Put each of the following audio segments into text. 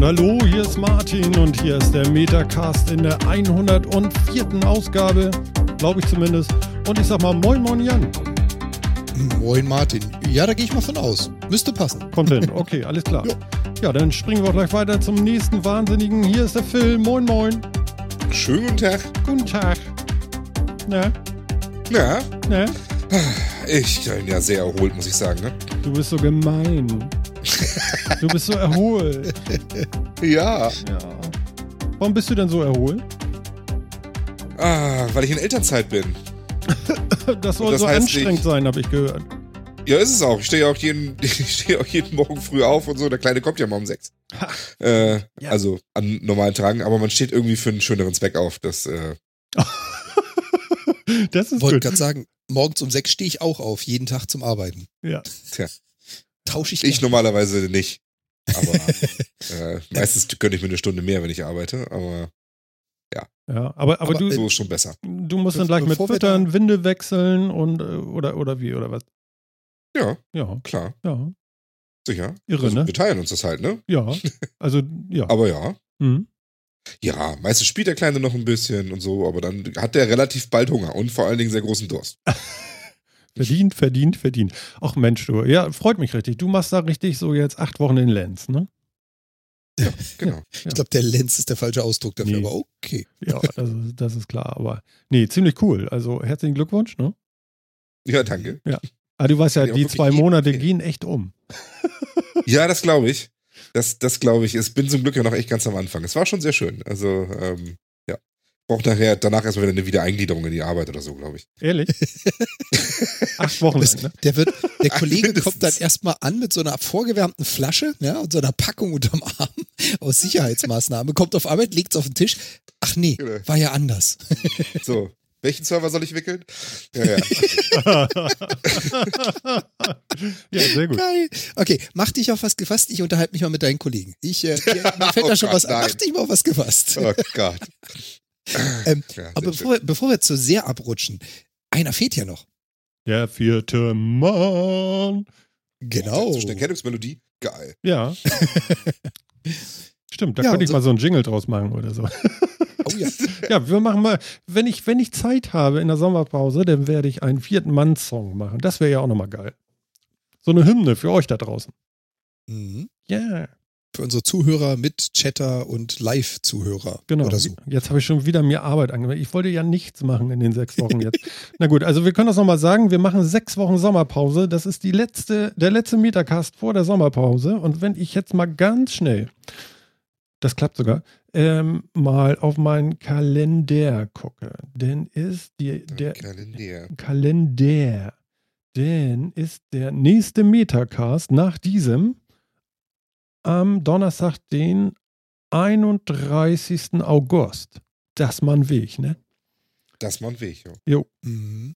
und hallo, hier ist Martin und hier ist der Metacast in der 104. Ausgabe, glaube ich zumindest. Und ich sag mal Moin Moin Jan. Moin Martin. Ja, da gehe ich mal von aus. Müsste passen. Kommt hin, okay, alles klar. Ja, dann springen wir gleich weiter zum nächsten Wahnsinnigen. Hier ist der Phil. Moin Moin. Schönen guten Tag. Guten Tag. Na, Na, na, ich bin ja sehr erholt, muss ich sagen. Ne? du bist so gemein. Du bist so erholt. Ja, Ja. Warum bist du denn so erholt? ah, weil ich in Elternzeit bin. Das soll das so heißt, anstrengend ich- sein, habe ich gehört. Ja, ist es auch. Ich stehe auch jeden, ich stehe auch jeden Morgen früh auf und so. Der Kleine kommt ja mal um sechs. Äh, Ja. Also an normalen Tagen, aber man steht irgendwie für einen schöneren Zweck auf. Das, äh, Das ist Wollte gerade sagen, morgens um sechs stehe ich auch auf, jeden Tag zum Arbeiten. Ja. Tja. Tausche ich ich gerne. normalerweise nicht. Aber äh, meistens gönne ich mir eine Stunde mehr, wenn ich arbeite. Aber Ja, aber, aber, Aber, du, so ist schon besser. du musst dann gleich mit Füttern, Winde wechseln und äh, oder oder wie oder was? Ja, Ja, klar. ja, Sicher. Irre, also, ne? Wir teilen uns das halt, ne? ja. Also ja. Aber ja. Mhm. Ja, meistens spielt der Kleine noch ein bisschen und so, aber dann hat der relativ bald Hunger und vor allen Dingen sehr großen Durst. Verdient, verdient, verdient. Ach Mensch, du. Ja, freut mich richtig. Du machst da richtig so jetzt acht Wochen in Lenz, ne? Genau. Ich glaube, der Lenz ist der falsche Ausdruck dafür, Nee. aber okay. Ja, das ist, das ist klar. Aber nee, ziemlich cool. Also herzlichen Glückwunsch, ne? Ja, danke. Aber du weißt ja, Ja, die zwei Monate gehen echt um. Ja, das glaube ich. Das, das glaube ich. Ich bin zum Glück ja noch echt ganz am Anfang. Es war schon sehr schön. Also, ähm, ja. Braucht nachher, danach erstmal wieder eine Wiedereingliederung in die Arbeit oder so, glaube ich. Ehrlich? acht Wochen lang, ne? der, wird, der Kollege kommt dann erstmal an mit so einer vorgewärmten Flasche ja, und so einer Packung unterm Arm aus Sicherheitsmaßnahme, kommt auf Arbeit, legt es auf den Tisch. Ach nee, Genau. war ja anders. So. Welchen Server soll ich wickeln? Ja, ja. ja, sehr gut. Geil. Okay, mach dich auf was gefasst, ich unterhalte mich mal mit deinen Kollegen. Ich, äh, mir fällt Oh da schon Gott, was an. nein. Mach dich mal auf was gefasst. Oh Gott. Ähm, Ja, Aber bevor wir, bevor wir zu sehr abrutschen, einer fehlt ja noch. Der vierte Mann. Genau. So eine Erkennungsmelodie. Geil. Ja. Stimmt, da Ja, könnte ich so- mal so einen Jingle draus machen oder so. Oh ja. Ja, wir machen mal, wenn ich, wenn ich Zeit habe in der Sommerpause, dann werde ich einen vierten Mann-Song machen. Das wäre ja auch nochmal geil. So eine Hymne für euch da draußen. Mhm. Ja, Für unsere Zuhörer mit Chatter und Live-Zuhörer genau. oder so. Jetzt habe ich schon wieder mir Arbeit angemeldet. Ich wollte ja nichts machen in den sechs Wochen jetzt. Na gut, also wir können das nochmal sagen. Wir machen sechs Wochen Sommerpause. Das ist die letzte, der letzte Metacast vor der Sommerpause. Und wenn ich jetzt mal ganz schnell, das klappt sogar, ähm, mal auf meinen Kalender gucke, dann ist die, der, Kalender. Kalender. Denn ist der nächste Metacast nach diesem am Donnerstag, den 31. August. Das mal ein Weg, ne? Das mal ein Weg, ja. Mhm.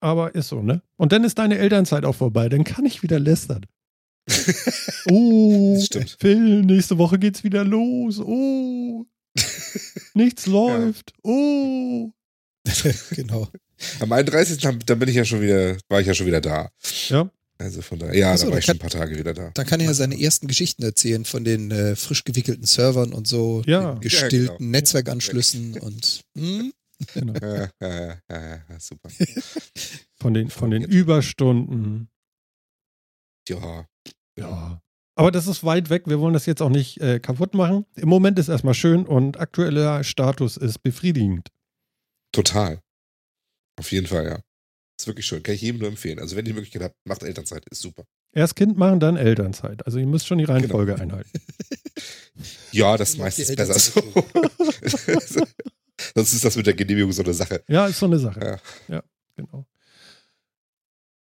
Aber ist so, ne? Und dann ist deine Elternzeit auch vorbei. Dann kann ich wieder lästern. Oh. Phil, nächste Woche geht's wieder los. Oh, nichts läuft. Oh. genau. Am 31. dann- dann bin ich ja schon wieder, war ich ja schon wieder da. Ja. Also von daher, ja, Ach so, da war da ich schon ein paar Tage wieder da. Da kann er ja seine ersten Geschichten erzählen von den äh, frisch gewickelten Servern und so, Ja. den gestillten Ja, genau. Netzwerkanschlüssen und hm? Genau. Ja, ja, ja, ja, ja, super. Von den, von den Überstunden. Ja, Ja. Aber das ist weit weg. Wir wollen das jetzt auch nicht äh, kaputt machen. Im Moment ist erstmal schön und aktueller Status ist befriedigend. total. Auf jeden Fall, ja. Ist wirklich schön. Kann ich jedem nur empfehlen. Also, wenn ihr die Möglichkeit habt, macht Elternzeit. Ist super. Erst Kind machen, dann Elternzeit. Also ihr müsst schon die Reihenfolge Genau. einhalten. Ja, das ist meistens besser so. Sonst ist das mit der Genehmigung so eine Sache. Ja, ist so eine Sache. Ja. Ja, genau.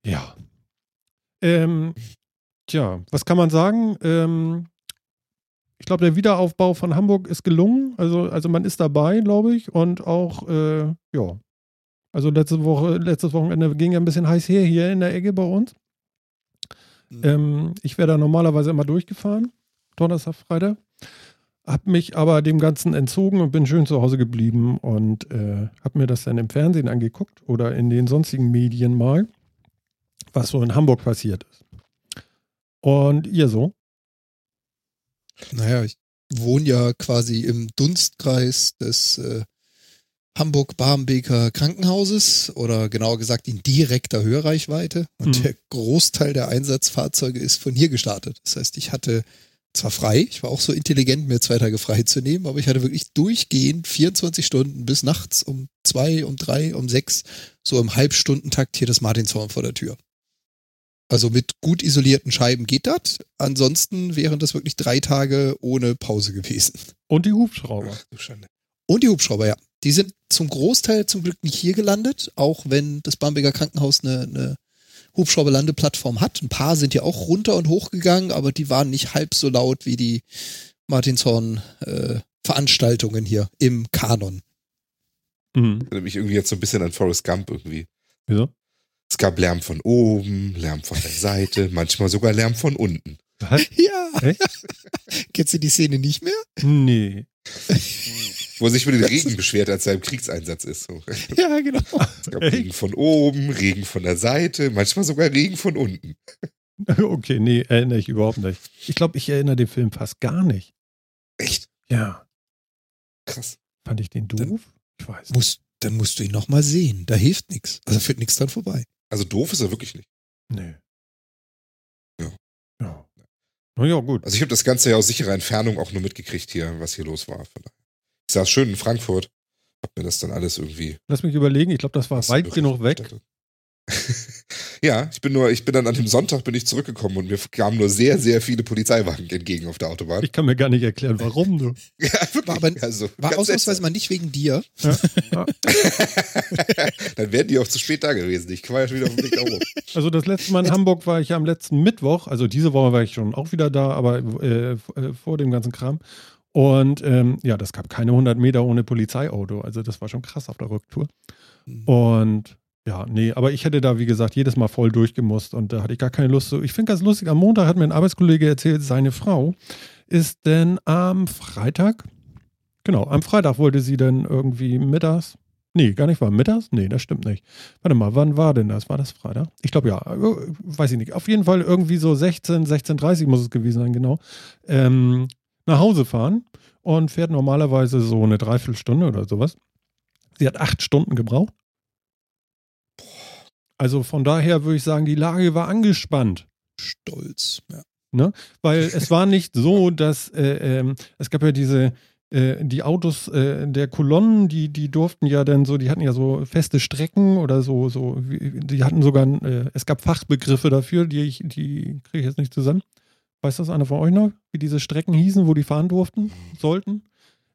Ja. Ähm, tja, was kann man sagen? Ähm, ich glaube, der Wiederaufbau von Hamburg ist gelungen. Also, also man ist dabei, glaube ich. Und auch, äh, ja. Also letzte Woche, letztes Wochenende ging ja ein bisschen heiß her hier in der Ecke bei uns. Mhm. Ähm, ich wäre da normalerweise immer durchgefahren, Donnerstag, Freitag. Hab mich aber dem Ganzen entzogen und bin schön zu Hause geblieben und äh, hab mir das dann im Fernsehen angeguckt oder in den sonstigen Medien mal, was so in Hamburg passiert ist. Und ihr so? Naja, ich wohne ja quasi im Dunstkreis des äh, Hamburg-Barmbeker Krankenhauses oder genauer gesagt in direkter Hörreichweite. Und Mhm. der Großteil der Einsatzfahrzeuge ist von hier gestartet. Das heißt, ich hatte zwar frei, ich war auch so intelligent, mir zwei Tage frei zu nehmen, aber ich hatte wirklich durchgehend 24 Stunden bis nachts um zwei, um drei, um sechs, so im Halbstundentakt hier das Martinshorn vor der Tür. Also mit gut isolierten Scheiben geht das. Ansonsten wären das wirklich drei Tage ohne Pause gewesen. Und die Hubschrauber. Ach. Und die Hubschrauber, ja. Die sind zum Großteil zum Glück nicht hier gelandet, auch wenn das Bamberger Krankenhaus eine, eine Hubschrauberlandeplattform hat. Ein paar sind ja auch runter und hochgegangen, aber die waren nicht halb so laut wie die Martinshorn äh, Veranstaltungen hier im Kanon. Mhm. Erinnert mich irgendwie jetzt so ein bisschen an Forrest Gump irgendwie. Wieso? Es gab Lärm von oben, Lärm von der Seite, manchmal sogar Lärm von unten. Was? Ja. Echt? Kennst du die Szene nicht mehr? Nee. Wo er sich über den Regen beschwert, als er im Kriegseinsatz ist. So. Ja, genau. Es gab Regen von oben, Regen von der Seite, manchmal sogar Regen von unten. Okay, nee, erinnere ich überhaupt nicht. Ich glaube, ich erinnere den Film fast gar nicht. Echt Ja. krass. Fand ich den Dann- doof? Ich weiß nicht. Muss, dann musst du ihn nochmal sehen. Da hilft nichts. Also führt nichts dran vorbei. Also doof ist er wirklich nicht. Nee. Ja. Ja. Na ja, gut. Also ich habe das Ganze ja aus sicherer Entfernung auch nur mitgekriegt hier, was hier los war. Ich saß schön in Frankfurt, hab mir das dann alles irgendwie Lass mich überlegen. Ich glaube, das war weit genug weg. ja, ich bin nur, ich bin dann an dem Sonntag bin ich zurückgekommen und mir kamen nur sehr, sehr viele Polizeiwagen entgegen auf der Autobahn. Ich kann mir gar nicht erklären, warum du. ja, wirklich. War aber- also, War ausnahmsweise mal nicht wegen dir. dann wären die auch zu spät da gewesen. Ich war ja schon wieder auf dem Weg da oben. Also das letzte Mal in Hamburg war ich ja am letzten Mittwoch. Also diese Woche war ich schon auch wieder da, aber äh, äh, vor dem ganzen Kram. Und ähm, ja, das gab keine 100 Meter ohne Polizeiauto. Also das war schon krass auf der Rücktour. Und ja, nee, aber ich hätte da, wie gesagt, jedes Mal voll durchgemusst und da hatte ich gar keine Lust. Ich finde ganz lustig, am Montag hat mir ein Arbeitskollege erzählt, seine Frau ist denn am Freitag, genau, am Freitag wollte sie dann irgendwie mittags, nee, gar nicht war mittags? Nee, das stimmt nicht. Warte mal, wann war denn das? War das Freitag? Ich glaube ja, äh, weiß ich nicht. Auf jeden Fall irgendwie so 16, 16.30 muss es gewesen sein, genau. Ähm, nach Hause fahren und fährt normalerweise so eine Dreiviertelstunde oder sowas. Sie hat acht Stunden gebraucht. Also von daher würde ich sagen, die Lage war angespannt. Stolz. Ja. Weil es war nicht so, dass äh, ähm, es gab ja diese, äh, die Autos äh, der Kolonnen, die, die durften ja dann so, die hatten ja so feste Strecken oder so, so, die hatten sogar, äh, es gab Fachbegriffe dafür, die ich, die kriege ich jetzt nicht zusammen. Weiß das einer von euch noch, wie diese Strecken hießen, wo die fahren durften, sollten?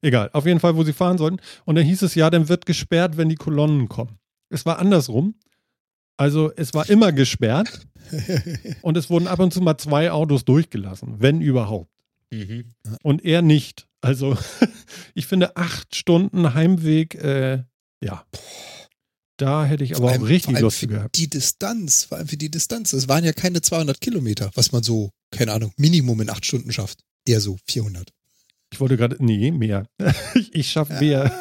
Egal, auf jeden Fall, wo sie fahren sollten. Und dann hieß es ja, dann wird gesperrt, wenn die Kolonnen kommen. Es war andersrum. Also es war immer gesperrt und es wurden ab und zu mal zwei Autos durchgelassen, wenn überhaupt. Mhm. Und er nicht. Also ich finde acht Stunden Heimweg, äh, ja. Da hätte ich aber allem- auch richtig Lust für gehabt. Die Distanz, vor allem für die Distanz. Es waren ja keine 200 Kilometer, was man so, keine Ahnung, Minimum in acht Stunden schafft. Eher so 400. Ich wollte gerade, nee, mehr. ich ich schaffe mehr.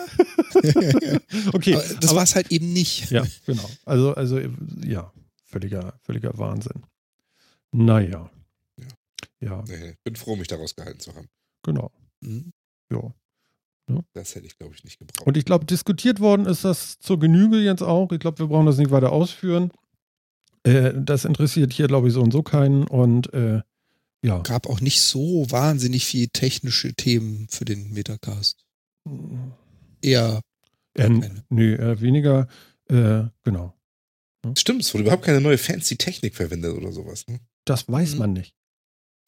okay. Aber das war es halt eben nicht. Ja, genau. Also, also ja, völliger, völliger Wahnsinn. Naja. Ja, Nee, bin froh, mich daraus gehalten zu haben. genau. Mhm. Ja. Das hätte ich, glaube ich, nicht gebraucht. Und ich glaube, diskutiert worden ist das zur Genüge jetzt auch. Ich glaube, wir brauchen das nicht weiter ausführen. Äh, das interessiert hier, glaube ich, so und so keinen. Und äh, ja. Gab auch nicht so wahnsinnig viel technische Themen für den Metacast. Eher Äh, keine. nö, äh, weniger, äh, genau. Stimmt, es wurde überhaupt keine neue fancy Technik verwendet oder sowas. Ne? Das weiß Mhm. man nicht.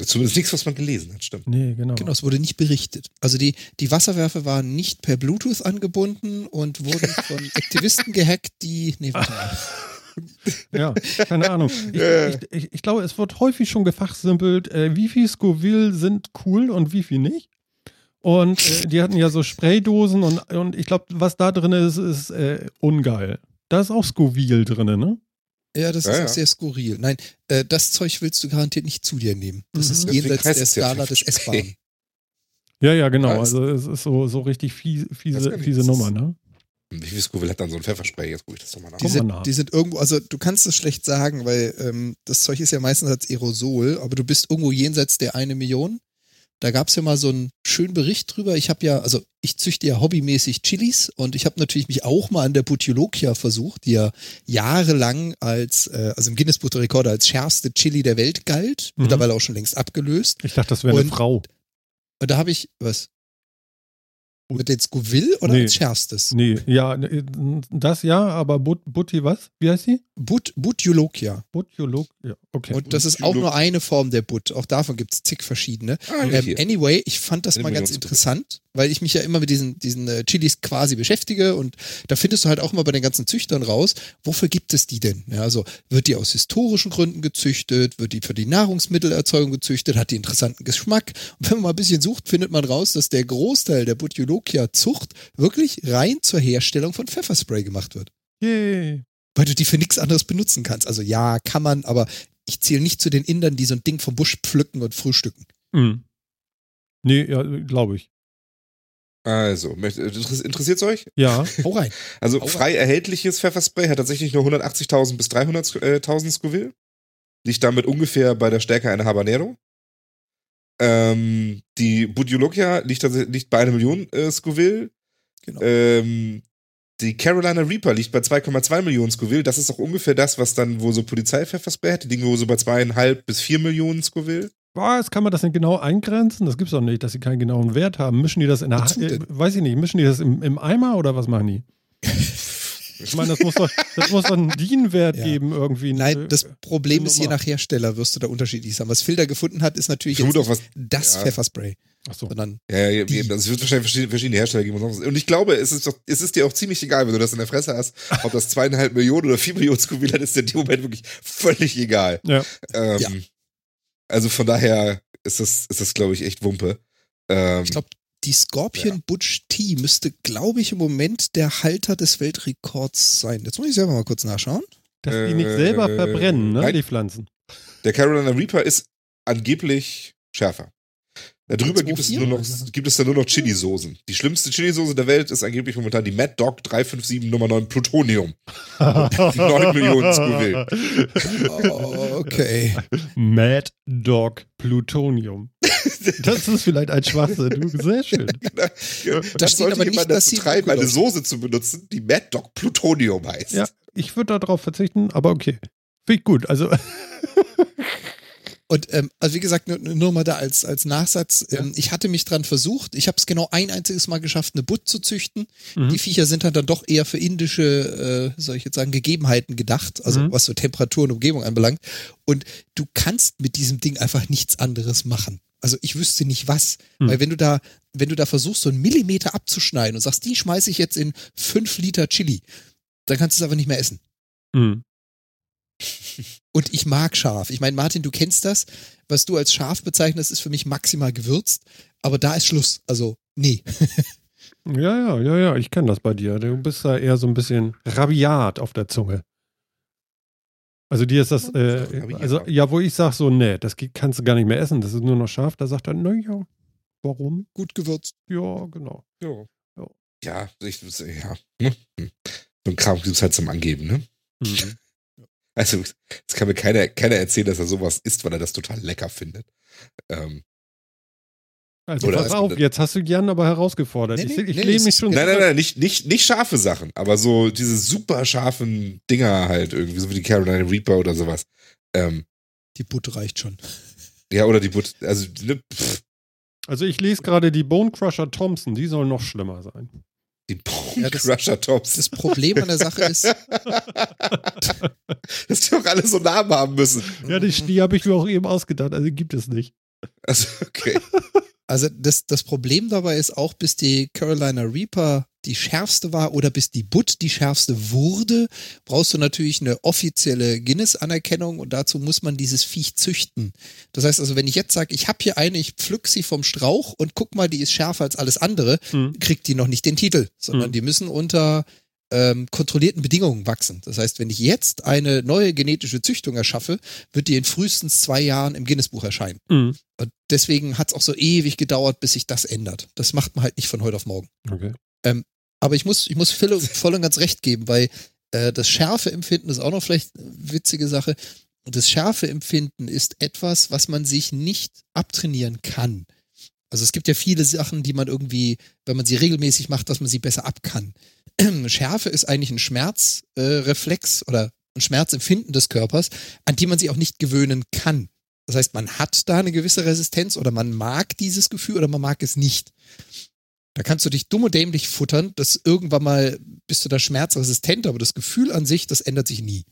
Zumindest nichts, was man gelesen hat, stimmt. Nee, genau. Genau, es wurde nicht berichtet. Also die, die Wasserwerfer waren nicht per Bluetooth angebunden und wurden von Aktivisten gehackt, die. Nee, warte mal. Ja, keine Ahnung. Ich, Ja. ich, ich, ich glaube, es wird häufig schon gefachsimpelt, äh, wie viel Scoville sind cool und wie viel nicht. Und äh, die hatten ja so Spraydosen und, und ich glaube, was da drin ist, ist äh, ungeil. Da ist auch Scoville drin, ne? Ja, das Ja, ist ja. auch sehr skurril. Nein, äh, das Zeug willst du garantiert nicht zu dir nehmen. Das Mhm. ist jenseits der Skala des. S-Bahn. Ja, ja, genau. Also es ist so, so richtig fies, fiese, fiese Nummer, ne? Wie viel Scoville hat dann so ein Pfefferspray? Jetzt gucke ich das doch mal nach. Die sind, die sind irgendwo, also du kannst es schlecht sagen, weil ähm, das Zeug ist ja meistens als Aerosol, aber du bist irgendwo jenseits der eine Million. Da gab es ja mal so einen schönen Bericht drüber. Ich habe ja, also ich züchte ja hobbymäßig Chilis und ich habe natürlich mich auch mal an der Butiolokia versucht, die ja jahrelang als, äh, also im Guinness-Buch der Rekorde als schärfste Chili der Welt galt, Mhm. mittlerweile auch schon längst abgelöst. Ich dachte, das wäre eine Frau. Und da habe ich, was? Mit den Scoville oder Nee. als schärfstes? Nee, ja, das ja, aber But, Butti was? Wie heißt sie? But, Butiolokia. Butiolog? Ja, okay. Und das ist auch nur eine Form der Butt. Auch davon gibt es zig verschiedene. Ah, Ähm, anyway, ich fand das Eine mal ganz interessant, weil ich mich ja immer mit diesen, diesen äh, Chilis quasi beschäftige und da findest du halt auch immer bei den ganzen Züchtern raus, wofür gibt es die denn? Ja, also wird die aus historischen Gründen gezüchtet, wird die für die Nahrungsmittelerzeugung gezüchtet, hat die interessanten Geschmack. Und wenn man mal ein bisschen sucht, findet man raus, dass der Großteil der Butiolokia-Zucht wirklich rein zur Herstellung von Pfefferspray gemacht wird. Yay. Weil du die für nichts anderes benutzen kannst. Also ja, kann man, aber ich zähle nicht zu den Indern, die so ein Ding vom Busch pflücken und frühstücken. Hm. Nee, ja, glaube ich. Also, interessiert es euch? Ja. Hau rein. Also Hau rein. frei erhältliches Pfefferspray hat tatsächlich nur 180.000 bis 300.000 Scoville. Liegt damit ungefähr bei der Stärke einer Habanero. Ähm, die Budiologia liegt, liegt bei einer Million äh, Scoville. Genau. Ähm, die Carolina Reaper liegt bei 2,2 Millionen Scoville. Das ist auch ungefähr das, was dann, wo so Polizeipfefferspray hat. Die liegen wohl so bei zweieinhalb bis vier Millionen Scoville. Was, kann man das denn genau eingrenzen? Das gibt's doch nicht, dass sie keinen genauen Wert haben. Mischen die das in der Wozu äh, weiß ich nicht, mischen die das im, im Eimer oder was machen die? Ich meine, das muss doch, das muss doch einen DIN-Wert Ja. geben irgendwie. Nein, das Problem ist, je nach Hersteller wirst du da unterschiedlich sein. Was Phil da gefunden hat, ist natürlich Ich jetzt was. das ja. Pfefferspray, Ach so. sondern Ja, ja, Die- also es wird wahrscheinlich verschiedene, verschiedene Hersteller geben. Und, sonst- und ich glaube, es ist, doch, es ist dir auch ziemlich egal, wenn du das in der Fresse hast, ob das zweieinhalb Millionen oder vier Millionen Scoville hat, ist dir in dem Moment wirklich völlig egal. Ja. Ähm, Ja. Also von daher ist das, ist das glaube ich, echt Wumpe. Ähm, ich glaube, die Scorpion Butch T müsste, glaube ich, im Moment der Halter des Weltrekords sein. Jetzt muss ich selber mal kurz nachschauen. Dass die nicht selber Äh, verbrennen, ne, nein. die Pflanzen. der Carolina Reaper ist angeblich schärfer. Darüber gibt es, 2,4? nur noch, gibt es dann nur noch Chili-Soßen. Die schlimmste Chili-Soße der Welt ist angeblich momentan die Mad Dog 357 Nummer 9 Plutonium. 9 Millionen Scoville. Oh, okay. Mad Dog Plutonium. Das ist vielleicht ein Schwachsinn. Sehr schön. Da steht sollte aber jemand nicht, dass dazu sie treiben, eine Soße zu benutzen, die Mad Dog Plutonium heißt. Ja, ich würde darauf verzichten, aber okay. Finde ich gut. Also, Und ähm, also wie gesagt, nur, nur mal da als, als Nachsatz, ähm, ich hatte mich dran versucht, ich habe es genau ein einziges Mal geschafft, eine Butt zu züchten. Mhm. Die Viecher sind halt dann doch eher für indische, äh, soll ich jetzt sagen, Gegebenheiten gedacht, also Mhm. was so Temperatur und Umgebung anbelangt. Und du kannst mit diesem Ding einfach nichts anderes machen. Also ich wüsste nicht was. Mhm. Weil wenn du da, wenn du da versuchst, so einen Millimeter abzuschneiden und sagst, die schmeiße ich jetzt in fünf Liter Chili, dann kannst du es einfach nicht mehr essen. mhm. Und ich mag scharf. Ich meine, Martin, du kennst das. Was du als scharf bezeichnest, ist für mich maximal gewürzt. Aber da ist Schluss. Also, nee. ja, ja, ja, ja, ich kenne das bei dir. Du bist da eher so ein bisschen rabiat auf der Zunge. Also dir ist das, äh, Rabiat. also ja, wo ich sage so, nee, das kannst du gar nicht mehr essen, das ist nur noch scharf, da sagt er, naja, warum? Gut gewürzt. Ja, genau. Ja, Ja. ja, ich, ja. hm, hm. So ein Kram gibt es halt zum Angeben, ne? Mhm. Also, es kann mir keiner, keiner erzählen, dass er sowas isst, weil er das total lecker findet. Ähm, Also pass auf, jetzt hast du Jan aber herausgefordert. Nee, ich nee, ich nee, lehne mich schon nein, nein, nein, nicht, nicht, nicht scharfe Sachen, aber so diese super scharfen Dinger halt irgendwie, so wie die Carolina Reaper oder sowas. Ähm, Die Butte reicht schon. ja, oder die But, also, ne, Also ich lese gerade die Bone Crusher Thompson, die soll noch schlimmer sein. Die Bone Ja, Tops. Das Problem an der Sache ist, Dass die auch alle so Namen haben müssen. Ja, die, die habe ich mir auch eben ausgedacht, also gibt es nicht. Also, okay. also das, das Problem dabei ist auch, bis die Carolina Reaper die schärfste war oder bis die Butt die schärfste wurde, brauchst du natürlich eine offizielle Guinness-Anerkennung und dazu muss man dieses Viech züchten. Das heißt also, wenn ich jetzt sage, ich habe hier eine, ich pflück sie vom Strauch und guck mal, die ist schärfer als alles andere, Hm. kriegt die noch nicht den Titel, sondern Hm. die müssen unter ähm, kontrollierten Bedingungen wachsen. Das heißt, wenn ich jetzt eine neue genetische Züchtung erschaffe, wird die in frühestens zwei Jahren im Guinness-Buch erscheinen. Mhm. Und deswegen hat es auch so ewig gedauert, bis sich das ändert. Das macht man halt nicht von heute auf morgen. Okay. Aber ich muss, ich muss Phil voll und ganz recht geben, weil äh, das Schärfeempfinden ist auch noch vielleicht eine witzige Sache. Und das Schärfeempfinden ist etwas, was man sich nicht abtrainieren kann. Also es gibt ja viele Sachen, die man irgendwie, wenn man sie regelmäßig macht, dass man sie besser ab kann. Schärfe ist eigentlich ein Schmerzreflex äh, oder ein Schmerzempfinden des Körpers, an die man sich auch nicht gewöhnen kann. Das heißt, man hat da eine gewisse Resistenz oder man mag dieses Gefühl oder man mag es nicht. Da kannst du dich dumm und dämlich futtern, dass irgendwann mal bist du da schmerzresistent, aber das Gefühl an sich, das ändert sich nie.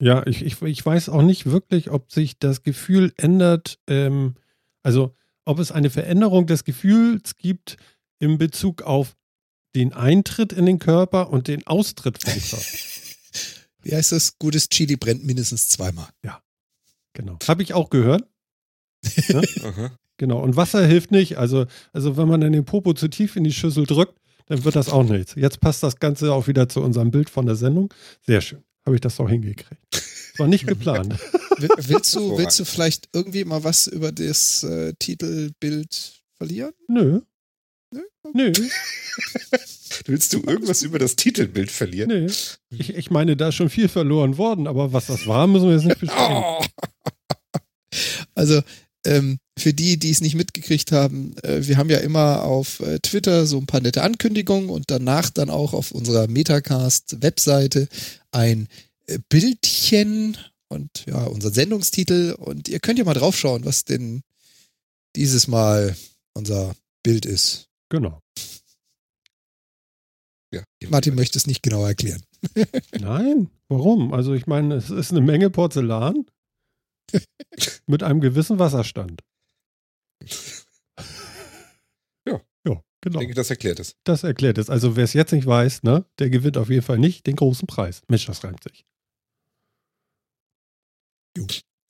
Ja, ich, ich, ich weiß auch nicht wirklich, ob sich das Gefühl ändert, ähm, also ob es eine Veränderung des Gefühls gibt in Bezug auf den Eintritt in den Körper und den Austritt vom Körper. Wie heißt das? Gutes Chili brennt mindestens zweimal. Ja, genau. Habe ich auch gehört. Ne? genau. Und Wasser hilft nicht. Also, also wenn man dann den Popo zu tief in die Schüssel drückt, dann wird das auch nichts. Jetzt passt das Ganze auch wieder zu unserem Bild von der Sendung. Sehr schön. Habe ich das doch hingekriegt. War nicht geplant. willst, du, willst du vielleicht irgendwie mal was über das äh, Titelbild verlieren? Nö. Nö? Nö. Willst du irgendwas über das Titelbild verlieren? Nee. Ich, ich meine, da ist schon viel verloren worden, aber was das war, müssen wir jetzt nicht besprechen. Oh. Also, ähm, für die, die es nicht mitgekriegt haben, äh, wir haben ja immer auf äh, Twitter so ein paar nette Ankündigungen und danach dann auch auf unserer Metacast-Webseite ein äh, Bildchen und ja, unser Sendungstitel. Und ihr könnt ja mal draufschauen, was denn dieses Mal unser Bild ist. Genau. Ja, Martin möchte es nicht genau erklären. Nein, warum? Also ich meine, es ist eine Menge Porzellan mit einem gewissen Wasserstand. Ja. Ja, genau. Ich denke, das erklärt es. Das erklärt es. Also wer es jetzt nicht weiß, ne, der gewinnt auf jeden Fall nicht den großen Preis. Mensch, das reimt sich.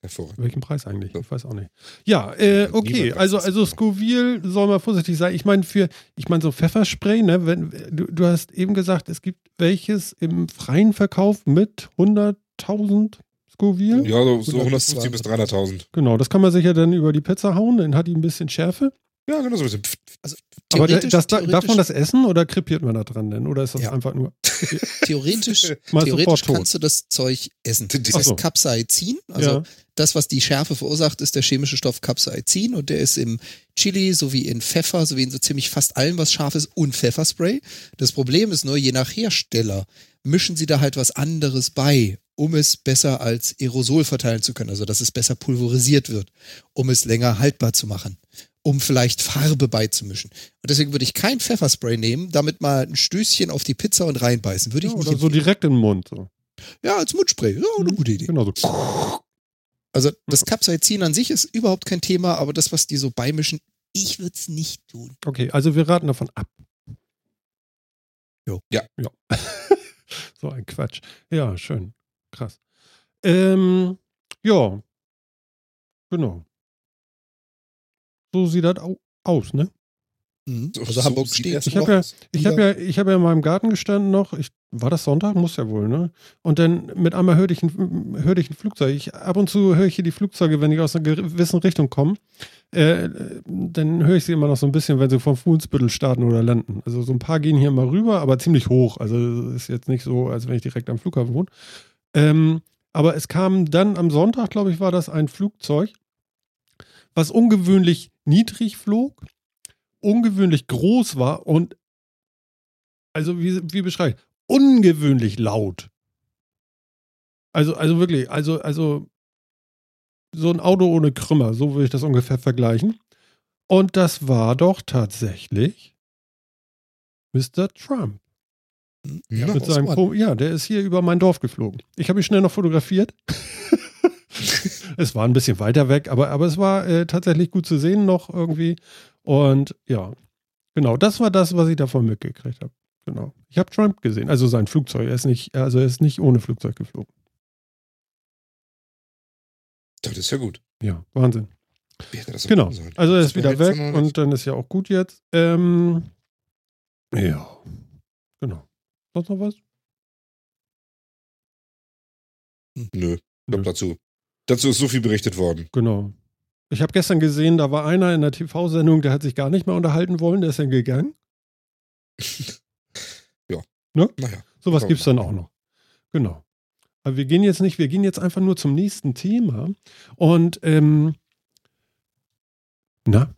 Hervorragend. Welchen Preis eigentlich? Ich weiß auch nicht. Ja, äh, okay. Also, also Scoville soll man vorsichtig sein. Ich meine, für, ich meine, so Pfefferspray, ne, wenn, du, du hast eben gesagt, es gibt welches im freien Verkauf mit 100.000 Scoville. Ja, so, so 150 bis 300.000. Genau, das kann man sicher dann über die Pizza hauen, dann hat die ein bisschen Schärfe. Ja, genau so ein bisschen. Also, Aber theoretisch, das, theoretisch, darf man das essen oder krepiert man da dran denn? Oder ist das Ja. einfach nur. theoretisch, theoretisch kannst du das Zeug essen. Das heißt so. Capsaicin, also ja. das, was die Schärfe verursacht, ist der chemische Stoff Capsaicin und der ist im Chili sowie in Pfeffer sowie in so ziemlich fast allem, was scharf ist und Pfefferspray. Das Problem ist nur, je nach Hersteller mischen sie da halt was anderes bei, um es besser als Aerosol verteilen zu können, also dass es besser pulverisiert wird, um es länger haltbar zu machen, um vielleicht Farbe beizumischen. Und deswegen würde ich kein Pfefferspray nehmen, damit mal ein Stößchen auf die Pizza und reinbeißen. Würde ich ja nicht oder so direkt in den Mund. So. Ja, als Mundspray. Ja, eine gute Idee. Genau so. Also das Capsaicin an sich ist überhaupt kein Thema, aber das, was die so beimischen, ich würde es nicht tun. Okay, also wir raten davon ab. Jo. Ja. Ja. so ein Quatsch. Ja, schön. Krass. Ähm, ja. Genau. So sieht das au aus, ne? Mhm. So- Also so Hamburg steht Ich habe ja, ich habe ja, ich habe ja in meinem Garten gestanden noch. Ich, war das Sonntag? Muss ja wohl, ne? Und dann mit einmal hörte ich ein, hörte ich ein Flugzeug. Ich, ab und zu höre ich hier die Flugzeuge, wenn die aus einer gewissen Richtung kommen. Äh, dann höre ich sie immer noch so ein bisschen, wenn sie vom Fuhlsbüttel starten oder landen. Also so ein paar gehen hier mal rüber, aber ziemlich hoch. Also ist jetzt nicht so, als wenn ich direkt am Flughafen wohne. Ähm, aber es kam dann am Sonntag, glaube ich, war das ein Flugzeug, was ungewöhnlich niedrig flog, ungewöhnlich groß war und also wie, wie beschreibe ich, ungewöhnlich laut. Also, also wirklich, also, also so ein Auto ohne Krümmer, so würde ich das ungefähr vergleichen. Und das war doch tatsächlich Mr. Trump. Ja, Mit seinem ja, der ist hier über mein Dorf geflogen. Ich habe ihn schnell noch fotografiert. es war ein bisschen weiter weg, aber, aber es war äh, tatsächlich gut zu sehen noch irgendwie. Und ja, genau, das war das, was ich davon mitgekriegt habe. Genau. Ich habe Trump gesehen, also sein Flugzeug. Er ist nicht, also er ist nicht ohne Flugzeug geflogen. Das ist ja gut. Ja, Wahnsinn. Das Genau. Also er ist wieder weg noch und dann ist ja auch gut jetzt. Ähm, ja, genau. Sonst noch was? Nö, Nö. dazu. Dazu ist so viel berichtet worden. Genau. Ich habe gestern gesehen, da war einer in der TV-Sendung, der hat sich gar nicht mehr unterhalten wollen, der ist dann gegangen. Naja. Sowas gibt es dann auch noch. Genau. Aber wir gehen jetzt nicht, wir gehen jetzt einfach nur zum nächsten Thema. Und ähm, na,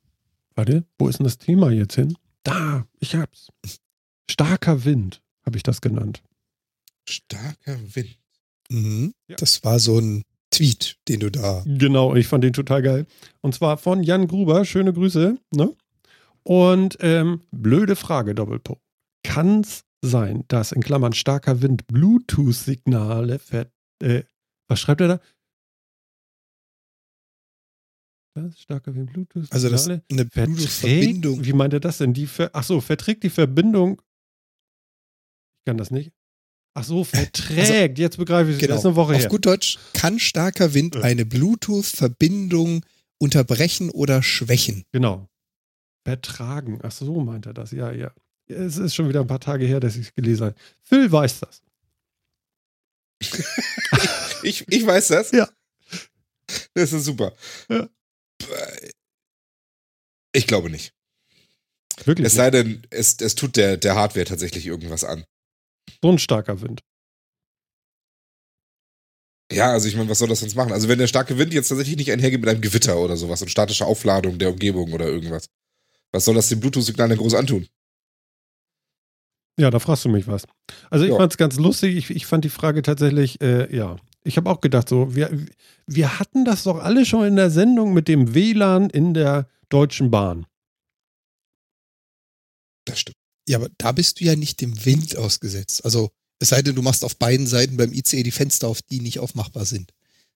Warte, wo ist denn das Thema jetzt hin? Da, ich hab's. Starker Wind, habe ich das genannt. Starker Wind. Mhm. Ja. Das war so ein Tweet, den du da. Genau, ich fand den total geil. Und zwar von Jan Gruber, schöne Grüße. Ne? Und ähm, blöde Frage, Doppelpunkt. Kann es sein, dass in Klammern starker Wind Bluetooth-Signale ver... Äh, was schreibt er da? Das starker Wind Bluetooth-Signale Also das eine Bluetooth-Verbindung. wie meint er das denn? Die ver, ach so, verträgt die Verbindung. Ich kann das nicht. Ach so, verträgt. Jetzt begreife ich es. Genau. Das ist eine Woche Auf her. gut Deutsch kann starker Wind Ja. eine Bluetooth-Verbindung unterbrechen oder schwächen. Genau. Vertragen. Ach so, meint er das. Ja, ja. Es ist schon wieder ein paar Tage her, dass ich es gelesen habe. Phil weiß das. Ich, ich weiß das. Ja. Das ist super. Ja. Ich glaube nicht. Wirklich. Es sei denn, es, es tut der, der Hardware tatsächlich irgendwas an. So ein starker Wind. Ja, also ich meine, was soll das sonst machen? Also wenn der starke Wind jetzt tatsächlich nicht einhergeht mit einem Gewitter oder sowas und statische Aufladung der Umgebung oder irgendwas. Was soll das dem Bluetooth-Signal denn groß antun? Ja, da fragst du mich was. Also ich Ja. fand es ganz lustig. Ich, ich fand die Frage tatsächlich, äh, ja. Ich habe auch gedacht, so, wir, wir hatten das doch alle schon in der Sendung mit dem WLAN in der Deutschen Bahn. Das stimmt. Ja, aber da bist du ja nicht dem Wind ausgesetzt. Also es sei denn, du machst auf beiden Seiten beim ICE die Fenster auf, die nicht aufmachbar sind.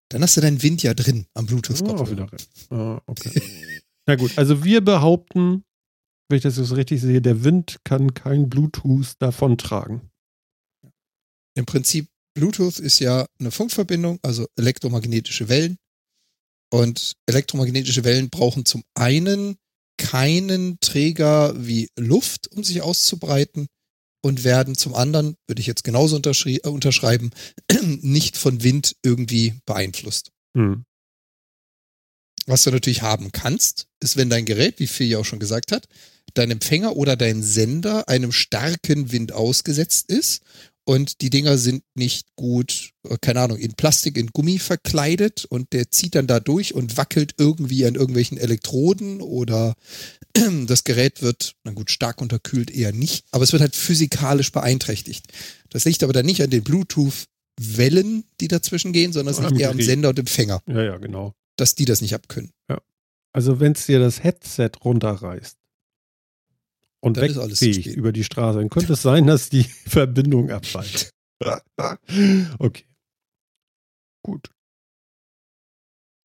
Dann hast du deinen Wind ja drin am Oh, Bluetooth-Kopfhörer. wieder recht. Ah, okay. Na gut, also wir behaupten, wenn ich das jetzt richtig sehe, der Wind kann kein Bluetooth davontragen. Im Prinzip, Bluetooth ist ja eine Funkverbindung, also elektromagnetische Wellen. Und elektromagnetische Wellen brauchen zum einen keinen Träger wie Luft, um sich auszubreiten und werden zum anderen, würde ich jetzt genauso unterschri- äh, unterschreiben, nicht von Wind irgendwie beeinflusst. Hm. Was du natürlich haben kannst, ist, wenn dein Gerät, wie Phil ja auch schon gesagt hat, dein Empfänger oder dein Sender einem starken Wind ausgesetzt ist und die Dinger sind nicht gut, äh, keine Ahnung, in Plastik, in Gummi verkleidet und der zieht dann da durch und wackelt irgendwie an irgendwelchen Elektroden oder das Gerät wird, na gut, stark unterkühlt eher nicht, aber es wird halt physikalisch beeinträchtigt. Das liegt aber dann nicht an den Bluetooth-Wellen, die dazwischen gehen, sondern es Am liegt eher am. Sender und Empfänger, Ja, ja, genau. dass die das nicht abkönnen. Also wenn es dir das Headset runterreißt und Dann ist alles zu wegfähig über die Straße, dann könnte es sein, dass die Verbindung abfällt. okay. Gut.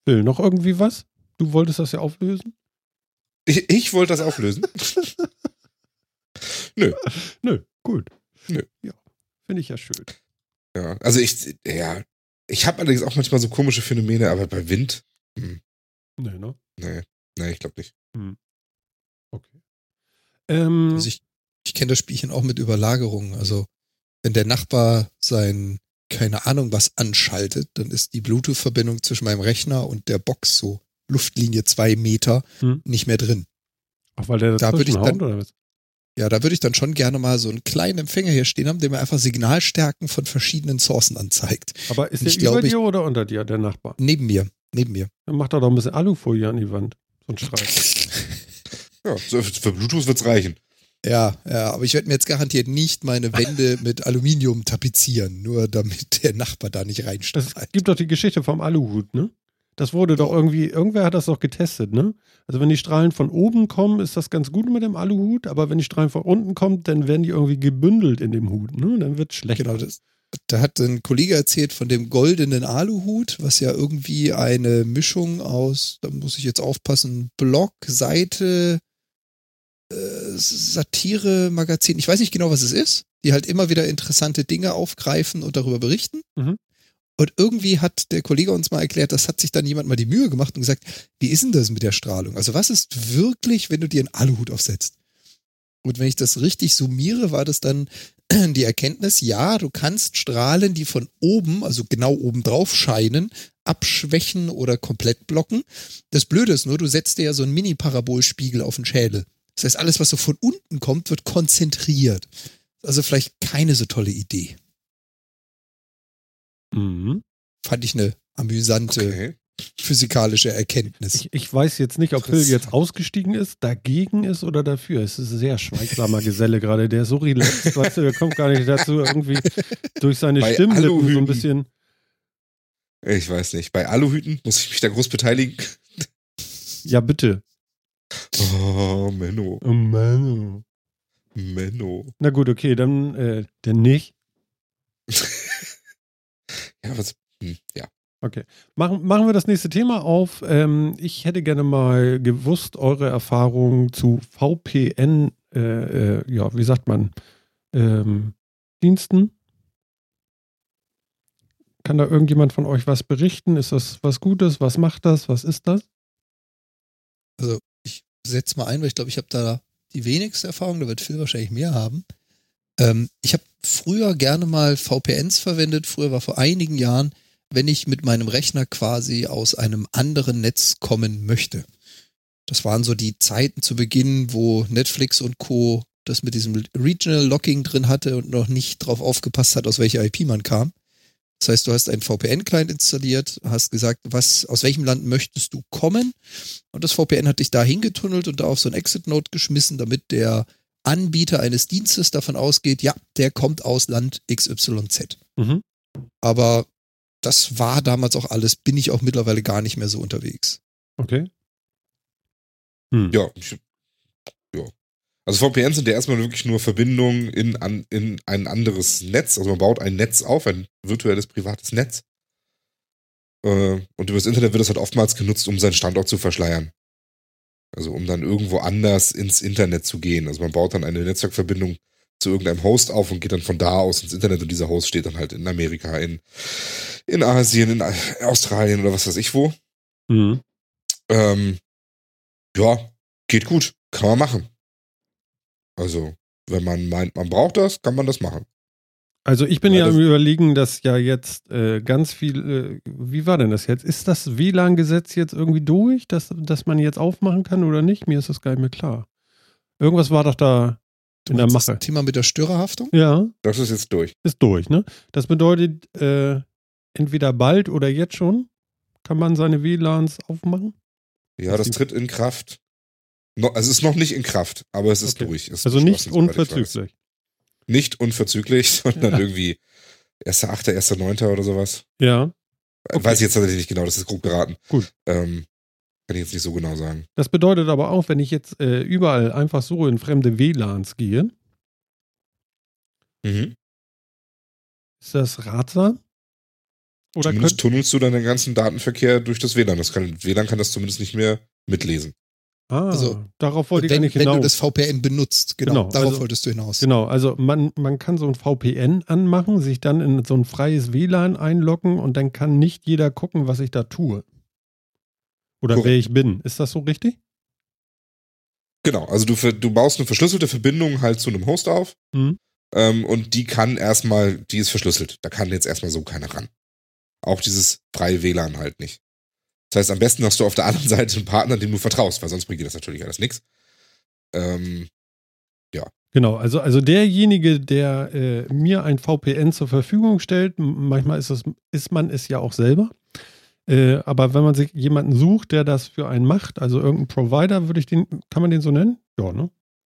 Will noch irgendwie was? Du wolltest das ja auflösen? Ich, ich wollte das auflösen. Nö, gut. Nö. Ja, finde ich ja schön. Ja, also ich, ja, ich habe allerdings auch manchmal so komische Phänomene, aber bei Wind, hm, Nee, ne? nee, nee, ich glaube nicht. Okay. Ähm, Also ich, ich kenne das Spielchen auch mit Überlagerungen. Also wenn der Nachbar sein, keine Ahnung was anschaltet, dann ist die Bluetooth-Verbindung zwischen meinem Rechner und der Box so Luftlinie zwei Meter Hm. nicht mehr drin. Ach, weil der da würde ich dann- oder was? Ja, da würde ich dann schon gerne mal so einen kleinen Empfänger hier stehen haben, der mir einfach Signalstärken von verschiedenen Sourcen anzeigt. Aber ist der über ich- dir oder unter dir, der Nachbar? Neben mir, neben mir. Dann macht er doch ein bisschen Alufolie an die Wand. So ein Streifen. Ja, für Bluetooth wird's reichen. Ja, ja, aber ich werde mir jetzt garantiert nicht meine Wände mit Aluminium tapezieren, nur damit der Nachbar da nicht Es reinstrahlt. gibt doch die Geschichte vom Aluhut, ne? Das wurde doch irgendwie, irgendwer hat das doch getestet, ne? Also wenn die Strahlen von oben kommen, ist das ganz gut mit dem Aluhut, aber wenn die Strahlen von unten kommen, dann werden die irgendwie gebündelt in dem Hut, ne? Dann wird schlecht. Genau, das, da hat ein Kollege erzählt von dem goldenen Aluhut, was ja irgendwie eine Mischung aus, da muss ich jetzt aufpassen, Blog, Seite, äh, Satire, Magazin, ich weiß nicht genau, was es ist, die halt immer wieder interessante Dinge aufgreifen und darüber berichten. Mhm. Und irgendwie hat der Kollege uns mal erklärt, das hat sich dann jemand mal die Mühe gemacht und gesagt, wie ist denn das mit der Strahlung? Also was ist wirklich, wenn du dir einen Aluhut aufsetzt? Und wenn ich das richtig summiere, war das dann die Erkenntnis, ja, du kannst Strahlen, die von oben, also genau oben drauf scheinen, abschwächen oder komplett blocken. Das Blöde ist nur, du setzt dir ja so einen Mini-Parabolspiegel auf den Schädel. Das heißt, alles, was so von unten kommt, wird konzentriert. Also vielleicht keine so tolle Idee. Mhm. Fand ich eine amüsante Okay. physikalische Erkenntnis. Ich, ich weiß jetzt nicht, ob Phil jetzt ausgestiegen ist, dagegen ist oder dafür. Es ist ein sehr schweigsamer Geselle gerade. Der ist so relaxed, weißt du, der kommt gar nicht dazu, irgendwie durch seine Bei Stimmlippen so ein bisschen. Ich weiß nicht. Bei Aluhüten muss ich mich da groß beteiligen. Ja, bitte. Oh, Menno. Oh Mann. Menno. Na gut, okay, dann, äh, dann nicht. Ja, was? Hm, ja. Machen, machen wir das nächste Thema auf. Ähm, ich hätte gerne mal gewusst, eure Erfahrungen zu VPN, äh, äh, ja, wie sagt man, ähm, Diensten. Kann da irgendjemand von euch was berichten? Ist das was Gutes? Was macht das? Was ist das? Also setze mal ein, weil ich glaube, ich habe da die wenigste Erfahrung, da wird Phil wahrscheinlich mehr haben. Ähm, ich habe früher gerne mal VPNs verwendet. Früher war vor einigen Jahren, wenn ich mit meinem Rechner quasi aus einem anderen Netz kommen möchte. Das waren so die Zeiten zu Beginn, wo Netflix und Co. das mit diesem Regional Locking drin hatte und noch nicht drauf aufgepasst hat, aus welcher IP man kam. Das heißt, du hast einen VPN-Client installiert, hast gesagt, was, aus welchem Land möchtest du kommen? Und das VPN hat dich da hingetunnelt und da auf so ein Exit-Node geschmissen, damit der Anbieter eines Dienstes davon ausgeht, ja, der kommt aus Land XYZ. Mhm. Aber das war damals auch alles, bin ich auch mittlerweile gar nicht mehr so unterwegs. Okay. Hm. Ja, ich, ja. Also VPNs sind ja erstmal wirklich nur Verbindungen in, an, in ein anderes Netz. Also man baut ein Netz auf, ein virtuelles privates Netz. Äh, und über das Internet wird das halt oftmals genutzt, um seinen Standort zu verschleiern. Also um dann irgendwo anders ins Internet zu gehen. Also man baut dann eine Netzwerkverbindung zu irgendeinem Host auf und geht dann von da aus ins Internet und dieser Host steht dann halt in Amerika, in, in Asien, in Australien oder was weiß ich wo. Mhm. Ähm, ja, geht gut. Kann man machen. Also, wenn man meint, man braucht das, kann man das machen. Also ich bin Ja, ja, das- am überlegen, dass ja jetzt äh, ganz viel, äh, wie war denn das jetzt? Ist das WLAN-Gesetz jetzt irgendwie durch, dass, dass man jetzt aufmachen kann oder nicht? Mir ist das gar nicht mehr klar. Irgendwas war doch da in der Das Mache. Thema mit der Störerhaftung? Ja, Das ist jetzt durch. ist durch, ne? Das bedeutet, äh, entweder bald oder jetzt schon kann man seine WLANs aufmachen. Ja, das tritt in Kraft. No, also es ist noch nicht in Kraft, aber es ist Okay. durch. Es Also nicht unverzüglich. Nicht unverzüglich, sondern Ja. irgendwie 1.8., 1.9. oder sowas. Ja, Okay. Weiß ich jetzt tatsächlich nicht genau, das ist grob geraten. Gut. Ähm, kann ich jetzt nicht so genau sagen. das bedeutet aber auch, wenn ich jetzt äh, überall einfach so in fremde WLANs gehe, Mhm. ist das ratsam? Oder zumindest tunnelst du dann den ganzen Datenverkehr durch das WLAN. Das kann, WLAN kann das zumindest nicht mehr mitlesen. Ah, Also, darauf wollte ich wenn, eigentlich wenn hinaus. du das VPN benutzt, genau, Genau, darauf also- wolltest du hinaus. Genau, also man, man kann so ein VPN anmachen, sich dann in so ein freies WLAN einloggen und dann kann nicht jeder gucken, was ich da tue. Oder Korrekt. wer ich bin. Ist das so richtig? Genau, also du, du baust eine verschlüsselte Verbindung halt zu einem Host auf Mhm. ähm, und die kann erstmal, die ist verschlüsselt. Da kann jetzt erstmal so keiner ran. Auch dieses freie WLAN halt nicht. Das heißt, am besten hast du auf der anderen Seite einen Partner, dem du vertraust, weil sonst bringt dir das natürlich alles nichts. Ähm, Genau, also, also derjenige, der äh, mir ein VPN zur Verfügung stellt, manchmal ist, es, ist man es ja auch selber. Äh, aber wenn man sich jemanden sucht, der das für einen macht, also irgendein Provider, würde ich den, kann man den so nennen? Ja, ne?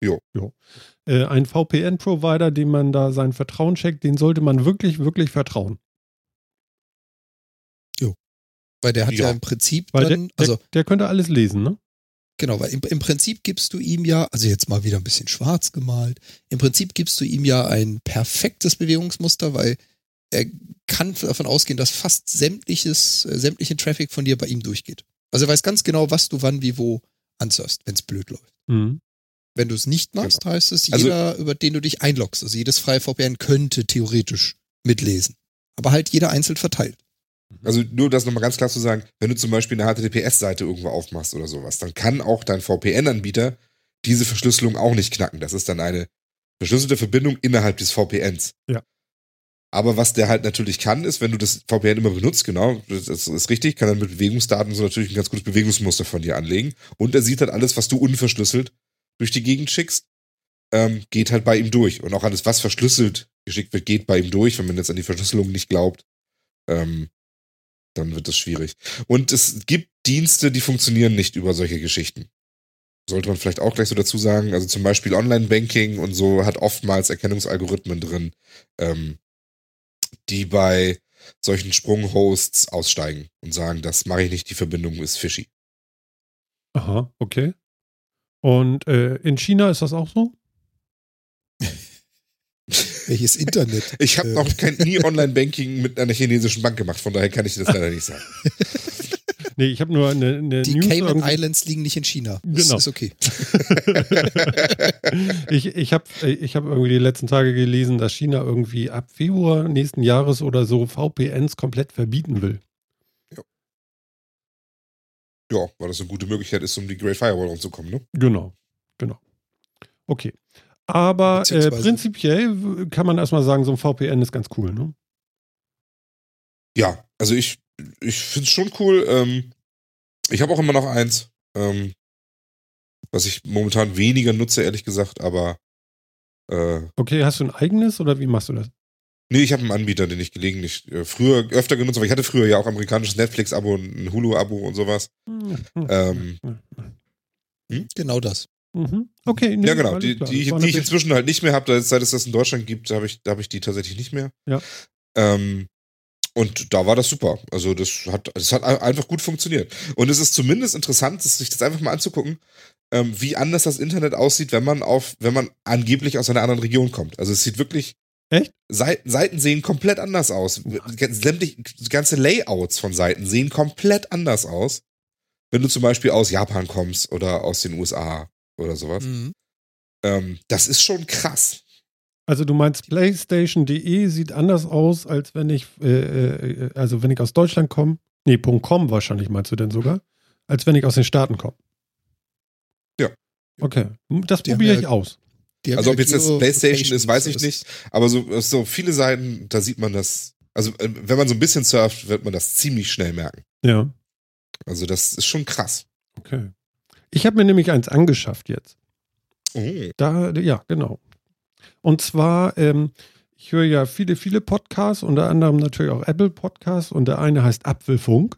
Jo. jo. Äh, ein VPN-Provider, dem man da sein Vertrauen checkt, den sollte man wirklich, wirklich vertrauen. Weil der hat ja, Ja. im Prinzip der, dann, der, also der könnte alles lesen, ne? genau, weil im, im Prinzip gibst du ihm ja, also jetzt mal wieder ein bisschen schwarz gemalt, im Prinzip gibst du ihm ja ein perfektes Bewegungsmuster, weil er kann davon ausgehen, dass fast sämtliches, äh, sämtlichen Traffic von dir bei ihm durchgeht. Also er weiß ganz genau, was du wann wie wo ansurfst, wenn es blöd läuft. Mhm. Wenn du es nicht machst, heißt es, Also- jeder, über den du dich einloggst, also jedes freie VPN könnte theoretisch mitlesen. Aber halt jeder einzeln verteilt. Also nur das nochmal ganz klar zu sagen, wenn du zum Beispiel eine HTTPS-Seite irgendwo aufmachst oder sowas, dann kann auch dein VPN-Anbieter diese Verschlüsselung auch nicht knacken. Das ist dann eine verschlüsselte Verbindung innerhalb des VPNs. Ja. Aber was der halt natürlich kann, ist, wenn du das VPN immer benutzt, genau, das ist richtig, kann dann mit Bewegungsdaten so natürlich ein ganz gutes Bewegungsmuster von dir anlegen. Und er sieht halt alles, was du unverschlüsselt durch die Gegend schickst, ähm, geht halt bei ihm durch. Und auch alles, was verschlüsselt geschickt wird, geht bei ihm durch, wenn man jetzt an die Verschlüsselung nicht glaubt. Ähm, dann wird das schwierig. Und es gibt Dienste, die funktionieren nicht über solche Geschichten. Sollte man vielleicht auch gleich so dazu sagen. Also zum Beispiel Online-Banking und so hat oftmals Erkennungsalgorithmen drin, ähm, die bei solchen Sprunghosts aussteigen und sagen, das mache ich nicht, die Verbindung ist fishy. Aha, okay. Und äh, in China ist das auch so? Welches Internet? Ich habe Äh, noch kein, nie Online-Banking mit einer chinesischen Bank gemacht, von daher kann ich das leider nicht sagen. Nee, ich habe nur eine, eine Die News Cayman irgendwie- Islands liegen nicht in China. Das Genau. ist okay. ich ich habe ich hab irgendwie die letzten Tage gelesen, dass China irgendwie ab Februar nächsten Jahres oder so VPNs komplett verbieten will. Ja, weil das eine gute Möglichkeit ist, um die Great Firewall rumzukommen, ne? Genau, genau. Okay. Aber äh, prinzipiell kann man erstmal sagen, so ein VPN ist ganz cool, ne? Ja, also ich, ich finde es schon cool. Ähm, ich habe auch immer noch eins, ähm, was ich momentan weniger nutze, ehrlich gesagt, aber äh, Okay, hast du ein eigenes oder wie machst du das? nee, ich habe einen Anbieter, den ich gelegentlich äh, früher öfter genutzt habe. Ich hatte früher ja auch amerikanisches Netflix-Abo, und ein Hulu-Abo und sowas. Ähm, Genau das. Mhm. Okay, nee, ja, genau. Die, die, war die ich inzwischen halt nicht mehr habe, seit es das in Deutschland gibt, habe ich, da habe ich die tatsächlich nicht mehr. Ja. Ähm, und da war das super. Also das hat, das hat einfach gut funktioniert. Und es ist zumindest interessant, sich das einfach mal anzugucken, ähm, wie anders das Internet aussieht, wenn man auf, wenn man angeblich aus einer anderen Region kommt. Also es sieht wirklich. Echt? Seiten, Seiten sehen komplett anders aus. Sämtlich, ganze Layouts von Seiten sehen komplett anders aus. Wenn du zum Beispiel aus Japan kommst oder aus den USA oder sowas. Mhm. Ähm, das ist schon krass. Also du meinst PlayStation.de sieht anders aus, als wenn ich, äh, äh, also wenn ich aus Deutschland komme. Nee, .com wahrscheinlich meinst du denn sogar, als wenn ich aus den Staaten komme. Ja. Okay, das probiere ja- ich aus. Also ob jetzt das PlayStation ist, weiß ich nicht. Aber so, so viele Seiten, da sieht man das. Also äh, wenn man so ein bisschen surft, wird man das ziemlich schnell merken. Ja, Also das ist schon krass. okay. Ich habe mir nämlich eins angeschafft jetzt. Oh. Da, ja, genau. Und zwar, ähm, ich höre ja viele, viele Podcasts, unter anderem natürlich auch Apple Podcasts und der eine heißt Apfelfunk.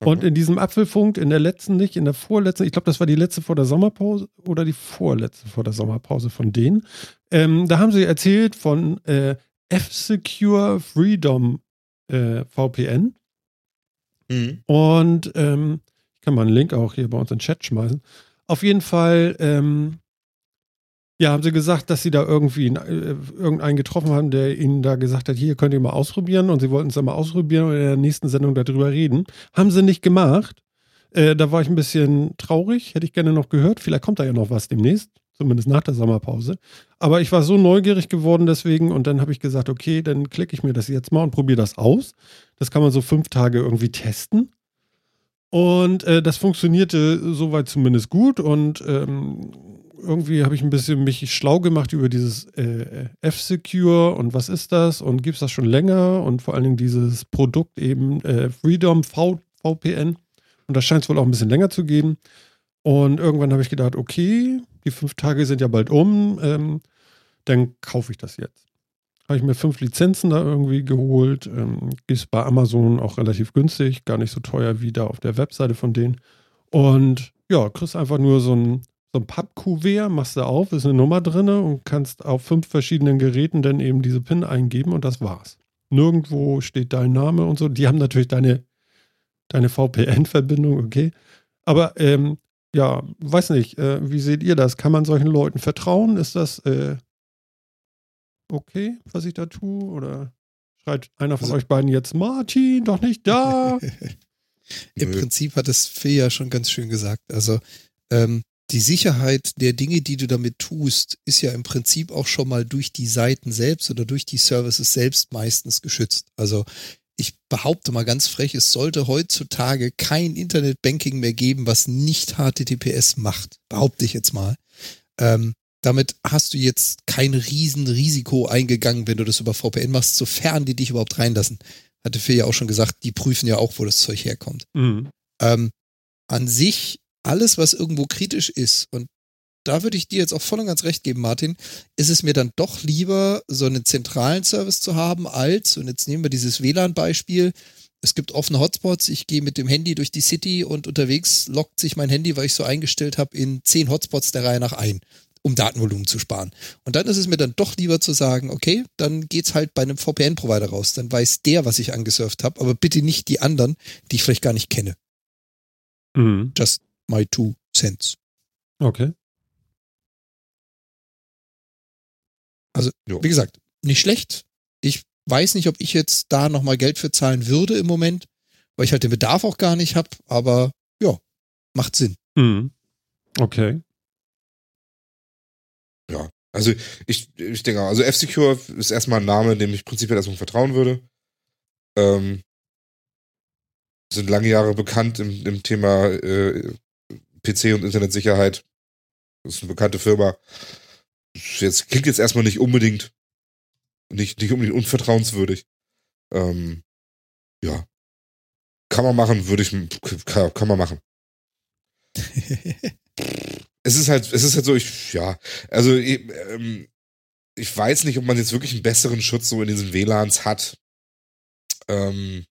Und in diesem Apfelfunk, in der letzten nicht, in der vorletzten, ich glaube, das war die letzte vor der Sommerpause oder die vorletzte vor der Sommerpause von denen. Ähm, da haben sie erzählt von äh, F-Secure Freedom äh, VPN. Mhm. Und ähm, kann mal einen Link auch hier bei uns in den Chat schmeißen. Auf jeden Fall, ähm, ja, haben sie gesagt, dass sie da irgendwie einen, äh, irgendeinen getroffen haben, der ihnen da gesagt hat, hier könnt ihr mal ausprobieren. Und sie wollten es dann mal ausprobieren und in der nächsten Sendung darüber reden. Haben sie nicht gemacht. Äh, da war ich ein bisschen traurig, hätte ich gerne noch gehört. Vielleicht kommt da ja noch was demnächst, zumindest nach der Sommerpause. Aber ich war so neugierig geworden deswegen und dann habe ich gesagt, okay, dann klicke ich mir das jetzt mal und probiere das aus. Das kann man so fünf Tage irgendwie testen. Und äh, das funktionierte soweit zumindest gut und ähm, irgendwie habe ich ein bisschen mich schlau gemacht über dieses äh, F-Secure und was ist das und gibt es das schon länger und vor allen Dingen dieses Produkt eben äh, Freedom v VPN und das scheint es wohl auch ein bisschen länger zu geben. Und irgendwann habe ich gedacht, okay, die fünf Tage sind ja bald um, ähm, dann kaufe ich das jetzt. Habe ich mir fünf Lizenzen da irgendwie geholt. Ähm, ist bei Amazon auch relativ günstig, gar nicht so teuer wie da auf der Webseite von denen. Und ja, kriegst einfach nur so ein, so ein Pappkuvert, machst du auf, ist eine Nummer drin und kannst auf fünf verschiedenen Geräten dann eben diese PIN eingeben und das war's. Nirgendwo steht dein Name und so. Die haben natürlich deine, deine VPN-Verbindung, okay. Aber ähm, ja, weiß nicht, äh, wie seht ihr das? Kann man solchen Leuten vertrauen? Ist das äh, okay, was ich da tue? Oder schreit einer von Also- euch beiden jetzt, Martin, doch nicht da? Im Nö. Prinzip hat es Phil ja schon ganz schön gesagt. Also ähm, die Sicherheit der Dinge, die du damit tust, ist ja im Prinzip auch schon mal durch die Seiten selbst oder durch die Services selbst meistens geschützt. Also ich behaupte mal ganz frech, es sollte heutzutage kein Internetbanking mehr geben, was nicht HTTPS macht. Behaupte ich jetzt mal. Ähm, damit hast du jetzt kein Riesenrisiko eingegangen, wenn du das über VPN machst, sofern die dich überhaupt reinlassen. Hatte Phil ja auch schon gesagt, die prüfen ja auch, wo das Zeug herkommt. Mhm. Ähm, an sich, alles, was irgendwo kritisch ist, und da würde ich dir jetzt auch voll und ganz recht geben, Martin, ist es mir dann doch lieber, so einen zentralen Service zu haben, als, und jetzt nehmen wir dieses WLAN-Beispiel, Es gibt offene Hotspots. Ich gehe mit dem Handy durch die City und unterwegs lockt sich mein Handy, weil ich so eingestellt habe, in zehn Hotspots der Reihe nach ein, um Datenvolumen zu sparen. Und dann ist es mir dann doch lieber zu sagen, okay, dann geht's halt bei einem VPN-Provider raus. Dann weiß der, was ich angesurft habe, aber bitte nicht die anderen, die ich vielleicht gar nicht kenne. Mhm. Just my two cents. Okay. Wie gesagt, nicht schlecht. Ich weiß nicht, ob ich jetzt da nochmal Geld für zahlen würde im Moment, weil ich halt den Bedarf auch gar nicht habe, aber ja, macht Sinn. Mhm. Okay. Ja. Also ich, ich denke also F-Secure ist erstmal ein Name, dem ich prinzipiell erstmal vertrauen würde. Ähm, sind lange Jahre bekannt im, im Thema äh, PC und Internetsicherheit. Das ist eine bekannte Firma. Jetzt klingt jetzt erstmal nicht unbedingt nicht, nicht unbedingt unvertrauenswürdig. Ähm, ja. Kann man machen, würde ich, kann, kann man machen. es ist halt, es ist halt so, ich, ja, also ich, ähm, ich weiß nicht, ob man jetzt wirklich einen besseren Schutz so in diesen WLANs hat. Ähm,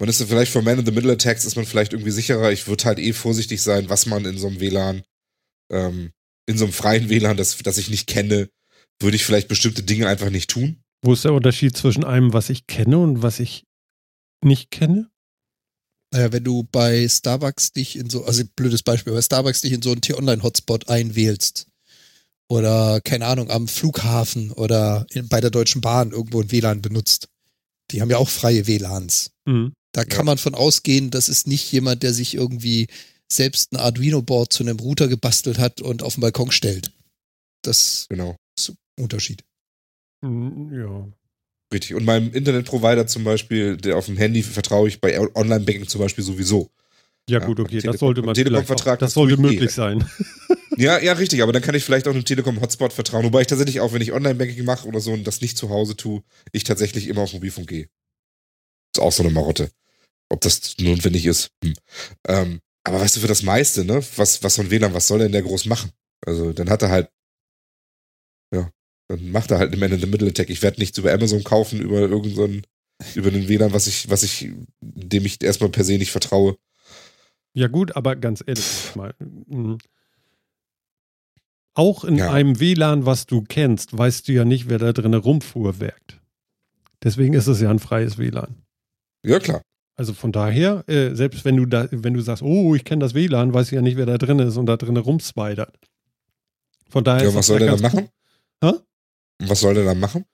man ist vielleicht für Man-in-the-Middle-Attacks ist man vielleicht irgendwie sicherer. Ich würde halt eh vorsichtig sein, was man in so einem WLAN, ähm, in so einem freien WLAN, das, das ich nicht kenne, würde ich vielleicht bestimmte Dinge einfach nicht tun. Wo ist der Unterschied zwischen einem, was ich kenne und was ich nicht kenne? Naja, wenn du bei Starbucks dich in so, also blödes Beispiel, bei Starbucks dich in so einen T-Online-Hotspot einwählst oder, keine Ahnung, am Flughafen oder in, bei der Deutschen Bahn irgendwo ein WLAN benutzt. Die haben ja auch freie WLANs. Mhm. Da kann Ja. man von ausgehen, das ist nicht jemand, der sich irgendwie selbst ein Arduino-Board zu einem Router gebastelt hat und auf den Balkon stellt. Das Genau. ist ein Unterschied. Mhm, Ja. Richtig. Und meinem Internetprovider zum Beispiel, der auf dem Handy vertraue ich bei Online-Banking zum Beispiel sowieso. Ja, Ja, gut, okay, Telekom- das sollte man Telekom-Vertrag das sollte eh. möglich sein. Ja, ja, richtig, aber dann kann ich vielleicht auch einem Telekom-Hotspot vertrauen. Wobei ich tatsächlich auch, wenn ich Online-Banking mache oder so und das nicht zu Hause tue, ich tatsächlich immer auf Mobilfunk gehe. Ist auch so eine Marotte. Ob das notwendig ist. Hm. Ähm, aber weißt du, für das meiste, ne, was, was so ein WLAN, was soll denn der groß machen? Also, dann hat er halt, ja, dann macht er halt eine Man-in-the-Middle-Attack. Ich werde nichts über Amazon kaufen, über irgendeinen, über einen WLAN, was ich, was ich, dem ich erstmal per se nicht vertraue. Ja, gut, aber ganz ehrlich mal. mm, Auch in Ja. einem WLAN, was du kennst, weißt du ja nicht, wer da drin rumfuhrwerkt. Deswegen ist es ja ein freies WLAN. Ja, klar. Also von daher, äh, selbst wenn du da, wenn du sagst, oh, ich kenne das WLAN, weiß ich ja nicht, wer da drin ist und da drin rumspidert. Von daher Ja, was soll der dann ganz machen? Hä? Was soll der dann machen?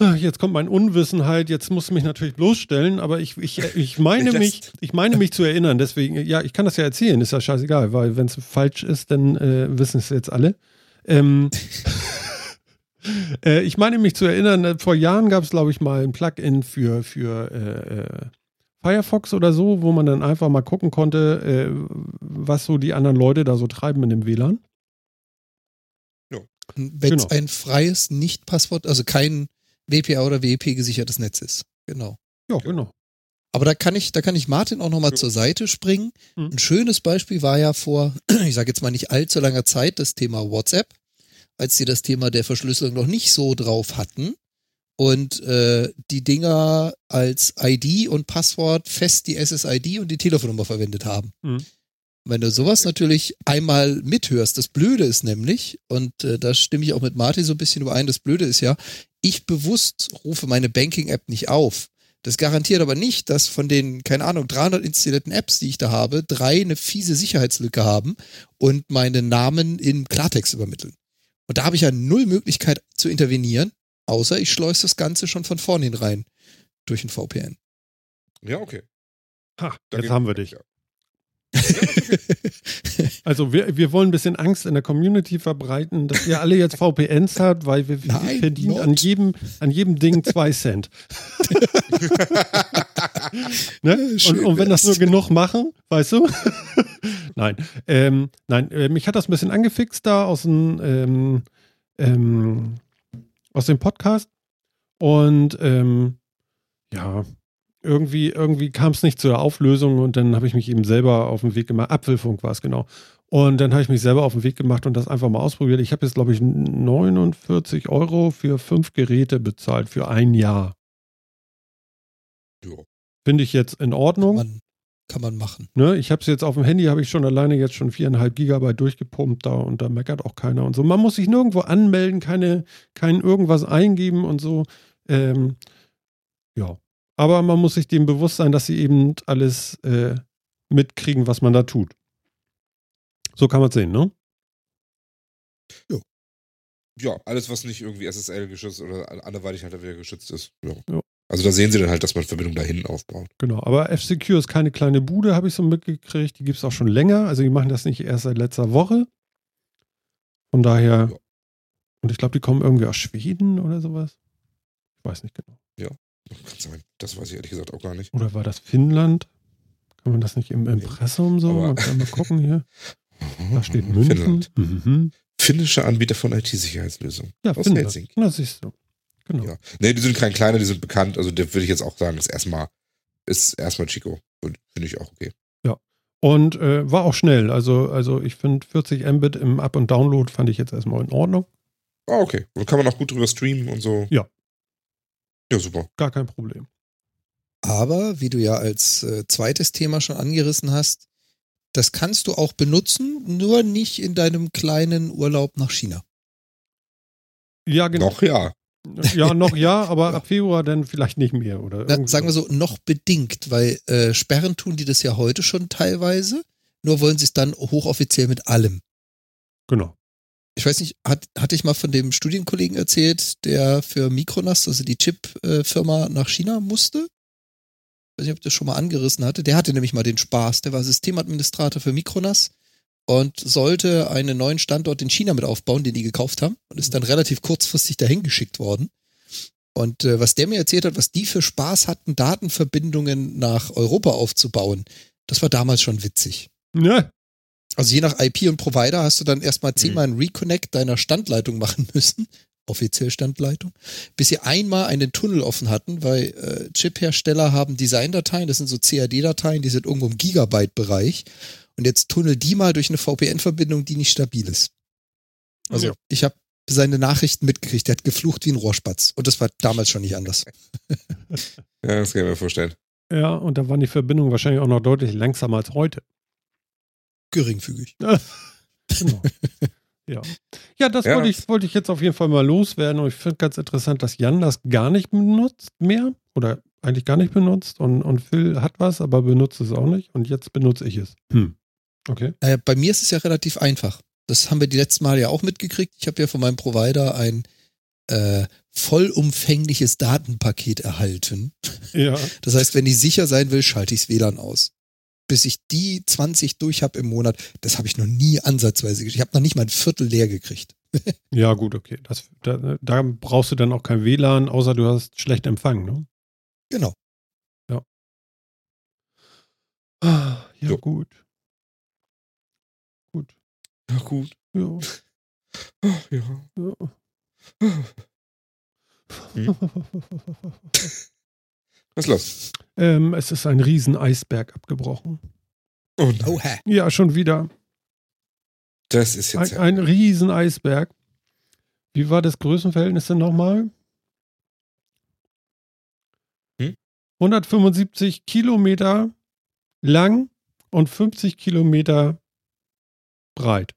Ah, Jetzt kommt mein Unwissenheit, jetzt musst du mich natürlich bloßstellen, aber ich, ich, ich meine mich, ich meine mich zu erinnern, deswegen, ja, ich kann das ja erzählen, ist ja scheißegal, weil wenn es falsch ist, dann äh, wissen es jetzt alle. Ähm, äh, ich meine mich zu erinnern, äh, vor Jahren gab es, glaube ich, mal ein Plugin für, für äh, äh, Firefox oder so, wo man dann einfach mal gucken konnte, äh, was so die anderen Leute da so treiben in dem WLAN. Wenn es Genau. ein freies Nicht-Passwort, also kein WPA oder WEP gesichertes Netz ist. Genau. Ja, genau. Aber da kann ich, da kann ich Martin auch nochmal Ja. zur Seite springen. Mhm. Ein schönes Beispiel war ja vor, ich sage jetzt mal nicht allzu langer Zeit, das Thema WhatsApp, als sie das Thema der Verschlüsselung noch nicht so drauf hatten und äh, die Dinger als ID und Passwort fest die SSID und die Telefonnummer verwendet haben. Mhm. Wenn du sowas natürlich einmal mithörst, das Blöde ist nämlich, und äh, da stimme ich auch mit Martin so ein bisschen überein, das Blöde ist ja, ich bewusst rufe meine Banking-App nicht auf. Das garantiert aber nicht, dass von den, keine Ahnung, 300 installierten Apps, die ich da habe, drei eine fiese Sicherheitslücke haben und meinen Namen in Klartext übermitteln. Und da habe ich ja null Möglichkeit zu intervenieren, außer ich schleuse das Ganze schon von vorne rein durch ein VPN. Ja, okay. Ha, Da jetzt haben wir dich. Ja. Also wir, wir wollen ein bisschen Angst in der Community verbreiten, dass ihr alle jetzt VPNs habt, weil wir, wir Nein, verdienen not. an jedem, an jedem Ding zwei Cent. ne? und, und wenn das nur genug machen, weißt du? nein, ähm, nein, äh, mich hat das ein bisschen angefixt da aus dem, ähm, ähm, aus dem Podcast. Und ähm, ja, irgendwie, irgendwie kam es nicht zur Auflösung und dann habe ich mich eben selber auf den Weg gemacht. Apfelfunk war es genau. Und dann habe ich mich selber auf den Weg gemacht und das einfach mal ausprobiert. Ich habe jetzt, glaube ich, 49 Euro für fünf Geräte bezahlt für ein Jahr. Ja. Finde ich jetzt in Ordnung. Man, kann man machen. Ne, ich habe es jetzt auf dem Handy, habe ich schon alleine jetzt schon viereinhalb Gigabyte durchgepumpt da und da meckert auch keiner und so. Man muss sich nirgendwo anmelden, keine, kein irgendwas eingeben und so. Ähm, ja. Aber man muss sich dem bewusst sein, dass sie eben alles äh, mitkriegen, was man da tut. So kann man es sehen, ne? Ja, alles, was nicht irgendwie SSL geschützt oder anderweitig halt wieder geschützt ist. Ja. Ja. Also da sehen sie dann halt, dass man Verbindung dahin aufbaut. Genau. Aber F-Secure ist keine kleine Bude, habe ich so mitgekriegt. Die gibt es auch schon länger. Also die machen das nicht erst seit letzter Woche. Von daher. Ja. Und ich glaube, die kommen irgendwie aus Schweden oder sowas. Ich weiß nicht genau. Kann sein. Das weiß ich ehrlich gesagt auch gar nicht. Oder war das Finnland? Kann man das nicht im Impressum so? Aber- Mal, mal gucken hier. Da steht München. Finnland. Mhm. Finnische Anbieter von IT-Sicherheitslösungen. Ja, Aus Finnland. Helsinki. Na, siehst du. Genau. Ja. Nee, die sind kein kleiner, die sind bekannt. Also der würde ich jetzt auch sagen, ist erstmal, ist erstmal Chico. Und Finde ich auch okay. Und äh, war auch schnell. Also, also ich finde 40 Mbit im Up- und Download fand ich jetzt erstmal in Ordnung. Ah, okay. Und kann man auch gut drüber streamen und so. Ja. Ja, super. Gar kein Problem. Aber, wie du ja als äh, zweites Thema schon angerissen hast, das kannst du auch benutzen, nur nicht in deinem kleinen Urlaub nach China. Ja, genau. Noch ja. Ja, noch ja, aber Ja. ab Februar dann vielleicht nicht mehr. Oder Na, sagen wir so, noch bedingt, weil äh, sperren tun die das ja heute schon teilweise, nur wollen sie es dann hochoffiziell mit allem. Genau. Ich weiß nicht, hat, hatte ich mal von dem Studienkollegen erzählt, der für Mikronas, also die Chip-Firma, nach China musste? Ich weiß nicht, ob der schon mal angerissen hatte. Der hatte nämlich mal den Spaß. Der war Systemadministrator für Mikronas und sollte einen neuen Standort in China mit aufbauen, den die gekauft haben und ist dann relativ kurzfristig dahin geschickt worden. Und äh, was der mir erzählt hat, was die für Spaß hatten, Datenverbindungen nach Europa aufzubauen, das war damals schon witzig. Ja, Also je nach IP und Provider hast du dann erstmal zehnmal einen Reconnect deiner Standleitung machen müssen, offiziell Standleitung, bis sie einmal einen Tunnel offen hatten, weil äh, Chip-Hersteller haben Designdateien, das sind so CAD-Dateien, die sind irgendwo im Gigabyte-Bereich und jetzt tunnel die mal durch eine VPN-Verbindung, die nicht stabil ist. Also Ja. ich habe seine Nachrichten mitgekriegt, der hat geflucht wie ein Rohrspatz und das war damals schon nicht anders. Ja, das kann ich mir vorstellen. ja, und da waren die Verbindungen wahrscheinlich auch noch deutlich langsamer als heute. Geringfügig. Genau. ja. Ja, das Ja. wollte ich, wollte ich jetzt auf jeden Fall mal loswerden. Und ich finde ganz interessant, dass Jan das gar nicht benutzt mehr. Oder eigentlich gar nicht benutzt. Und, und Phil hat was, aber benutzt es auch nicht. Und jetzt benutze ich es. Hm. Okay. Äh, bei mir ist es ja relativ einfach. Das haben wir die letzten Mal ja auch mitgekriegt. Ich habe ja von meinem Provider ein äh, vollumfängliches Datenpaket erhalten. Ja. Das heißt, wenn ich sicher sein will, schalte ich das WLAN aus. Bis ich die 20 durch habe im Monat, das habe ich noch nie ansatzweise geschafft. Ich habe noch nicht mal ein Viertel leer gekriegt. Ja, gut, okay. Das, da, da brauchst du dann auch kein WLAN, außer du hast schlecht Empfang, ne? Genau. Ah, ja, Jo. gut. Gut. Ja, gut. Ja. Ah, Ja. ja. Hm. Was ist los? ähm, es ist ein riesen Eisberg abgebrochen. Oh nein. Oha. Ja, schon wieder. Das ist jetzt Ein, ja. ein riesen Eisberg. Wie war das Größenverhältnis denn nochmal? Hm? 175 Kilometer lang und 50 Kilometer breit.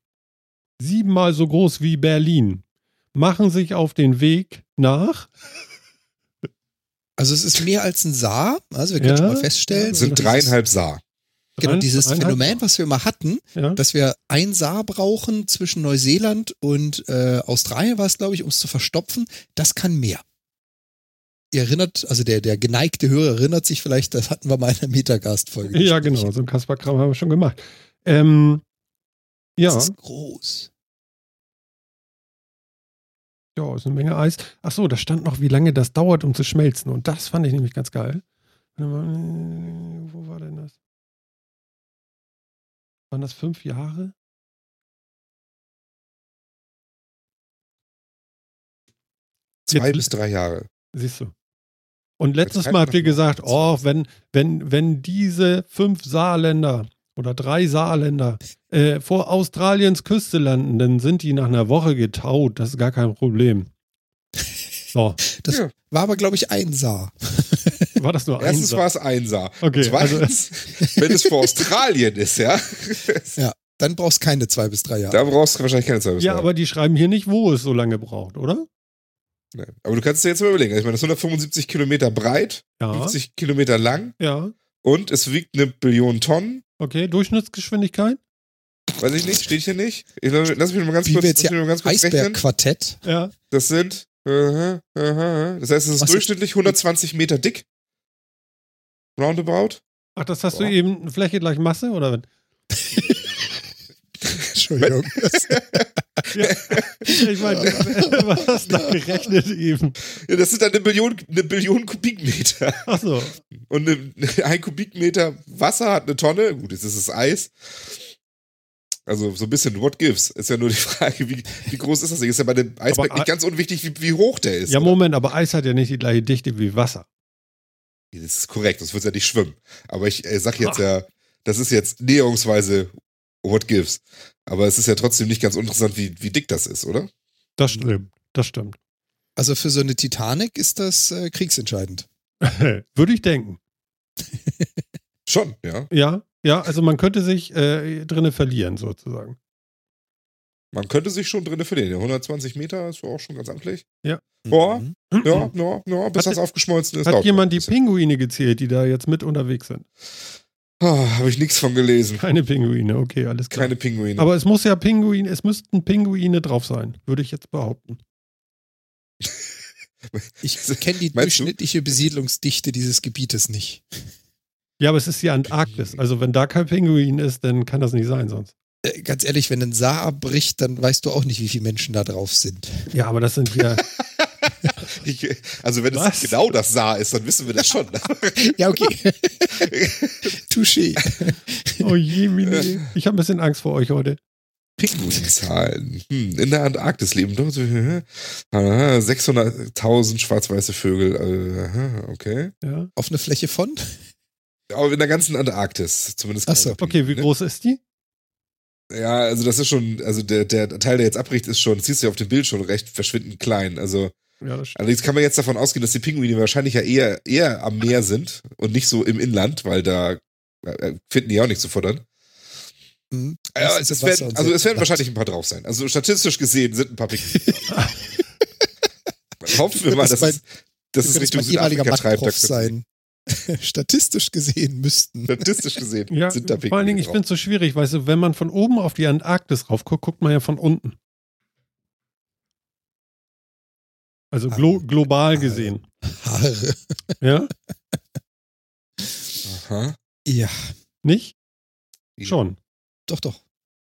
Siebenmal so groß wie Berlin. Machen sich auf den Weg nach. Also es ist mehr als ein Saar. Also wir können Ja. schon mal feststellen. Sind dreieinhalb Saar. Genau, dieses dreieinhalb- Phänomen, was wir immer hatten, Ja. dass wir ein Saar brauchen zwischen Neuseeland und äh, Australien war es, glaube ich, um es zu verstopfen, das kann mehr. Ihr erinnert, also der, der geneigte Hörer erinnert sich vielleicht, das hatten wir mal in der Metagast-Folge. ja, genau. So ein Kasper-Kram haben wir schon gemacht. Ähm, ja. Das ist groß. Ja, ist eine Menge Eis. Ach so, da stand noch, wie lange das dauert, um zu schmelzen. Und das fand ich nämlich ganz geil. Wo war denn das? Waren das fünf Jahre? Zwei Jetzt- bis drei Jahre. Siehst du. Und letztes Mal habt ihr gesagt, oh, wenn, wenn, wenn diese fünf Saarländer oder drei Saarländer äh, vor Australiens Küste landen, dann sind die nach einer Woche getaut. Das ist gar kein Problem. So, Das Ja. war aber, glaube ich, ein Saar. war das nur ein Erstens war es ein Saar. Okay, Zweitens, wenn es für Australien ist, ja, Dann brauchst du keine zwei bis drei Jahre. da brauchst du wahrscheinlich keine Zeit. Ja, aber die schreiben hier nicht, wo es so lange braucht, oder? Nee. Aber du kannst dir jetzt mal überlegen. Ich meine, das ist 175 Kilometer breit, Ja. 50 Kilometer lang Ja. Und es wiegt eine Billion Tonnen. Okay, Durchschnittsgeschwindigkeit? Weiß ich nicht, steht hier nicht. Ich, lass mich mal ganz Wie kurz, lass mich mal ganz kurz rechnen. Eisbergquartett. Ja. Das sind, äh, äh, äh, das heißt, es ist Was ist- durchschnittlich 120 Meter dick. Roundabout. Ach, das hast Boah. du eben Fläche gleich Masse, oder? was? Entschuldigung. Ja. Ich meine, was hast du da gerechnet eben? Ja, das sind dann eine Billion, eine Billion Kubikmeter. Ach so. Und eine, ein Kubikmeter Wasser hat eine Tonne. Gut, jetzt ist es Eis. Also so ein bisschen what gives. Ist ja nur die Frage, wie, wie groß ist das Ding? Ist ja bei dem Eisberg Aber nicht ganz unwichtig, wie, wie hoch der ist. Ja, oder? Moment, aber Eis hat ja nicht die gleiche Dichte wie Wasser. Das ist korrekt, sonst wird ja nicht schwimmen. Aber ich äh, sag jetzt ja, das ist jetzt näherungsweise what gives. Aber es ist ja trotzdem nicht ganz uninteressant, wie, wie dick das ist, oder? Das stimmt. Das stimmt. Also für so eine Titanic ist das äh, kriegsentscheidend. Würde ich denken. Schon, ja. Ja, ja, also man könnte sich äh, drinnen verlieren, sozusagen. Man könnte sich schon drinnen verlieren. Ja, 120 Meter ist auch schon ganz amtlich. Mhm. Boah. Ja, ja, ja, bis Hat- das aufgeschmolzen ist. Hat jemand die. Pinguine gezählt, die da jetzt mit unterwegs sind? Ah, Habe ich nichts von gelesen. Keine Pinguine, okay, alles klar. Keine Pinguine. Aber es muss ja Pinguine, es müssten Pinguine drauf sein, würde ich jetzt behaupten. Ich kenne die Meinst du? durchschnittliche Besiedlungsdichte dieses Gebietes nicht. Ja, aber es ist die Antarktis. Also wenn da kein Pinguin ist, dann kann das nicht sein sonst. Äh, ganz ehrlich, wenn ein Saar bricht, dann weißt du auch nicht, wie viele Menschen da drauf sind. Ja, aber das sind ja. ich, also wenn Was? es genau das Saar ist, dann wissen wir das schon. Ja, okay. Touché. Oh je, Mini. Ich habe ein bisschen Angst vor euch heute. Pinguinzahlen. Hm, in der Antarktis leben dort so, äh, aha, 600.000 schwarz-weiße Vögel. Äh, aha, okay. Ja. Auf eine Fläche von? Aber in der ganzen Antarktis, zumindest. Ach so. keine Okay, wie Pinguine. groß ist die? Ja, also das ist schon, also der, der Teil, der jetzt abbricht, ist schon, siehst du ja auf dem Bild schon recht verschwindend klein. Also Ja, allerdings kann man jetzt davon ausgehen, dass die Pinguine wahrscheinlich ja eher, eher am Meer sind und nicht so im Inland, weil da äh, finden die auch nichts zu futtern. Hm, Ja, es Wasser werden, also es werden wahrscheinlich ein paar drauf sein. Also statistisch gesehen sind ein paar Pinguine. Hoffen wir mal, Das dass, es, dass es Richtung Südafrika treibt. Sein. Statistisch gesehen müssten. Statistisch gesehen Ja, sind da Pinguine vor allen Dingen, ich finde es so schwierig, weißt du, wenn man von oben auf die Antarktis raufguckt, guckt man ja von unten. Also glo global gesehen. Haare. Ja? Aha. Ja, Nicht? Ja. Schon. doch, doch.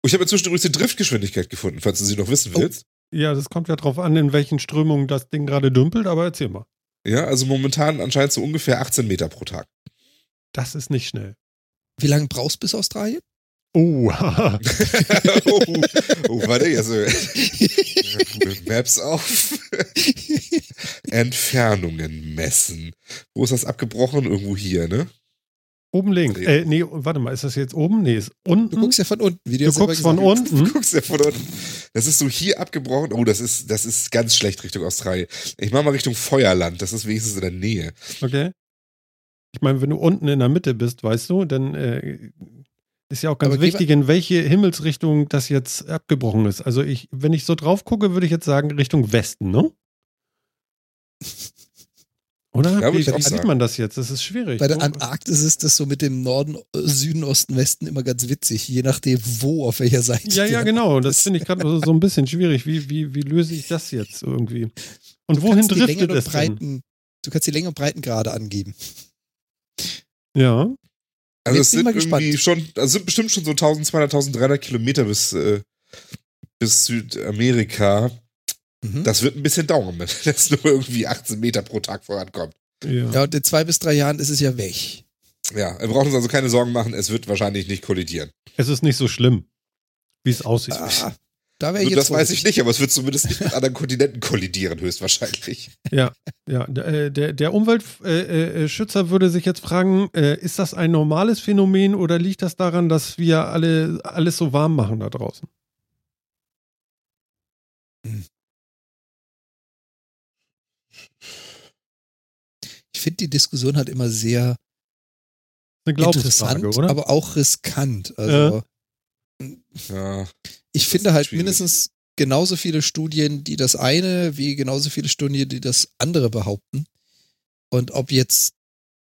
Ich habe inzwischen übrigens die Driftgeschwindigkeit gefunden, falls du sie noch wissen Oh. willst. Ja, das kommt ja drauf an, in welchen Strömungen das Ding gerade dümpelt, aber erzähl mal. Ja, also momentan anscheinend so ungefähr 18 Meter pro Tag. Das ist nicht schnell. Wie lange brauchst du bis Australien? Oh, haha. oh, oh, warte, also Google Maps auf. Entfernungen messen. Wo ist das abgebrochen? Irgendwo hier, ne? oben links. Äh, nee, warte mal, ist das jetzt oben? Nee, ist unten. Du guckst ja von unten, wie du, Du guckst von gesagt hast. Du unten. guckst ja von unten. Das ist so hier abgebrochen. Oh, das ist, das ist ganz schlecht Richtung Australien. Ich mach mal Richtung Feuerland. Das ist wenigstens in der Nähe. Okay. Ich meine, wenn du unten in der Mitte bist, weißt du, dann äh, ist ja auch ganz Aber wichtig, in welche Himmelsrichtung das jetzt abgebrochen ist. Also ich, wenn ich so drauf gucke, würde ich jetzt sagen Richtung Westen, ne? Oder? Ja, wie sieht sagen. man das jetzt? Das ist schwierig. Bei der Wo- Antarktis ist das so mit dem Norden, äh, Süden, Osten, Westen immer ganz witzig, je nachdem, wo, auf welcher Seite. ja, ja, genau. Das finde ich gerade so, so ein bisschen schwierig. Wie, wie, wie löse ich das jetzt irgendwie? Und Du wohin driftet und es denn? Breiten, Du kannst die Länge und Breitengrade angeben. Ja. Also es sind mal irgendwie gespannt. schon, also sind bestimmt schon so 1200, 1300 Kilometer bis, äh, bis Südamerika. Mhm. Das wird ein bisschen dauern, wenn das nur irgendwie 18 Meter pro Tag vorankommt. ja. Ja, und in zwei bis drei Jahren ist es ja weg. Ja, wir brauchen uns also keine Sorgen machen, es wird wahrscheinlich nicht kollidieren. Es ist nicht so schlimm, wie es aussieht. Ah, da wäre ich jetzt das weiß ich nicht, aber es wird zumindest nicht mit anderen Kontinenten kollidieren, höchstwahrscheinlich. Ja, ja. Der, der, der Umweltschützer äh, äh, würde sich jetzt fragen, äh, ist das ein normales Phänomen oder liegt das daran, dass wir alle alles so warm machen da draußen? finde die Diskussion halt immer sehr interessant, oder? aber auch riskant. Also Ja. Ich finde halt schwierig. mindestens genauso viele Studien, die das eine, wie genauso viele Studien, die das andere behaupten. Und ob jetzt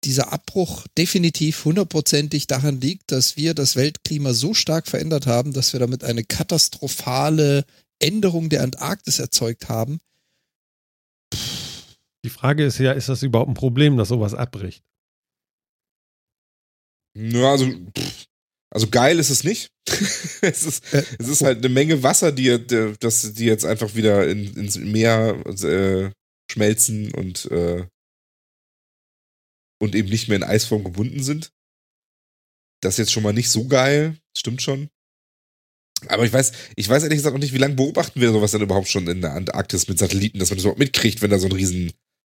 dieser Abbruch definitiv hundertprozentig daran liegt, dass wir das Weltklima so stark verändert haben, dass wir damit eine katastrophale Änderung der Antarktis erzeugt haben. Die Frage ist ja, ist das überhaupt ein Problem, dass sowas abbricht? Ja, also, pff, also geil ist es nicht. es, ist, Äh, es ist halt eine Menge Wasser, die, die, das, die jetzt einfach wieder in, ins Meer äh, schmelzen und, äh, und eben nicht mehr in Eisform gebunden sind. Das ist jetzt schon mal nicht so geil, stimmt schon. Aber ich weiß, ich weiß ehrlich gesagt auch nicht, wie lange beobachten wir sowas dann überhaupt schon in der Antarktis mit Satelliten, dass man das überhaupt mitkriegt, wenn da so ein riesen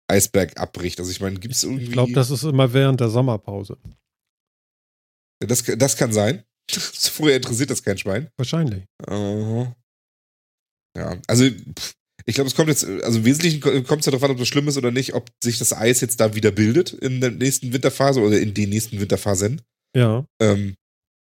Eisberg abbricht. Also ich meine, gibt es irgendwie. Ich glaube, das ist immer während der Sommerpause. Das, das kann sein. Früher interessiert das kein Schwein. Wahrscheinlich. Aha. Ja, also ich glaube, es kommt jetzt, also im Wesentlichen kommt es ja darauf an, ob das schlimm ist oder nicht, ob sich das Eis jetzt da wieder bildet in der nächsten Winterphase oder in den nächsten Winterphasen Ja. ähm,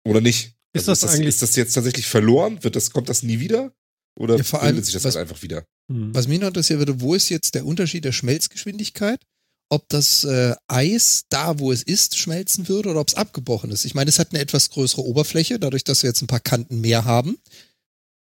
oder nicht. Ist Also das eigentlich- ist das jetzt tatsächlich verloren? Wird das, kommt das nie wieder? Oder Ja, vor allem, bildet sich das was- halt einfach wieder? Hm. Was mich noch interessieren würde, wo ist jetzt der Unterschied der Schmelzgeschwindigkeit? Ob das äh, Eis da, wo es ist, schmelzen würde oder ob es abgebrochen ist. Ich meine, es hat eine etwas größere Oberfläche, dadurch, dass wir jetzt ein paar Kanten mehr haben.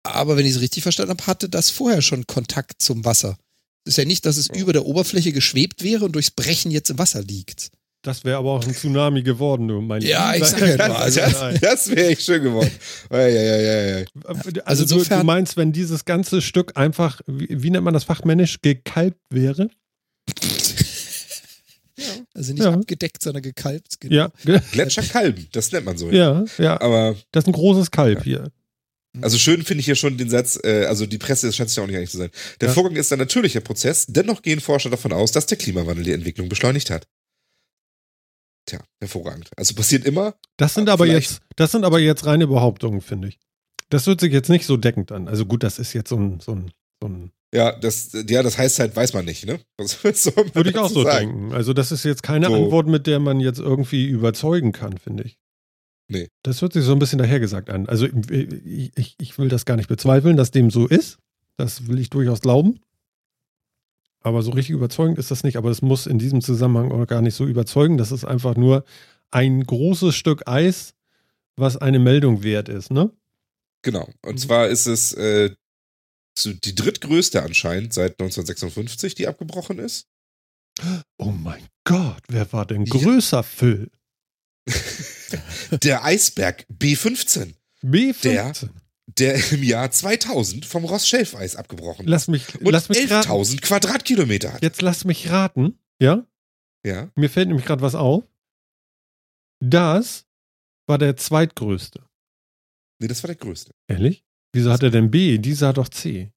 Aber wenn ich es richtig verstanden habe, hatte das vorher schon Kontakt zum Wasser. Es ist ja nicht, dass es Oh. über der Oberfläche geschwebt wäre und durchs Brechen jetzt im Wasser liegt. Das wäre aber auch ein Tsunami geworden, du mein Ja, ich sag ja nur, also- das das wäre echt schön geworden. Ja, ja, ja, ja, ja. Also, Also du, du insofern- meinst, wenn dieses ganze Stück einfach, wie, wie nennt man das fachmännisch, gekalbt wäre? Also nicht Ja. abgedeckt, sondern gekalbt. genau. Ja, ge- Gletscherkalben, das nennt man so. ja, ja. Aber Das ist ein großes Kalb hier. Also schön finde ich hier schon den Satz, äh, also die Presse, das scheint sich ja auch nicht einig zu sein. Der Ja. Vorgang ist ein natürlicher Prozess, dennoch gehen Forscher davon aus, dass der Klimawandel die Entwicklung beschleunigt hat. Tja, hervorragend. Also passiert immer. Das sind aber vielleicht- jetzt, das sind aber jetzt reine Behauptungen, finde ich. Das hört sich jetzt nicht so deckend an. Also gut, das ist jetzt so ein, so ein, so ein Ja, das, ja, das heißt halt, weiß man nicht, ne? Würde ich auch so sagen? denken. Also das ist jetzt keine So. Antwort, mit der man jetzt irgendwie überzeugen kann, finde ich. Nee. Das hört sich so ein bisschen dahergesagt an. Also ich, ich, ich will das gar nicht bezweifeln, dass dem so ist. Das will ich durchaus glauben. Aber so richtig überzeugend ist das nicht. Aber es muss in diesem Zusammenhang auch gar nicht so überzeugen. Das ist einfach nur ein großes Stück Eis, was eine Meldung wert ist, ne? Genau. Und Mhm. zwar ist es äh, die drittgrößte anscheinend seit 1956, die abgebrochen ist. Oh mein Gott, wer war denn Ja. größer, Phil? Der Eisberg B15, B15. der im Jahr 2000 vom Ross-Schelfeis abgebrochen Lass mich, und lass mich raten. 11.000 Quadratkilometer hat. Jetzt lass mich raten. Ja? Ja. Mir fällt nämlich gerade was auf. Das war der zweitgrößte. Nee, das war der größte. Ehrlich? Wieso hat er denn B? Dieser hat doch C.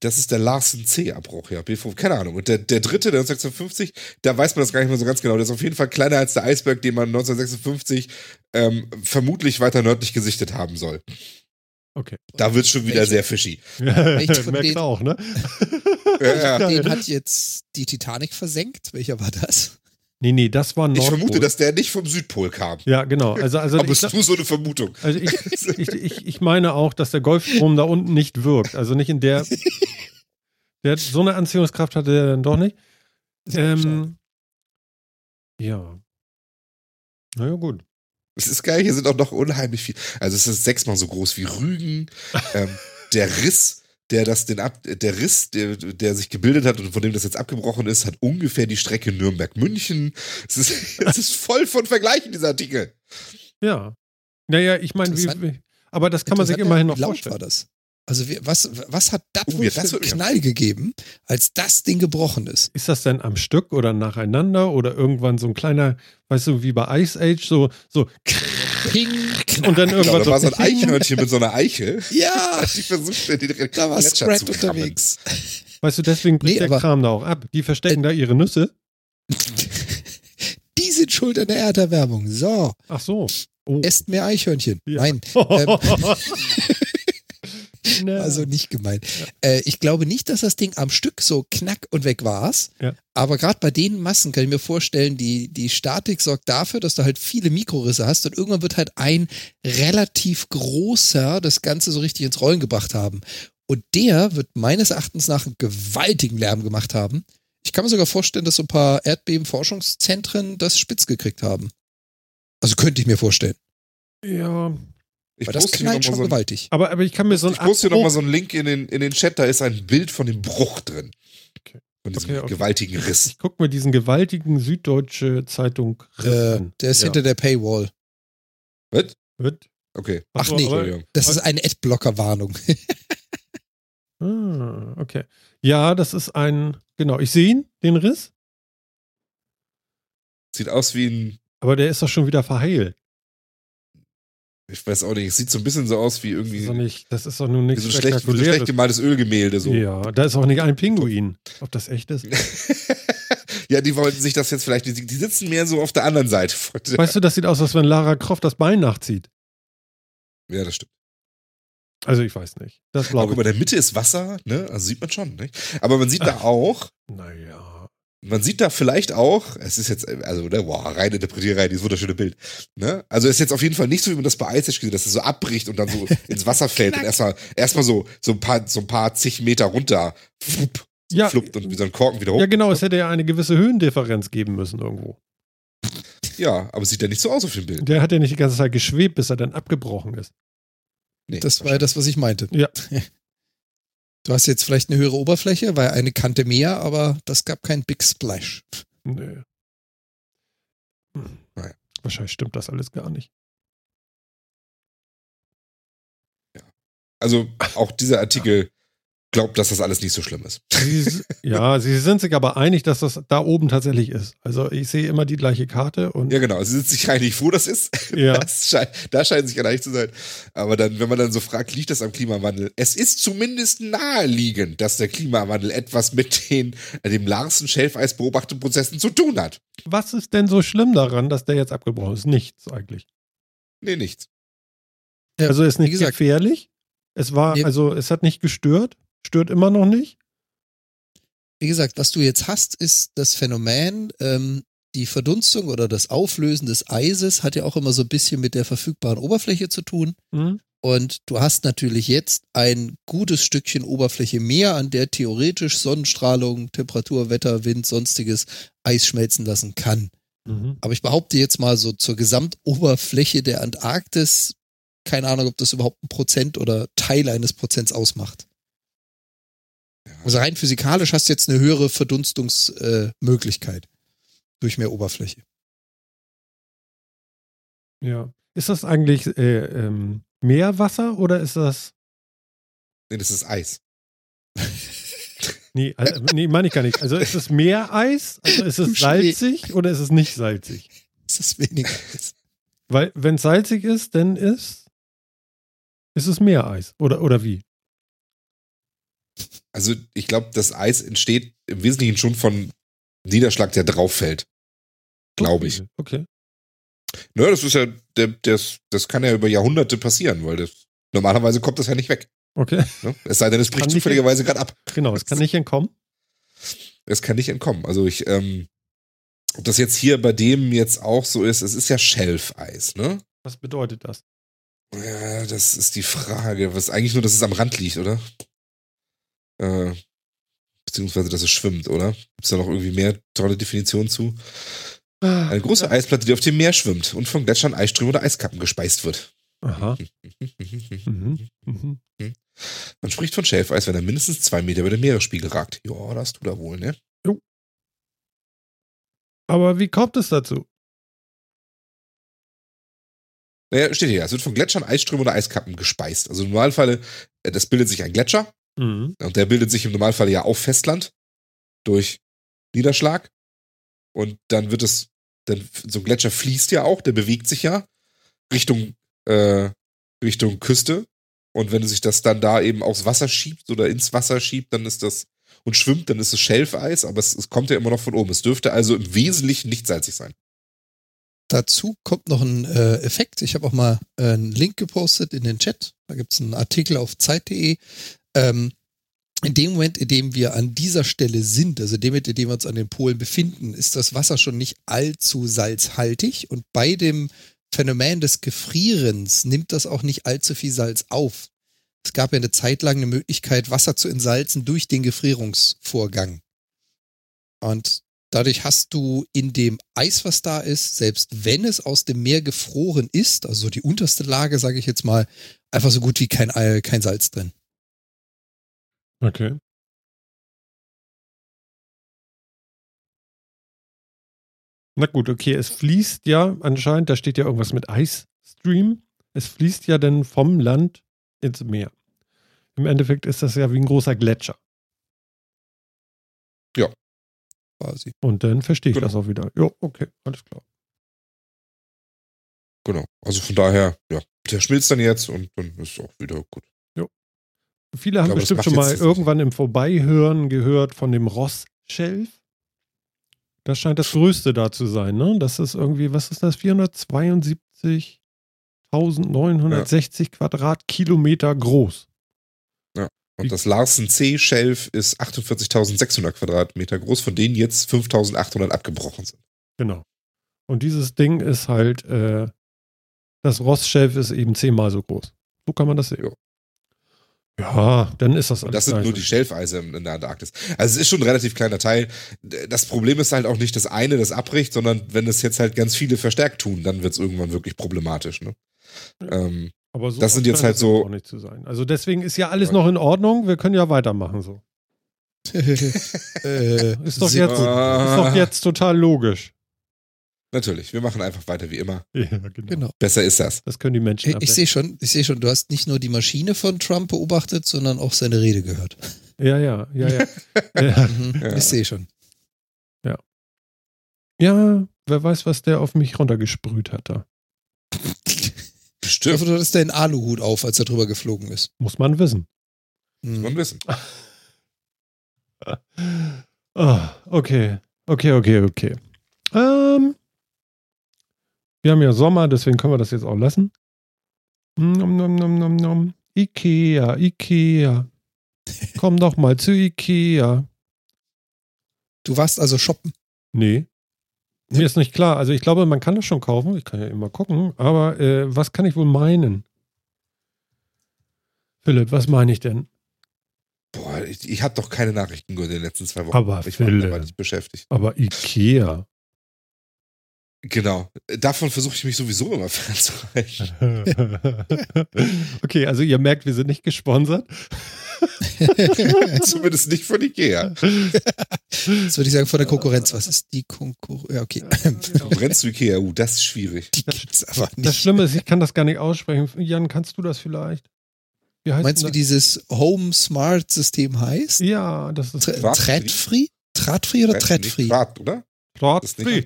Das ist der Larsen C-Abbruch, ja. B5, keine Ahnung. Und der, der dritte, der 1956, da weiß man das gar nicht mehr so ganz genau. Der ist auf jeden Fall kleiner als der Eisberg, den man 1956 ähm, vermutlich weiter nördlich gesichtet haben soll. Okay. Da wird schon wieder Welche- sehr fishy. Merkst von du denen- auch, ne? Ja, ja. Den hat jetzt die Titanic versenkt. Welcher war das? Nee, nee, das war Ich Nordpol. vermute, dass der nicht vom Südpol kam. Ja, genau. Also, also, Aber ich, es ist nur so eine Vermutung. also ich, ich, ich, ich meine auch, dass der Golfstrom da unten nicht wirkt. Also nicht in der. Der hat, so eine Anziehungskraft hatte er dann doch nicht. Ähm, ja. Naja, gut. Es ist geil, hier sind auch noch unheimlich viel. Also es ist sechsmal so groß wie Rügen. ähm, der Riss, der das den ab, der Riss, der, der sich gebildet hat und von dem das jetzt abgebrochen ist, hat ungefähr die Strecke Nürnberg-München. Es ist, es ist voll von Vergleichen, dieser Artikel. Ja. Naja, ich meine, wie, aber das kann man sich immerhin noch wie laut vorstellen. war das? Also wie, was, was hat das Oh, wohl ja, für das einen Knall gegeben, als das Ding gebrochen ist? Ist das denn am Stück oder nacheinander oder irgendwann so ein kleiner, weißt du, wie bei Ice Age, so, so Ping, und dann Genau, irgendwann da war so ein so. Eichhörnchen mit so einer Eichel. Ja, Die versucht, den da war Scrat unterwegs. Weißt du, deswegen bricht Nee, der aber- Kram da auch ab. Die verstecken da ihre Nüsse. Die sind schuld an der Erderwärmung. So, Ach so. Oh. esst mehr Eichhörnchen. Ja. Nein, ähm, Ne. Also nicht gemeint. Äh, ich glaube nicht, dass das Ding am Stück so knack und weg war's. Ja. Aber gerade bei den Massen kann ich mir vorstellen, die, die Statik sorgt dafür, dass du halt viele Mikrorisse hast und irgendwann wird halt ein relativ großer das Ganze so richtig ins Rollen gebracht haben. Und der wird meines Erachtens nach einen gewaltigen Lärm gemacht haben. Ich kann mir sogar vorstellen, dass so ein paar Erdbebenforschungszentren das spitz gekriegt haben. Also könnte ich mir vorstellen. ja, Ich Weil das poste hier knallt nochmal schon so, ein- gewaltig. aber, aber ich kann mir so ein ich poste hier noch mal Abbruch- so einen Link in den, in den Chat, da ist ein Bild von dem Bruch drin. Okay. Von diesem Okay, okay. gewaltigen Riss. Ich gucke mir diesen gewaltigen Süddeutsche Zeitung Riss Äh, an. der ist Ja. hinter der Paywall. Was? Wird? Okay. Ach so, nee, aber-. Das ist eine Adblocker-Warnung. Ah, okay. Ja, das ist ein, genau, ich sehe ihn, den Riss, Sieht aus wie ein, aber der ist doch schon wieder verheilt. Ich weiß auch nicht, es sieht so ein bisschen so aus wie Das irgendwie ist doch, nicht, das ist doch nun nichts so ein schlecht, schlecht gemaltes Ölgemälde. So. Ja, da ist auch nicht ein Pinguin. Ob das echt ist? ja, die wollten sich das jetzt vielleicht, die, die sitzen mehr so auf der anderen Seite. Weißt du, das sieht aus, als wenn Lara Croft das Bein nachzieht. Ja, das stimmt. Also ich weiß nicht. Das Aber in der Mitte ist Wasser, ne? Also sieht man schon, ne? Aber man sieht da auch, Naja. Man sieht da vielleicht auch, es ist jetzt, also, ne, boah, rein interpretierei, dieses wunderschöne Bild. Ne? Also es ist jetzt auf jeden Fall nicht so, wie man das bei Ice Age gesehen hat, dass es so abbricht und dann so ins Wasser fällt und erstmal erstmal so, so ein paar, so ein paar zig Meter runter flupp, Ja, fluppt und wie so ein Korken wieder hoch. ja, genau, es hätte ja eine gewisse Höhendifferenz geben müssen irgendwo. Ja, aber es sieht ja nicht so aus auf dem Bild. Der hat ja nicht die ganze Zeit geschwebt, bis er dann abgebrochen ist. Nee, Das war ja das, was ich meinte. Ja. Du hast jetzt vielleicht eine höhere Oberfläche, weil eine Kante mehr, aber das gab keinen Big Splash. Nö. Hm. Naja. Wahrscheinlich stimmt das alles gar nicht. Also auch dieser Artikel glaubt, dass das alles nicht so schlimm ist. Sie, ja, sie sind sich aber einig, dass das da oben tatsächlich ist. Also ich sehe immer die gleiche Karte und Ja, genau. Sie sind sich einig, wo das ist. Ja. Das scheint, da scheint sich einig zu sein. Aber dann, wenn man dann so fragt, liegt das am Klimawandel? Es ist zumindest naheliegend, dass der Klimawandel etwas mit den, äh, dem Larsen-Schelfeis beobachteten Prozessen zu tun hat. was ist denn so schlimm daran, dass der jetzt abgebrochen ist? Nichts eigentlich. Nee, nichts. Ja, also ist nicht gesagt- gefährlich. Es war, Nee. also es hat nicht gestört. Stört immer noch nicht. Wie gesagt, was du jetzt hast, ist das Phänomen, ähm, die Verdunstung oder das Auflösen des Eises hat ja auch immer so ein bisschen mit der verfügbaren Oberfläche zu tun. Hm? Und du hast natürlich jetzt ein gutes Stückchen Oberfläche mehr, an der theoretisch Sonnenstrahlung, Temperatur, Wetter, Wind, sonstiges Eis schmelzen lassen kann. Mhm. Aber ich behaupte jetzt mal so zur Gesamtoberfläche der Antarktis, keine Ahnung, ob das überhaupt ein Prozent oder Teil eines Prozents ausmacht. Also rein physikalisch hast du jetzt eine höhere Verdunstungsmöglichkeit äh, durch mehr Oberfläche. Ja. Ist das eigentlich äh, ähm, Meerwasser oder ist das. Nee, das ist Eis. Nee, also, nee, meine ich gar nicht. Also ist es Meereis? Also ist es salzig oder ist es nicht salzig? Das ist weniger. Weil, wenn es salzig ist, dann ist, ist es Meereis. Oder, oder wie? Also ich glaube, das Eis entsteht im Wesentlichen schon von Niederschlag, der drauf fällt. Glaube ich. Okay. Naja, das ist ja, der, das, das kann ja über Jahrhunderte passieren, weil das, normalerweise kommt das ja nicht weg. Okay. Ne? Es sei denn, es bricht zufälligerweise gerade ab. Genau, es kann nicht entkommen. Es kann nicht entkommen. Also ich, ähm, ob das jetzt hier bei dem jetzt auch so ist, es ist ja Schelfeis, ne? Was bedeutet das? Ja, das ist die Frage. Was eigentlich nur, dass es am Rand liegt, oder? Äh, beziehungsweise, dass es schwimmt, oder? Gibt es da noch irgendwie mehr tolle Definitionen zu? Eine große Eisplatte, die auf dem Meer schwimmt und von Gletschern, Eisströmen oder Eiskappen gespeist wird. Aha. Mhm. Mhm. Man spricht von Schelfeis, wenn er mindestens zwei Meter über den Meeresspiegel ragt. Ja, das tut er wohl, ne? Aber wie kommt es dazu? Naja, steht hier, es wird von Gletschern, Eisströmen oder Eiskappen gespeist. Also im Normalfall, äh, das bildet sich ein Gletscher Mhm. und der bildet sich im Normalfall ja auf Festland durch Niederschlag. Und dann wird es, dann, so ein Gletscher fließt ja auch, der bewegt sich ja Richtung, äh, Richtung Küste. Und wenn sich das dann da eben aufs Wasser schiebt oder ins Wasser schiebt, dann ist das und schwimmt, dann ist es Schelfeis, aber es, es kommt ja immer noch von oben. Es dürfte also im Wesentlichen nicht salzig sein. Dazu kommt noch ein äh, Effekt. Ich habe auch mal äh, einen Link gepostet in den Chat. Da gibt es einen Artikel auf Zeit.de. Ähm, in dem Moment, in dem wir an dieser Stelle sind, also dem Moment, in dem wir uns an den Polen befinden, ist das Wasser schon nicht allzu salzhaltig und bei dem Phänomen des Gefrierens nimmt das auch nicht allzu viel Salz auf. Es gab ja eine Zeit lang eine Möglichkeit, Wasser zu entsalzen durch den Gefrierungsvorgang. Und dadurch hast du in dem Eis, was da ist, selbst wenn es aus dem Meer gefroren ist, also so die unterste Lage, sage ich jetzt mal, einfach so gut wie kein, Ei- kein Salz drin. Okay. Na gut, okay, es fließt ja anscheinend, da steht ja irgendwas mit Ice Stream. Es fließt ja dann vom Land ins Meer. Im Endeffekt ist das ja wie ein großer Gletscher. Quasi. Und dann verstehe ich Genau. das auch wieder. Ja, okay, alles klar. Genau. Also von daher, ja, der schmilzt dann jetzt und dann ist auch wieder gut. Viele haben glaube, bestimmt schon mal irgendwann im Vorbeihören gehört von dem Ross-Schelf. Das scheint das größte da zu sein, ne? Das ist irgendwie, was ist das? 472.960 Quadratkilometer groß. Und das Larsen C-Shelf ist 48.600 Quadratmeter groß, von denen jetzt 5.800 abgebrochen sind. Genau. Und dieses Ding ist halt, äh, das Ross-Schelf ist eben zehnmal so groß. So kann man das sehen. Ja. Ja, dann ist das alles das sind nur die Schelfeise in der Antarktis. Also es ist schon ein relativ kleiner Teil. Das Problem ist halt auch nicht das eine, das abbricht, sondern wenn es jetzt halt ganz viele verstärkt tun, dann wird es irgendwann wirklich problematisch. Ne? Ähm, Aber so das sind jetzt halt so- auch nicht zu sein. Also deswegen ist ja alles noch in Ordnung. Wir können ja weitermachen so. Ist doch, jetzt, ist doch jetzt total logisch. Natürlich, wir machen einfach weiter wie immer. Ja, genau. Genau. Besser ist das. Das können die Menschen Ich, ich sehe schon, ich sehe schon, du hast nicht nur die Maschine von Trump beobachtet, sondern auch seine Rede gehört. Ja, ja, ja, ja. ja. Mhm, Ja. Ich sehe schon. Ja, wer weiß, was der auf mich runtergesprüht hat da. Ich Bestimmt. hoffe, du hattest deinen Aluhut auf, als er drüber geflogen ist. Muss man wissen. Muss Mhm. man wissen. Ah, okay. Okay, okay, okay. Ähm, wir haben ja Sommer, deswegen können wir das jetzt auch lassen. Nom, nom, nom, nom, nom. Ikea, Ikea. Komm doch mal zu Ikea. Du warst also shoppen. Nee. Mir ist nicht klar. Also ich glaube, man kann das schon kaufen. Ich kann ja immer gucken. Aber äh, was kann ich wohl meinen? Philipp, was meine ich denn? Boah, ich, ich habe doch keine Nachrichten gehört in den letzten zwei Wochen. Aber ich war Philipp. dabei nicht beschäftigt. Aber Ikea. Genau. Davon versuche ich mich sowieso immer fernzuhalten. okay, also ihr merkt, wir sind nicht gesponsert. Zumindest nicht von Ikea. Jetzt würde ich sagen, von der Konkurrenz. Was ist die Konkurrenz? Ja, okay. Konkurrenz zu Ikea, uh, das ist schwierig. Die gibt's aber Das nicht. Schlimme ist, ich kann das gar nicht aussprechen. Jan, kannst du das vielleicht? Wie heißt Meinst du, wie dieses Home Smart System heißt? das? Ja, das ist? Tradfree? Tradfree oder Tradfree? Draht, oder? Draht ist nicht- free.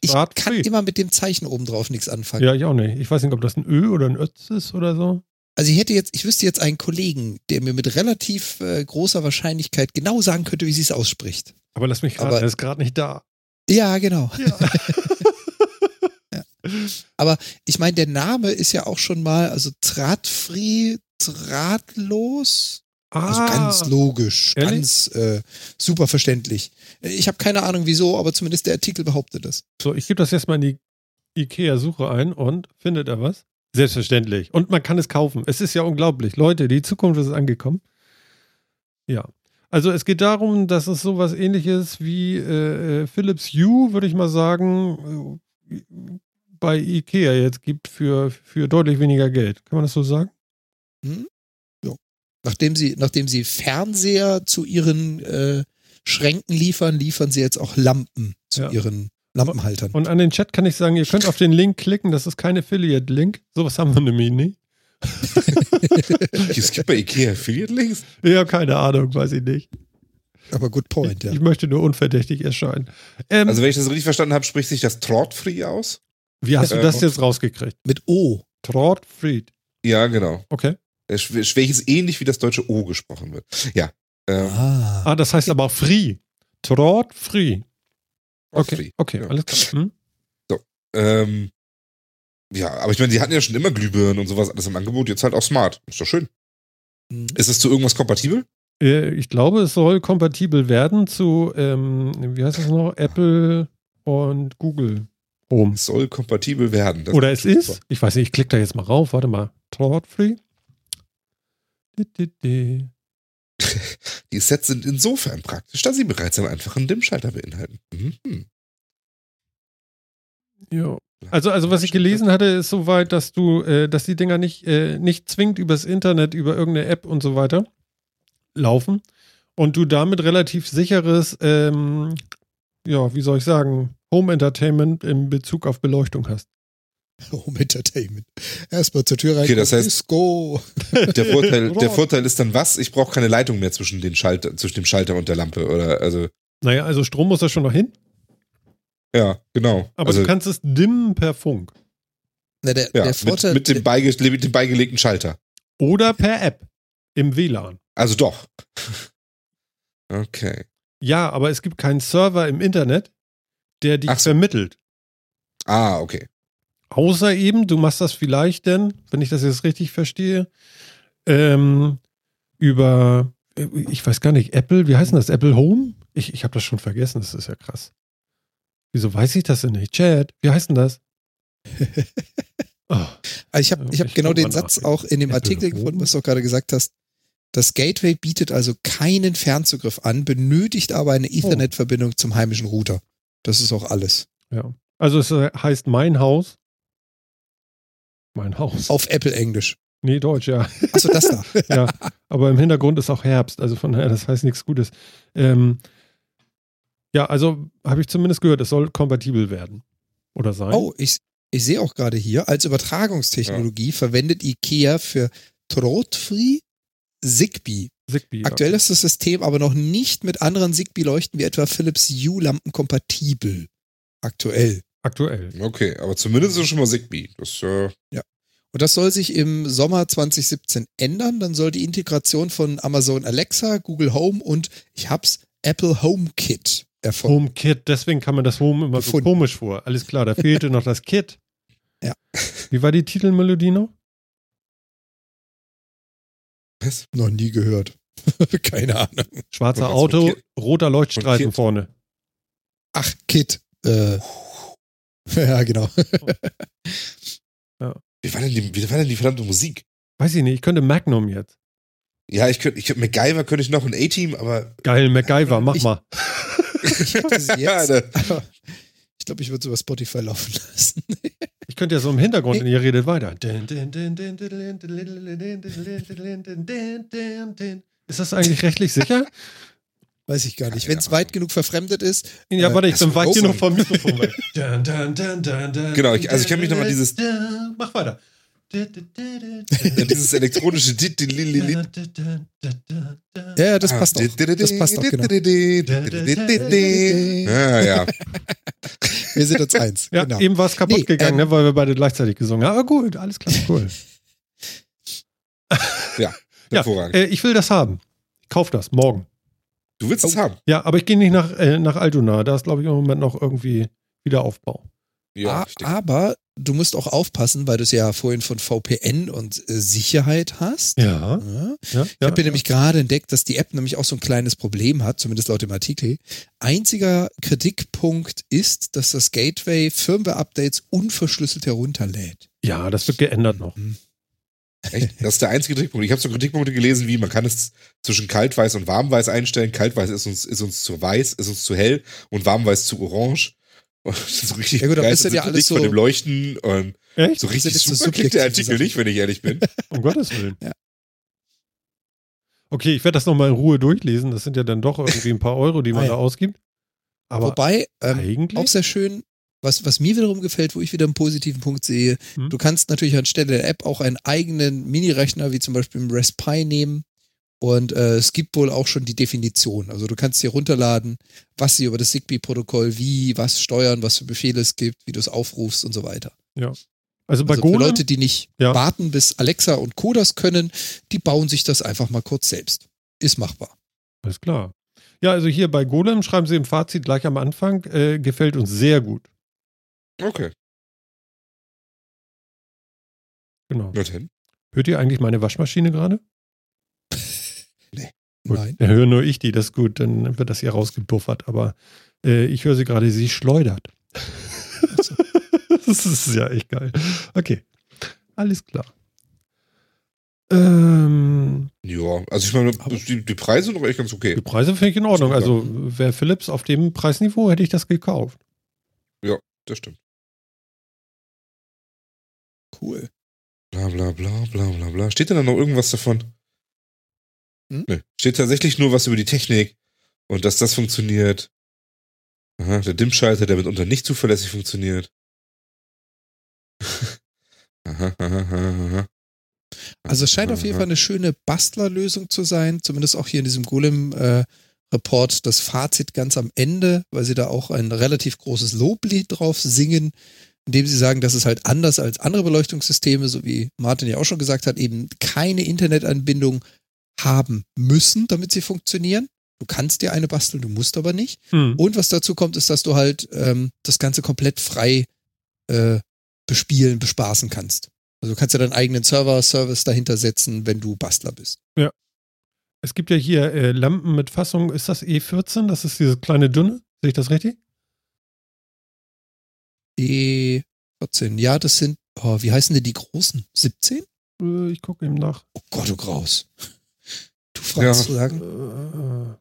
Ich Drahtfree. kann immer mit dem Zeichen oben drauf nichts anfangen. Ja, ich auch nicht. Ich weiß nicht, ob das ein Ö oder ein Ötz ist oder so. Also ich hätte jetzt, ich wüsste jetzt einen Kollegen, der mir mit relativ äh, großer Wahrscheinlichkeit genau sagen könnte, wie sie es ausspricht. Aber lass mich raten, Aber- er ist gerade nicht da. Ja, genau. Ja. Ich meine, der Name ist ja auch schon mal, also Tradfree, drahtlos. Also Ah, ganz logisch, Ehrlich? ganz äh, super verständlich. Ich habe keine Ahnung wieso, aber zumindest der Artikel behauptet das. So, ich gebe das jetzt mal in die IKEA-Suche ein und findet er was? Selbstverständlich. Und man kann es kaufen. Es ist ja unglaublich. Leute, die Zukunft ist angekommen. Ja. Also es geht darum, dass es sowas ähnliches wie äh, äh, Philips Hue, würde ich mal sagen, äh, bei IKEA jetzt gibt für, für deutlich weniger Geld. Kann man das so sagen? Nachdem sie, nachdem sie Fernseher zu ihren äh, Schränken liefern, liefern sie jetzt auch Lampen zu Ja. ihren Lampenhaltern. Und an den Chat kann ich sagen, ihr könnt auf den Link klicken, das ist kein Affiliate-Link. Sowas haben wir nämlich nicht. Es gibt bei Ikea Affiliate-Links. Ja, keine Ahnung, weiß ich nicht. Aber good point, ja. Ich möchte nur unverdächtig erscheinen. Ähm, Also wenn ich das richtig verstanden habe, spricht sich das Trotfree aus? wie hast du äh, das jetzt rausgekriegt? Mit O. Trotfried. Ja, genau. Okay. Es- Welches ähnlich wie das deutsche O gesprochen wird. Ja. Ähm, Ah. Ah, das heißt aber auch free. Trotfree. Okay, Trotfree. okay, Ja. alles klar. Hm? Ähm, ja, aber ich meine, die hatten ja schon immer Glühbirnen und sowas alles im Angebot, jetzt halt auch smart. Ist doch schön. Hm. Ist es zu irgendwas kompatibel? Äh, ich glaube, es soll kompatibel werden zu, ähm, wie heißt es noch, Apple und Google Home. Es soll kompatibel werden. Das Oder es super. ist, ich weiß nicht, ich klicke da jetzt mal rauf, warte mal. Thought free. Di, di, di. Die Sets sind insofern praktisch, da sie bereits einen einfachen Dimmschalter beinhalten. Mhm. Ja. Also, also was ich gelesen hatte, ist soweit, dass du, äh, dass die Dinger nicht, äh, nicht zwingend übers Internet, über irgendeine App und so weiter laufen und du damit relativ sicheres, ähm, ja, wie soll ich sagen, Home Entertainment in Bezug auf Beleuchtung hast. Home Entertainment. Erstmal zur Tür rein. Okay, das heißt- Disco. Der, Vorteil, der Vorteil ist dann was? Ich brauche keine Leitung mehr zwischen, den Schalter, zwischen dem Schalter und der Lampe. Oder also, Naja, also Strom muss da schon noch hin, ja, genau. aber also, du kannst es dimmen per Funk Na, der, ja, der Vorteil, mit, mit, dem beige, mit dem beigelegten Schalter. oder per App im WLAN. Also doch. Okay. Ja, aber es gibt keinen Server im Internet, der dich so. vermittelt. Ah, okay. Außer eben, du machst das vielleicht denn, wenn ich das jetzt richtig verstehe, ähm, über, äh, ich weiß gar nicht, Apple, wie heißt denn das? Apple Home? Ich, ich habe das schon vergessen, das ist ja krass. Wieso weiß ich das denn nicht? Chat, wie heißt denn das? Oh, Also ich habe ich hab Ich genau den Satz auch in dem Apple Artikel Home. gefunden, was du auch gerade gesagt hast. Das Gateway bietet also keinen Fernzugriff an, benötigt aber eine Ethernet-Verbindung zum heimischen Router. Das ist auch alles. ja. Also es äh, heißt mein Haus. Mein Haus. Auf Apple Englisch. Nee, Deutsch, ja. Achso, das da. ja. Aber im Hintergrund ist auch Herbst, also von daher, das heißt nichts Gutes. Ähm, ja, also habe ich zumindest gehört, es soll kompatibel werden. Oder sein. Oh, ich, ich sehe auch gerade hier, als Übertragungstechnologie verwendet IKEA für Trotfree Zigbee. Zigbee. Aktuell ist das System aber noch nicht mit anderen Zigbee-Leuchten wie etwa Philips Hue-Lampen kompatibel. Aktuell. Aktuell. Okay, aber zumindest ist es schon mal Zigbee. Das, äh, Und das soll sich im Sommer 2017 ändern. Dann soll die Integration von Amazon Alexa, Google Home und ich hab's Apple HomeKit erfolgen. HomeKit, deswegen kam mir das Home immer Gefunden. so komisch vor. Alles klar, da fehlte noch das Kit. Ja. Wie war die Titelmelodie noch? was? Noch nie gehört. Keine Ahnung. Schwarzer Auto, roter Leuchtstreifen vorne. Ach, Kit. Äh, ja, genau. Wie war, denn die, wie war denn die verdammte Musik? Weiß ich nicht, ich könnte Magnum jetzt. Ja, ich könnte, ich könnte MacGyver könnte ich noch ein A-Team, aber Geil, MacGyver, mach Ich- mal. Ich hätte sie Ja, aber ich glaube, ich würde sie über Spotify laufen lassen. Ich könnte ja so im Hintergrund Hey. und ihr redet weiter. Ist das eigentlich rechtlich sicher? Weiß ich gar nicht. Wenn es weit genug verfremdet ist. Ja, Äh, warte, ich bin weit genug vom Mikrofon weg. Dun, dun, dun, dun, dun, Genau, ich- also ich kann mich noch mal dieses- Mach weiter. ja, dieses elektronische Ja, ja, das Ah, passt auch. Das passt auch, genau. Ja, ja. Wir sind uns eins. Ja, genau. eben war es kaputt Nee, gegangen, ähm, ne, weil wir beide gleichzeitig gesungen haben. Aber gut, alles klar, cool. Ja, Hervorragend. äh, ich will das haben. Ich kauf das morgen. Du willst es haben. Ja, aber ich gehe nicht nach, äh, nach Altona. Da ist, glaube ich, im Moment noch irgendwie Wiederaufbau. Ja, A- aber du musst auch aufpassen, weil du es ja vorhin von VPN und äh, Sicherheit hast. Ja. Ja. ja, Ich habe hier nämlich gerade entdeckt, dass die App nämlich auch so ein kleines Problem hat, zumindest laut dem Artikel. Einziger Kritikpunkt ist, dass das Gateway Firmware-Updates unverschlüsselt herunterlädt. ja, das wird geändert noch. Echt? Das ist der einzige Kritikpunkt. Ich habe so Kritikpunkte gelesen, wie man kann es zwischen kaltweiß und warmweiß einstellen. Kaltweiß ist uns, ist uns zu weiß, ist uns zu hell und warmweiß zu orange. Und das ist so richtig Ja gut, aber ist ja alles nicht von so- dem Leuchten und Echt? so richtig ist so super klingt der Artikel nicht, wenn ich ehrlich bin. Um Gottes Willen. Ja. Okay, ich werde das nochmal in Ruhe durchlesen. Das sind ja dann doch irgendwie ein paar Euro, die man Ah, ja. da ausgibt. Aber Wobei, ähm, auch sehr schön, was, was mir wiederum gefällt, wo ich wieder einen positiven Punkt sehe, Hm. du kannst natürlich anstelle der App auch einen eigenen Mini-Rechner, wie zum Beispiel im Raspberry nehmen. Und äh, es gibt wohl auch schon die Definition. Also du kannst hier runterladen, was sie über das Zigbee-Protokoll, wie, was steuern, was für Befehle es gibt, wie du es aufrufst und so weiter. also bei Also für Golem, Leute, die nicht Ja. warten, bis Alexa und Co. das können, die bauen sich das einfach mal kurz selbst. Ist machbar. alles klar. Ja, also hier bei Golem schreiben sie im Fazit gleich am Anfang, äh, gefällt uns sehr gut. Okay. Genau. Na denn? Hört ihr eigentlich meine Waschmaschine gerade? Gut, Nein. Dann höre nur ich die, das ist gut, dann wird das hier rausgepuffert. Aber äh, ich höre sie gerade, sie schleudert. das ist ja echt geil. Okay, alles klar. Ähm, Ja, also ich meine, die, die Preise sind doch echt ganz okay. die Preise finde ich in Ordnung. Also wäre Philips auf dem Preisniveau, hätte ich das gekauft. Das stimmt. Cool. Bla bla bla bla bla bla. Steht denn da noch irgendwas davon? Hm? Nö. Steht tatsächlich nur was über die Technik und dass das funktioniert. Aha, der Dimmschalter, der mitunter nicht zuverlässig funktioniert. aha, aha, aha, aha. Also es scheint auf jeden Fall eine schöne Bastlerlösung zu sein, zumindest auch hier in diesem Golem-Report das Fazit ganz am Ende, weil sie da auch ein relativ großes Loblied drauf singen, indem sie sagen, dass es halt anders als andere Beleuchtungssysteme, so wie Martin ja auch schon gesagt hat, eben keine Internetanbindung haben müssen, damit sie funktionieren. Du kannst dir eine basteln, du musst aber nicht. Hm. Und was dazu kommt, ist, dass du halt ähm, das Ganze komplett frei äh, bespielen, bespaßen kannst. Also du kannst ja deinen eigenen Server-Service dahinter setzen, wenn du Bastler bist. Es gibt ja hier äh, Lampen mit Fassung, ist das E14? Das ist diese kleine dünne? Sehe ich das richtig? E14, ja, das sind, oh, wie heißen denn die großen? 17? Äh, ich gucke eben nach. Oh Gott, du Graus. Du fragst Ja. zu sagen, Äh,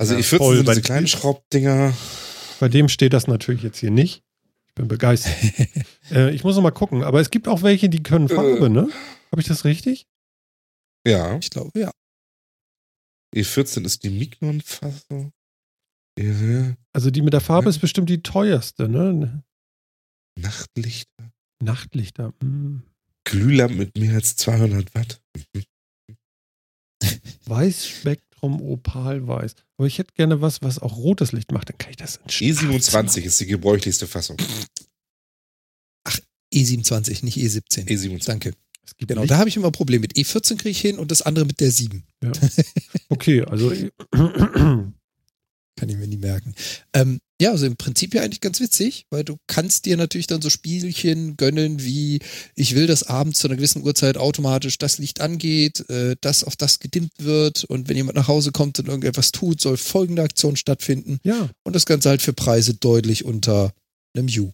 Also Ja, ich 14 voll sind diese kleinen Schraubdinger. bei dem steht das natürlich jetzt hier nicht. Ich bin begeistert. äh, ich muss noch mal gucken, aber es gibt auch welche, die können Farbe, Äh. ne? Habe ich das richtig? Ja, ich glaube, ja. E14 ist die Mignon-Fassung. Ja, Also die mit der Farbe Ja. ist bestimmt die teuerste, ne? Nachtlichter. Nachtlichter. hm. Glühlampen mit mehr als 200 Watt. Mhm. Weiß, Spektrum, Opal, Weiß. Aber ich hätte gerne was, was auch rotes Licht macht. Dann kann ich das in E27 ist die gebräuchlichste Fassung. E27, nicht E17. E27. Danke. Es gibt Genau, Licht. da habe ich immer ein Problem mit. E14 kriege ich hin und das andere mit der 7. Okay, also Kann ich mir nie merken. Ähm, ja, also im Prinzip ja eigentlich ganz witzig, weil du kannst dir natürlich dann so Spielchen gönnen, wie ich will, dass abends zu einer gewissen Uhrzeit automatisch das Licht angeht, äh, das auf das gedimmt wird und wenn jemand nach Hause kommt und irgendetwas tut, soll folgende Aktion stattfinden ja, und das Ganze halt für Preise deutlich unter einem U.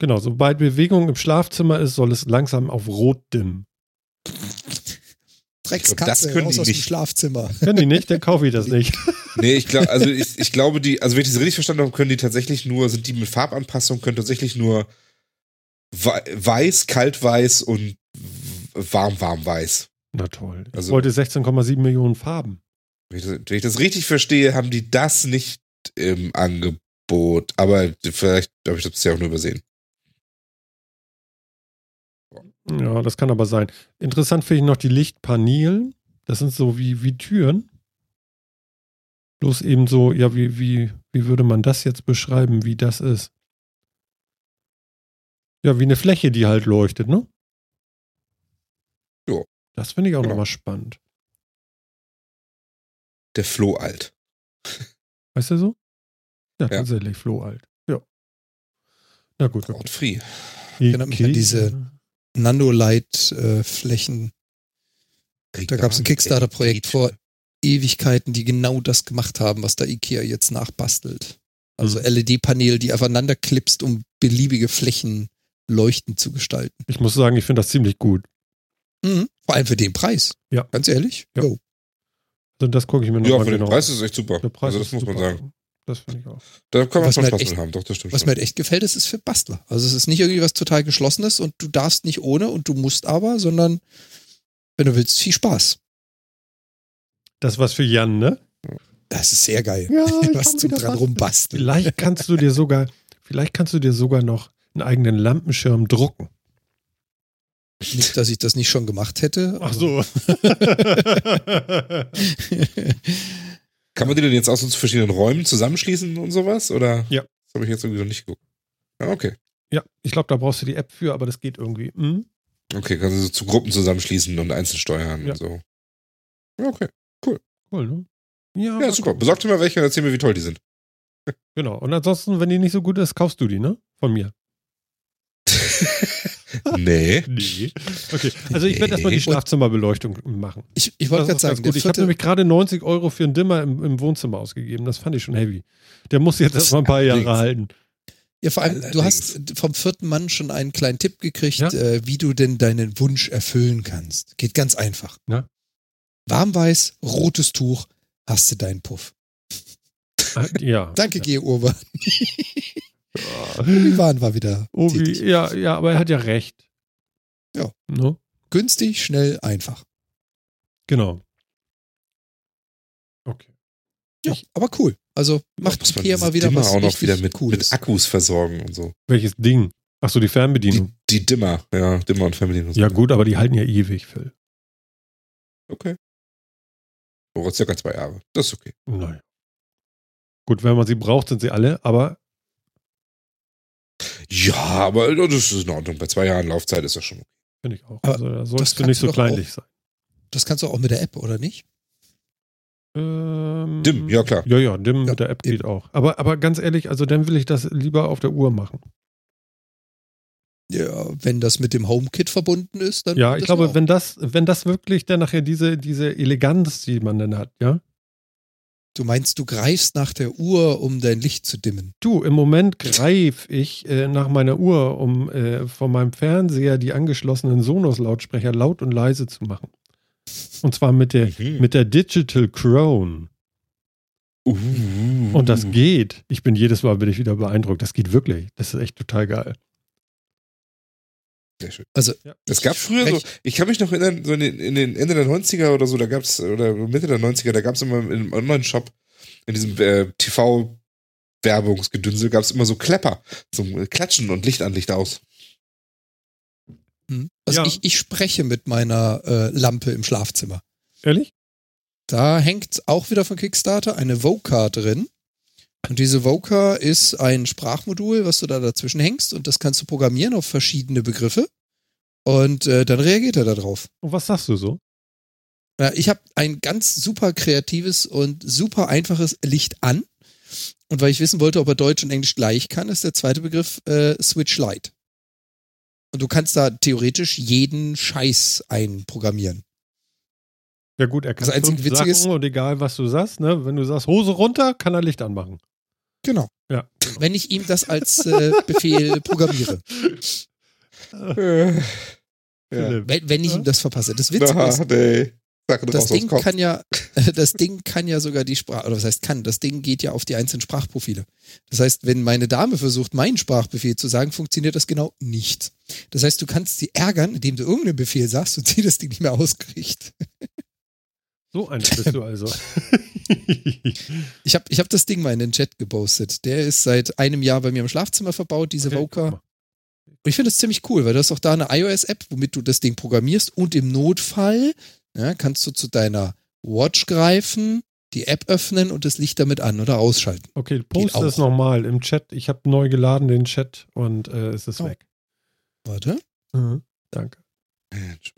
genau. Sobald Bewegung im Schlafzimmer ist, soll es langsam auf Rot dimmen. Dreckskatze, das können raus die aus dem nicht. Schlafzimmer. Wenn die nicht, dann kaufe ich das nicht. Nee, ich glaube, also ich, ich glaube, die, also wenn ich das richtig verstanden habe, können die tatsächlich nur, sind die mit Farbanpassung, können tatsächlich nur wei- weiß, kaltweiß und warm, warm weiß. Na toll. Ich Also- wollte 16,7 Millionen Farben. Wenn ich, das, wenn ich das richtig verstehe, haben die das nicht im Angebot. Aber vielleicht habe ich das bisher auch nur übersehen. Ja, das kann aber sein. Interessant finde ich noch die Lichtpaneelen. Das sind so wie, wie Türen. Bloß eben so, ja, wie, wie, wie würde man das jetzt beschreiben, wie das ist? Ja, wie eine Fläche, die halt leuchtet, ne? Jo. Das finde ich auch Genau. nochmal spannend. Der Floh alt. Weißt du so? Ja, Ja. tatsächlich, Flo alt. Ja. Na gut. Out free. Erinnert mich an diese- Nanolight-Flächen. Da gab es ein Kickstarter-Projekt vor Ewigkeiten, die genau das gemacht haben, was da IKEA jetzt nachbastelt. Also Mhm. LED-Paneele, die aufeinander klipst, um beliebige Flächen leuchtend zu gestalten. Ich muss sagen, ich finde das ziemlich gut. Mhm. Vor allem für den Preis. Ja. Ganz ehrlich. Ja. Jo. Also das gucke ich mir Ja, nochmal für den genau Preis ist es echt super. Der Preis also das ist muss man super. sagen. Das finde ich auch. Da kann man Was schon mir Spaß halt echt- haben. Doch, das stimmt Was schon. mir halt echt gefällt, ist, ist für Bastler. Also es ist nicht irgendwie was total geschlossenes und du darfst nicht ohne und du musst aber, sondern wenn du willst, viel Spaß. Das was für Jan, ne? Das ist sehr geil. Ja, was zum dran rumbasteln. Vielleicht kannst du dir sogar, vielleicht kannst du dir sogar noch einen eigenen Lampenschirm drucken. Nicht, dass ich das nicht schon gemacht hätte. Ach so. Kann man die denn jetzt aus so zu verschiedenen Räumen zusammenschließen und sowas? Oder? Ja. Das habe ich jetzt irgendwie noch nicht geguckt. Ja, okay. ja, ich glaube, da brauchst du die App für, aber das geht irgendwie. Hm? Okay, kannst du so zu Gruppen zusammenschließen und einzeln steuern Ja. und so. Ja, okay. Cool, ne? Ja, Ja, super. gucken. Besorg dir mal welche und erzähl mir, wie toll die sind. Genau. Und ansonsten, wenn die nicht so gut ist, kaufst du die, ne? Von mir. Nee. Nee. Okay, also ich werde erstmal die. Schlafzimmerbeleuchtung machen. Ich, ich wollte gerade sagen, gut. Ich habe nämlich gerade 90 Euro für einen Dimmer im, im Wohnzimmer ausgegeben. Das fand ich schon heavy. Der muss jetzt erstmal ein paar Jahre Allerdings. halten. ja, vor allem, du Allerdings. hast vom vierten Mann schon einen kleinen Tipp gekriegt, Ja. äh, wie du denn deinen Wunsch erfüllen kannst. Geht ganz einfach. Ja. Warmweiß, rotes Tuch, hast du deinen Puff. Ah, Ja. Danke, G. Urban. Ja. Urban war wieder Obi, tätig. ja, ja, aber er hat ja recht. Ja. Ne? günstig, schnell, einfach. Genau. Okay. Ja, Ich- aber cool. Also macht Muss man diese mal wieder Dimmer was auch noch wieder mit, mit Akkus versorgen und so. Welches Ding? Ach so, die Die, Fernbedienung. die Dimmer, ja, Dimmer und Fernbedienung. ja gut, aber die halten ja ewig, Phil. Okay. Oh, circa zwei Jahre. Das ist okay. Naja. Gut, wenn man sie braucht, sind sie alle, aber Ja, aber das ist in Ordnung. Bei zwei Jahren Laufzeit ist das schon okay. finde ich auch. Aber Also da das solltest du nicht so kleinlich sein. Das kannst du auch mit der App, oder nicht? Ähm, Dim, ja klar. Ja, ja, Dim Ja, mit der App geht auch. Aber, aber ganz ehrlich, also dann will ich das lieber auf der Uhr machen. Ja, wenn das mit dem HomeKit verbunden ist, dann. Ja, das ich glaube, auch. wenn das, wenn das wirklich dann nachher diese, diese Eleganz, die man dann hat, ja. Du meinst, du greifst nach der Uhr, um dein Licht zu dimmen. Du, im Moment greife ich äh, nach meiner Uhr, um äh, von meinem Fernseher die angeschlossenen Sonos-Lautsprecher laut und leise zu machen. Und zwar mit der, Mhm. mit der Digital Crown. Uh, Und das geht. Ich bin jedes Mal bin ich wieder beeindruckt. Das geht wirklich. Das ist echt total geil. Sehr schön. Also, Ja. Es gab früher so, ich kann mich noch erinnern, so in den, in den Ende der 90er oder so, da gab's, oder Mitte der 90er, da gab's immer im Online-Shop, in diesem äh, TV-Werbungsgedünsel, gab's immer so Klepper zum Klatschen und Licht an, Licht aus. Hm. Also Ja. ich, ich spreche mit meiner äh, Lampe im Schlafzimmer. Ehrlich? Da hängt auch wieder von Kickstarter eine Voca drin. Und diese Voca ist ein Sprachmodul, was du da dazwischen hängst und das kannst du programmieren auf verschiedene Begriffe. Und äh, dann reagiert er darauf. Und was sagst du so? Ja, ich habe ein ganz super kreatives und super einfaches Licht an. Und weil ich wissen wollte, ob er Deutsch und Englisch gleich kann, ist der zweite Begriff äh, Switch Light. Und du kannst da theoretisch jeden Scheiß einprogrammieren. Ja gut, er kann Das einzige fünf Sachen und egal was du sagst, ne? wenn du sagst Hose runter, kann er Licht anmachen. Genau. Ja. Wenn ich ihm das als äh, Befehl programmiere. Äh, ja. Wenn, wenn ich ihm das verpasse. Das Witzige ist, Na, nee. Sachen das Ding kann ja, das Ding kann ja sogar die Sprache, oder was heißt kann, das Ding geht ja auf die einzelnen Sprachprofile. Das heißt, wenn meine Dame versucht, meinen Sprachbefehl zu sagen, funktioniert das genau nicht. Das heißt, du kannst sie ärgern, indem du irgendeinen Befehl sagst und sie das Ding nicht mehr auskriegt. So einer bist du also. Ich habe ich hab das Ding mal in den Chat gepostet. Der ist seit einem Jahr bei mir im Schlafzimmer verbaut, diese Okay, Voca. Und ich finde das ziemlich cool, weil du hast auch da eine iOS-App, womit du das Ding programmierst und im Notfall ja, kannst du zu deiner Watch greifen, die App öffnen und das Licht damit an- oder ausschalten. Okay, poste auch. es nochmal im Chat. Ich habe neu geladen den Chat und äh, es ist Oh. weg. Warte. Mhm. Danke. Mensch,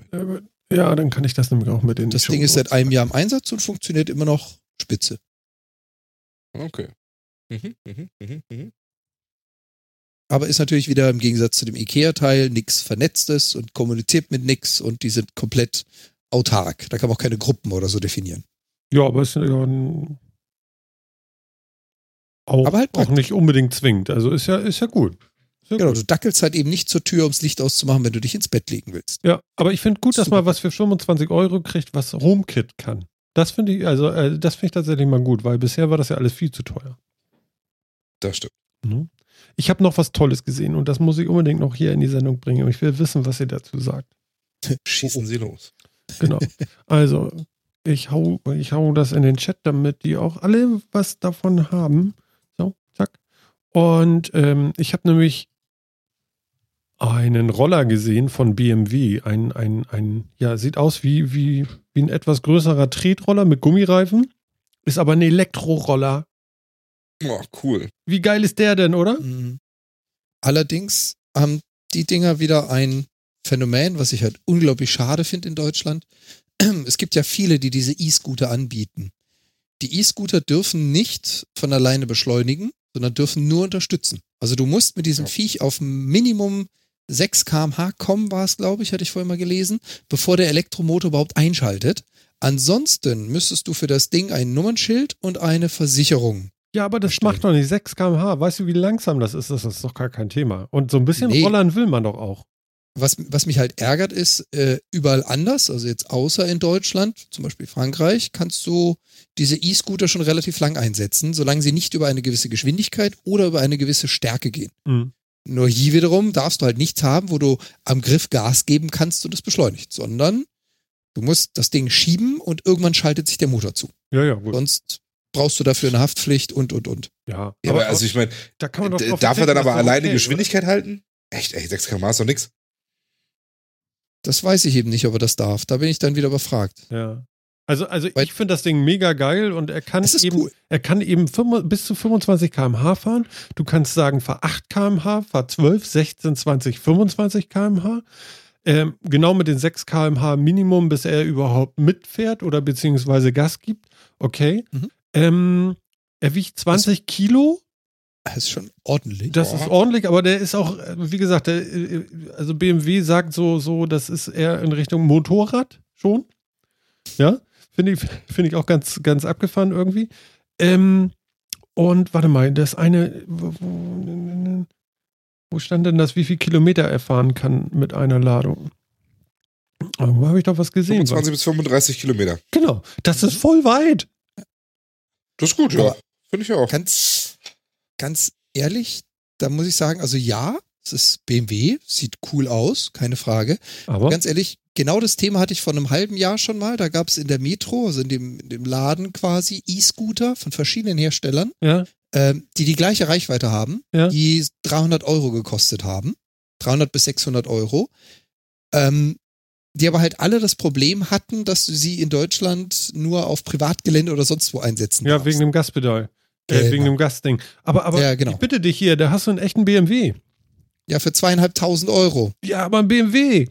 Ja, dann kann ich das nämlich auch mit in die Das Ding ist seit einem Jahr im Einsatz und funktioniert immer noch spitze. Okay. Mhm, mhm, mhm. Aber ist natürlich wieder im Gegensatz zu dem IKEA-Teil nichts Vernetztes und kommuniziert mit nix und die sind komplett autark. Da kann man auch keine Gruppen oder so definieren. Ja, aber es ist ja ein auch, Aber halt auch nicht unbedingt zwingend. Also ist ja, ist ja gut. Ja, Genau, gut. du dackelst halt eben nicht zur Tür, ums Licht auszumachen, wenn du dich ins Bett legen willst. ja aber ich finde gut, dass Super. man was für 25 Euro kriegt, was HomeKit kann. Das finde ich, also äh, das finde ich tatsächlich mal gut, weil bisher war das ja alles viel zu teuer. Das stimmt. Ne? Ich habe noch was Tolles gesehen und das muss ich unbedingt noch hier in die Sendung bringen. Und ich will wissen, was ihr dazu sagt. Schießen Sie los. Genau. Also, ich hau, ich hau das in den Chat, damit die auch alle was davon haben. So, zack. Und ähm, ich habe nämlich einen Roller gesehen von BMW. Ein, ein, ein, ja, sieht aus wie, wie, wie ein etwas größerer Tretroller mit Gummireifen. Ist aber ein Elektroroller. Oh, cool. Wie geil ist der denn, oder? Mhm. Allerdings haben die Dinger wieder ein Phänomen, was ich halt unglaublich schade finde in Deutschland. Es gibt ja viele, die diese E-Scooter anbieten. Die E-Scooter dürfen nicht von alleine beschleunigen, sondern dürfen nur unterstützen. Also du musst mit diesem Ja. Viech auf Minimum 6 kmh kommen, war es, glaube ich, hatte ich vorhin mal gelesen, bevor der Elektromotor überhaupt einschaltet. Ansonsten müsstest du für das Ding ein Nummernschild und eine Versicherung. Ja, aber das Verstehe. macht doch nicht 6 km/h. Weißt du, wie langsam das ist? Das ist doch gar kein Thema. Und so ein bisschen Nee. rollern will man doch auch. Was, was mich halt ärgert, ist, äh, überall anders, also jetzt außer in Deutschland, zum Beispiel Frankreich, kannst du diese E-Scooter schon relativ lang einsetzen, solange sie nicht über eine gewisse Geschwindigkeit oder über eine gewisse Stärke gehen. Mhm. Nur hier wiederum darfst du halt nichts haben, wo du am Griff Gas geben kannst und es beschleunigt, sondern du musst das Ding schieben und irgendwann schaltet sich der Motor zu. Ja, ja, gut. Sonst brauchst du dafür eine Haftpflicht und, und, und. Ja, Ja, aber also ich meine, da kann man doch drauf darf er dann aber alleine okay, Geschwindigkeit halten? Echt, ey, 6 km ist doch nix. Das weiß ich eben nicht, ob er das darf. Da bin ich dann wieder überfragt. oder? Ja. Also, also Weil- ich finde das Ding mega geil und er kann Das eben, cool. er kann eben bis zu 25 km/h fahren. Du kannst sagen, fahr 8 km/h, fahr 12, 16, 20, 25 km/h. Ähm, genau mit den 6 km/h Minimum, bis er überhaupt mitfährt oder beziehungsweise Gas gibt. Okay. Mhm. Ähm, er wiegt 20 Kilo. Das ist schon ordentlich. Das ist ordentlich, aber der ist auch, äh, wie gesagt, der, äh, also BMW sagt so, so, das ist eher in Richtung Motorrad schon. Ja, finde ich, finde ich auch ganz, ganz abgefahren irgendwie. Ähm, und warte mal, das eine, wo, wo, stand denn das, wie viel Kilometer er fahren kann mit einer Ladung? Ah, Wo habe ich doch was gesehen? 25 bis 35 Kilometer. Genau, das ist voll weit. Das ist gut, ja. Finde ich auch. Ganz, ganz ehrlich, da muss ich sagen, also ja, es ist BMW, sieht cool aus, keine Frage. Aber Ganz ehrlich, genau das Thema hatte ich vor einem halben Jahr schon mal. Da gab es in der Metro, also in dem, in dem Laden quasi, E-Scooter von verschiedenen Herstellern, ja, ähm, die die gleiche Reichweite haben, Ja. die 300 Euro gekostet haben. 300 bis 600 Euro. Ähm, die aber halt alle das Problem hatten, dass du sie in Deutschland nur auf Privatgelände oder sonst wo einsetzen ja, darfst. wegen dem Gaspedal. Äh, Genau. wegen dem Gasding. Aber, aber Ja, genau. ich bitte dich hier, da hast du einen echten BMW. Ja, für zweieinhalbtausend Euro. Ja, aber ein BMW.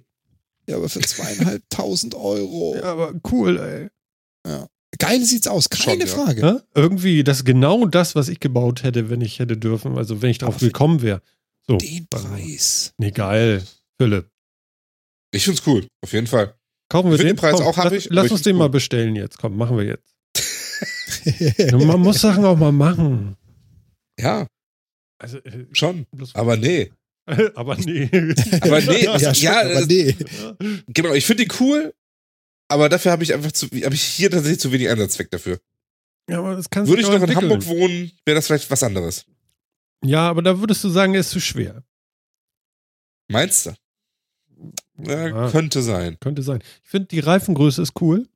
Ja, aber für zweieinhalbtausend Euro. Ja, aber cool, ey. Geil sieht's aus, keine Schon, ja. Frage. Ja? Irgendwie, das ist genau das, was ich gebaut hätte, wenn ich hätte dürfen. Also, wenn ich drauf Aber gekommen wäre. So. Den Preis. Nee, geil. Philipp. Ich find's cool, auf jeden Fall. Kaufen wir den? den Preis Komm, auch hab lass, ich, lass uns den cool. mal bestellen jetzt. Komm, machen wir jetzt. Man muss Sachen auch mal machen. Ja, Also, äh, schon. Aber nee. aber nee. Aber nee, ja, ja, aber nee. Genau, ich finde die cool, aber dafür habe ich einfach zu, habe ich hier tatsächlich zu wenig Einsatzzweck dafür. Ja, aber das kannst Würde ich noch in entwickeln. Hamburg wohnen, wäre das vielleicht was anderes. Ja, aber da würdest du sagen, er ist zu schwer. Meinst du? Ja, Ja. Könnte sein. Könnte sein. Ich finde, die Reifengröße ist cool.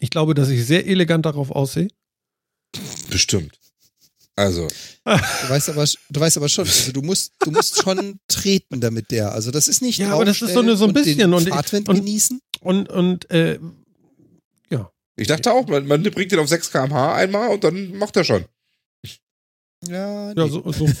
Ich glaube, dass ich sehr elegant darauf aussehe. Bestimmt. Also, Du weißt aber, du weißt aber schon, also du musst, du musst schon treten damit der. Also das ist nicht Ja, aber das ist so eine- so ein und bisschen den und- Fahrtwind und- genießen. Und, und, äh, ich dachte auch, man, man bringt den auf 6 km/h einmal und dann macht er schon. Ja, nee. ja, so, so bis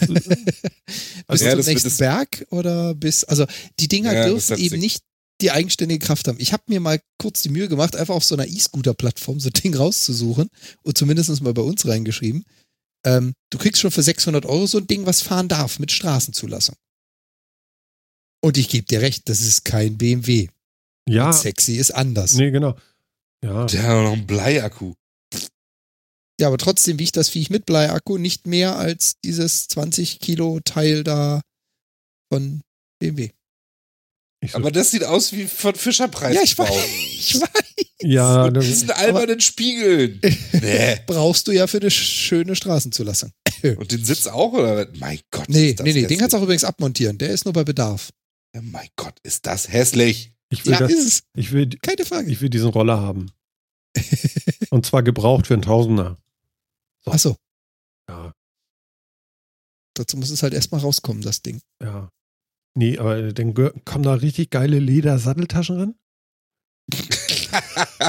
Also- Ja, zum nächsten Berg oder bis, also die Dinger Ja, dürfen eben nicht die eigenständige Kraft haben. Ich habe mir mal kurz die Mühe gemacht, einfach auf so einer E-Scooter-Plattform so ein Ding rauszusuchen und zumindest mal bei uns reingeschrieben. Ähm, du kriegst schon für 600 Euro so ein Ding, was fahren darf mit Straßenzulassung. Und ich gebe dir recht, das ist kein BMW. ja, Sexy ist anders. nee, genau. Ja, Der hat auch noch einen Bleiakku. Ja, aber trotzdem wiegt das Viech mit Bleiakku nicht mehr als dieses 20 Kilo Teil da von BMW. so, Aber das sieht aus wie von Fischerpreis. Ja, ich weiß. Ich weiß. Ja Und das, diesen albernen Spiegeln. nee. Brauchst du ja für eine schöne Straßenzulassung. Und den Sitz auch, oder? Mein Gott. Nee, ist das nee, nee, den kannst du auch übrigens abmontieren. Der ist nur bei Bedarf. Ja, mein Gott, ist das hässlich. ich, will Ja, das, ist es. ich, will, Keine Frage. ich will diesen Roller haben. Und zwar gebraucht für einen Tausender. Achso, Ja, dazu muss es halt erstmal rauskommen, das Ding. ja. Nee, aber dann kommen da richtig geile Leder-Satteltaschen ran?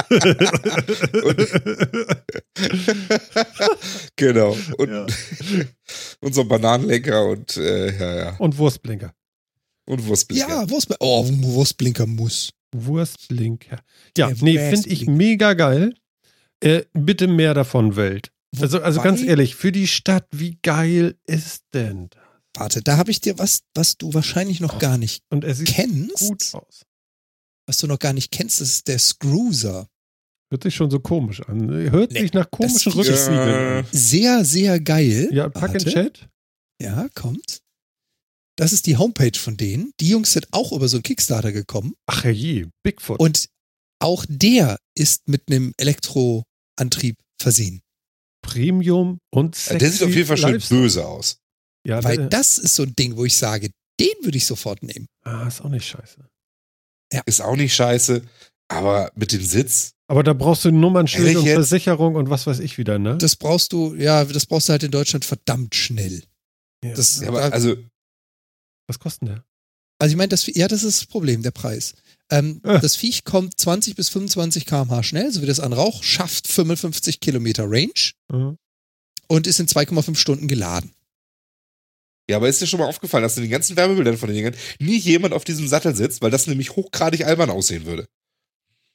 genau. Und, Ja. und so ein Bananenlenker und, äh, ja, ja. Und Wurstblinker. Und Wurstblinker. Ja, Wurstblinker. Oh, Wurstblinker muss. Wurstblinker. Ja, Der nee, finde ich mega geil. Äh, bitte mehr davon, Welt. Also, also ganz ehrlich, für die Stadt, wie geil ist denn das? Warte, da habe ich dir was, was du wahrscheinlich noch gar nicht Und er sieht kennst. gut aus. Was du noch gar nicht kennst, das ist der Scruiser. Hört sich schon so komisch an. Hört Nee, sich nach komischen an. Sehr, sehr geil. Ja, pack in Warte. Chat. Ja, kommt. Das ist die Homepage von denen. Die Jungs sind auch über so einen Kickstarter gekommen. Ach herrje, Bigfoot. Und auch der ist mit einem Elektroantrieb versehen. Premium und sexy Der sieht auf jeden Fall schön Lifestyle. böse aus. Ja, Weil das ist so ein Ding, wo ich sage, den würde ich sofort nehmen. ah, ist auch nicht scheiße. Ist auch nicht scheiße, aber mit dem Sitz. Aber da brauchst du Nummernschild Ehrlich und? Versicherung und was weiß ich wieder, ne? Das brauchst du, ja, das brauchst du halt in Deutschland verdammt schnell. ja. das- Ja, aber also, was kostet der? Also ich meine, das, ja, das ist das Problem, der Preis. Ähm, Äh. Das Viech kommt 20 bis 25 km/h schnell, so wie das an Rauch, schafft 55 Kilometer Range Mhm. und ist in 2,5 Stunden geladen. Ja, aber ist dir schon mal aufgefallen, dass in den ganzen Werbebildern von den Dingern nie jemand auf diesem Sattel sitzt, weil das nämlich hochgradig albern aussehen würde.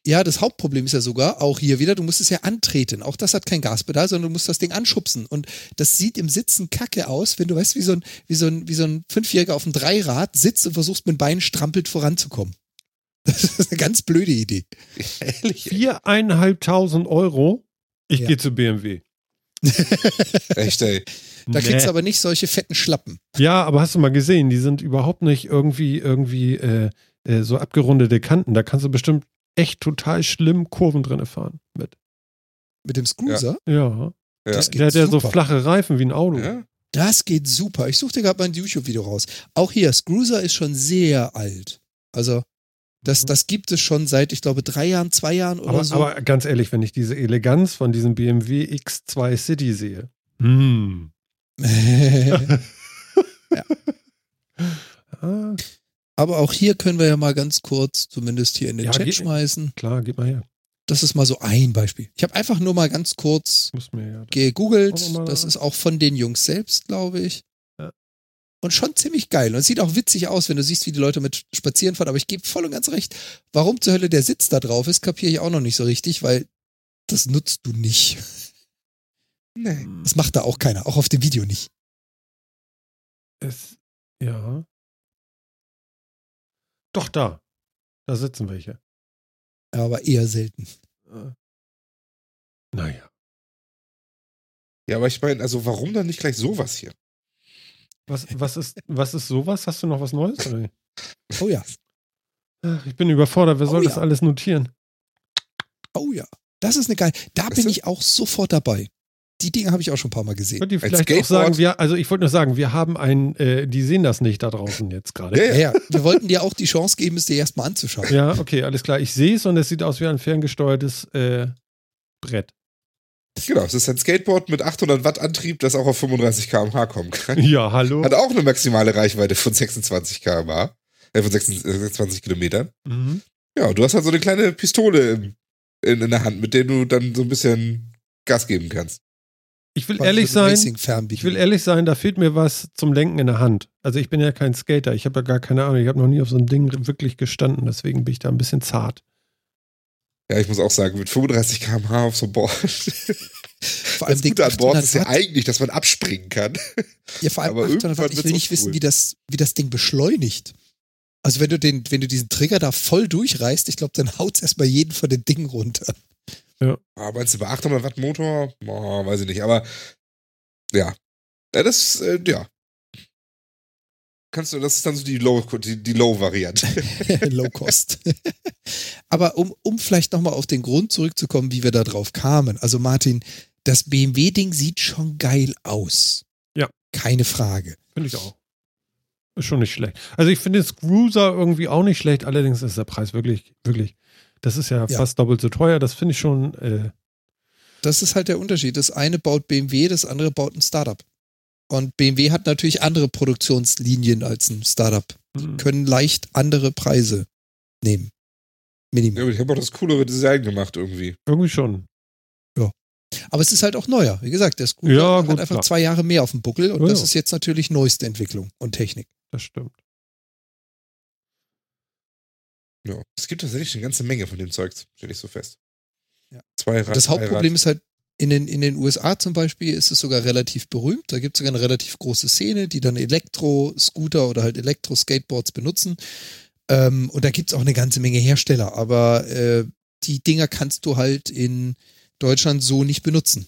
Ja, das Hauptproblem ist ja sogar, auch hier wieder, du musst es ja antreten. Auch das hat kein Gaspedal, sondern du musst das Ding anschubsen. Und das sieht im Sitzen kacke aus, wenn du weißt, wie so ein, wie so ein, wie so ein Fünfjähriger auf dem Dreirad sitzt und versuchst mit den Beinen strampelt voranzukommen. Das ist eine ganz blöde Idee. Ehrlich? Viereinhalbtausend Euro. Ich Ja. gehe zu BMW. Echt, ey. Da Nee. kriegst du aber nicht solche fetten Schlappen. Ja, aber hast du mal gesehen, die sind überhaupt nicht irgendwie, irgendwie äh, äh, so abgerundete Kanten. Da kannst du bestimmt echt total schlimm Kurven drin fahren mit. Mit dem Cruiser, Ja. Ja. Das geht Der hat ja so flache Reifen wie ein Auto. Ja? das geht super. Ich suchte gerade mal ein YouTube-Video raus. Auch hier, Cruiser ist schon sehr alt. Also, das, Mhm. das gibt es schon seit, ich glaube, drei Jahren, zwei Jahren oder Aber, so. aber ganz ehrlich, wenn ich diese Eleganz von diesem BMW X2 City sehe. Hm. Ah, Aber auch hier können wir ja mal ganz kurz, zumindest hier in den Ja, Chat geht- schmeißen. klar, gib mal her. Das ist mal so ein Beispiel. Ich habe einfach nur mal ganz kurz ja. gegoogelt. Mal. Das ist auch von den Jungs selbst, glaube ich. Ja. Und schon ziemlich geil. Und es sieht auch witzig aus, wenn du siehst, wie die Leute mit spazieren fahren. Aber ich gebe voll und ganz recht. Warum zur Hölle der Sitz da drauf ist, kapiere ich auch noch nicht so richtig, weil das nutzt du nicht. Nee. Das macht da auch keiner, auch auf dem Video nicht. Es, ja. Doch, da. Da sitzen welche. Aber eher selten. Äh, Naja. Ja, aber ich meine, also warum dann nicht gleich sowas hier? Was, was, ist, was ist sowas? Hast du noch was Neues? Oder? Oh ja. Ach, Ich bin überfordert. Wer Oh soll ja. das alles notieren? Oh ja. Das ist eine geile. Da Das bin ich auch sofort dabei. Die Dinge habe ich auch schon ein paar Mal gesehen. Könnt ihr vielleicht auch sagen, wir, also ich wollte nur sagen, wir haben ein, äh, die sehen das nicht da draußen jetzt gerade. Ja, Ja, ja. Wir wollten dir auch die Chance geben, es dir erstmal anzuschauen. Ja, okay, alles klar. Ich sehe es und es sieht aus wie ein ferngesteuertes äh, Brett. Genau, es ist ein Skateboard mit 800 Watt Antrieb, das auch auf 35 km/h kommen kann. Ja, hallo. Hat auch eine maximale Reichweite von 26 km/h, äh, von 26, 26 Kilometern. Mhm. Ja, und du hast halt so eine kleine Pistole im, in, in der Hand, mit der du dann so ein bisschen Gas geben kannst. Ich will ehrlich sein, ich will ehrlich sein, da fehlt mir was zum Lenken in der Hand. Also ich bin ja kein Skater, ich habe ja gar keine Ahnung, ich habe noch nie auf so ein Ding wirklich gestanden, deswegen bin ich da ein bisschen zart. Ja, ich muss auch sagen, mit 35 km/h auf so einem Board. Vor allem Das Gute an Bord ist ja 800 Watt. eigentlich, dass man abspringen kann. Ja, vor allem aber 800 irgendwann Watt. Ich will nicht wissen, uncool. wie das, wie das Ding beschleunigt. Also wenn du den, wenn du diesen Trigger da voll durchreißt, ich glaube, dann haut's erstmal jeden von den Dingen runter. Ah, meinst du bei 800 Watt Motor? Oh, weiß ich nicht, aber ja. Ja, das, äh, ja. Kannst du, das ist dann so die Low, die, die Low-Variante. Low Cost. Aber um, um vielleicht nochmal auf den Grund zurückzukommen, wie wir da drauf kamen. Also Martin, das BMW-Ding sieht schon geil aus. Ja. Keine Frage. Finde ich auch. Ist schon nicht schlecht. Also ich finde den Cruiser irgendwie auch nicht schlecht, allerdings ist der Preis wirklich, wirklich, das ist ja, Ja. fast doppelt so teuer, das finde ich schon, äh, Das ist halt der Unterschied. Das eine baut BMW, das andere baut ein Startup. Und BMW hat natürlich andere Produktionslinien als ein Startup. hm. Können leicht andere Preise nehmen. Ja, Minimum. aber ich habe auch das coolere Design gemacht irgendwie. irgendwie schon. Aber es ist halt auch neuer. Wie gesagt, der Scooter Ja, hat gut, einfach klar. zwei Jahre mehr auf dem Buckel und Ja, das ja. ist jetzt natürlich neueste Entwicklung und Technik. Das stimmt. Ja. Es gibt tatsächlich eine ganze Menge von dem Zeugs, stelle ich so fest. Ja. Zwei Rad, das Hauptproblem ist halt, In den, in den USA zum Beispiel ist es sogar relativ berühmt. Da gibt es sogar eine relativ große Szene, die dann Elektro-Scooter oder halt Elektro-Skateboards benutzen. Ähm, und da gibt es auch eine ganze Menge Hersteller. Aber äh, die Dinger kannst du halt in Deutschland so nicht benutzen.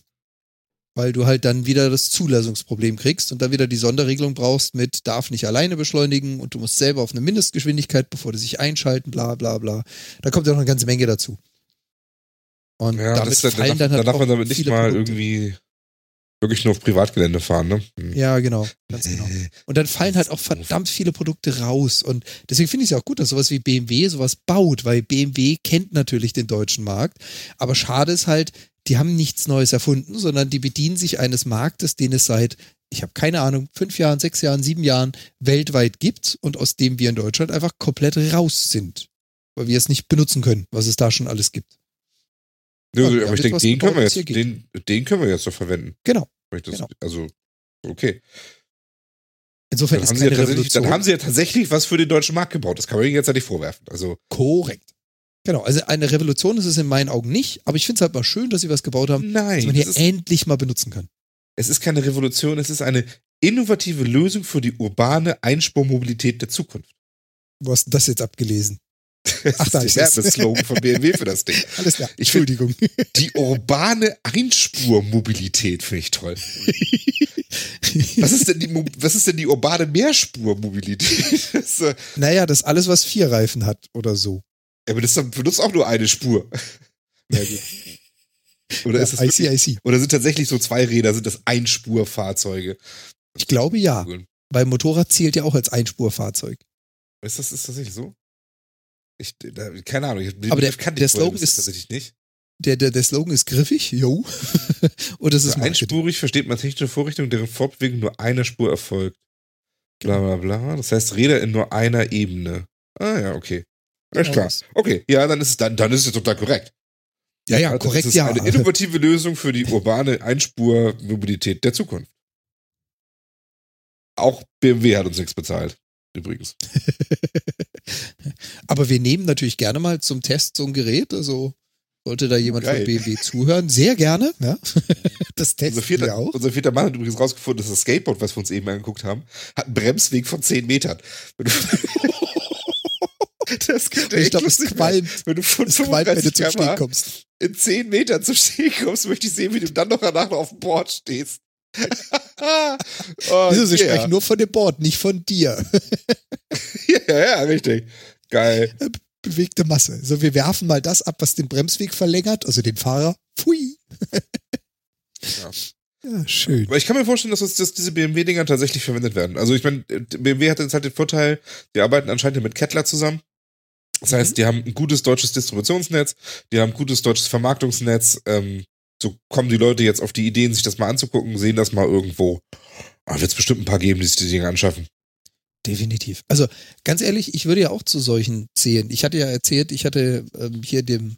Weil du halt dann wieder das Zulassungsproblem kriegst und dann wieder die Sonderregelung brauchst mit darf nicht alleine beschleunigen und du musst selber auf eine Mindestgeschwindigkeit, bevor die sich einschalten, bla bla bla. Da kommt ja noch eine ganze Menge dazu. Und Ja, damit das, da, fallen darf, dann halt da darf man damit nicht mal Produkte. irgendwie wirklich nur auf Privatgelände fahren, ne? Hm. Ja, genau, ganz genau. Und dann fallen halt auch verdammt viele Produkte raus. Und deswegen finde ich es ja auch gut, dass sowas wie BMW sowas baut, weil BMW kennt natürlich den deutschen Markt. Aber schade ist halt, die haben nichts Neues erfunden, sondern die bedienen sich eines Marktes, den es seit, ich habe keine Ahnung, fünf Jahren, sechs Jahren, sieben Jahren weltweit gibt und aus dem wir in Deutschland einfach komplett raus sind. Weil wir es nicht benutzen können, was es da schon alles gibt. Ja, aber wir ich denke, den können wir jetzt, den, den können wir jetzt doch verwenden. Genau. Das, Genau. Also, okay. Insofern Dann ist haben, sie ja keine tatsächlich, Revolution. dann haben sie ja tatsächlich was für den deutschen Markt gebaut. Das kann man ihnen jetzt ja nicht vorwerfen. Also, Korrekt. Genau, also eine Revolution ist es in meinen Augen nicht, aber ich finde es halt mal schön, dass sie was gebaut haben, nein. dass man hier ist, endlich mal benutzen kann. es ist keine Revolution, es ist eine innovative Lösung für die urbane Einspurmobilität der Zukunft. Wo hast du das jetzt abgelesen? Das Ach, da ist es. Werbeslogan von BMW für das Ding. Alles klar. Ich find- Entschuldigung. Die urbane Einspurmobilität finde ich toll. Was ist denn die, was ist denn die urbane Mehrspurmobilität? Das, äh, naja, das alles, was vier Reifen hat oder so. Ja, aber das benutzt auch nur eine Spur. Oder, ist das I wirklich, see, I see. oder sind tatsächlich so zwei Räder, sind das Einspurfahrzeuge? Ich glaube ja, weil Motorrad zählt ja auch als Einspurfahrzeug. Ist das ist tatsächlich so? Ich, da, keine Ahnung. Ich, Aber der- kannte der Slogan ist- tatsächlich nicht. Der, der, der Slogan ist griffig, yo. Und das ist einspurig versteht man technische Vorrichtung, deren Fortbewegung nur eine Spur erfolgt. Bla bla bla. Das heißt Räder in nur einer Ebene. Ah ja, okay. Alles Genau klar. das. Okay, ja, dann ist es dann, dann ist es total korrekt. Ja, ja, Also korrekt, das ist ja. eine innovative Lösung für die urbane Einspurmobilität der Zukunft. Auch BMW hat uns nichts bezahlt. Übrigens. Aber wir nehmen natürlich gerne mal zum Test so ein Gerät. Also sollte da jemand Geil. von BMW zuhören, sehr gerne. Ja. Das Unser testen wir vierter, auch. unser vierter Mann hat übrigens rausgefunden, dass das Skateboard, was wir uns eben angeguckt haben, hat einen Bremsweg von 10 Metern. Das könnte Ich glaube, es qualmt. Wenn du von Es qualmt, wenn du 35 zum Stehen kommst. in 10 Metern zum Stehen kommst, möchte ich sehen, wie du dann noch danach noch auf dem Board stehst. oh, Wieso, sie yeah. sprechen nur von dem Board, nicht von dir. Ja, ja, richtig. Geil. Bewegte Masse. So, wir werfen mal das ab, was den Bremsweg verlängert, also den Fahrer. Pfui. Ja. Ja, schön. Aber ich kann mir vorstellen, dass, dass diese BMW-Dinger tatsächlich verwendet werden. Also ich meine, BMW hat jetzt halt den Vorteil, die arbeiten anscheinend mit Kettler zusammen. Das heißt, die haben ein gutes deutsches Distributionsnetz, die haben ein gutes deutsches Vermarktungsnetz. Ähm, so kommen die Leute jetzt auf die Ideen, sich das mal anzugucken, sehen das mal irgendwo. Aber wird es bestimmt ein paar geben, die sich die Dinge anschaffen. Definitiv. Also ganz ehrlich, ich würde ja auch zu solchen zählen. Ich hatte ja erzählt, ich hatte ähm, hier dem,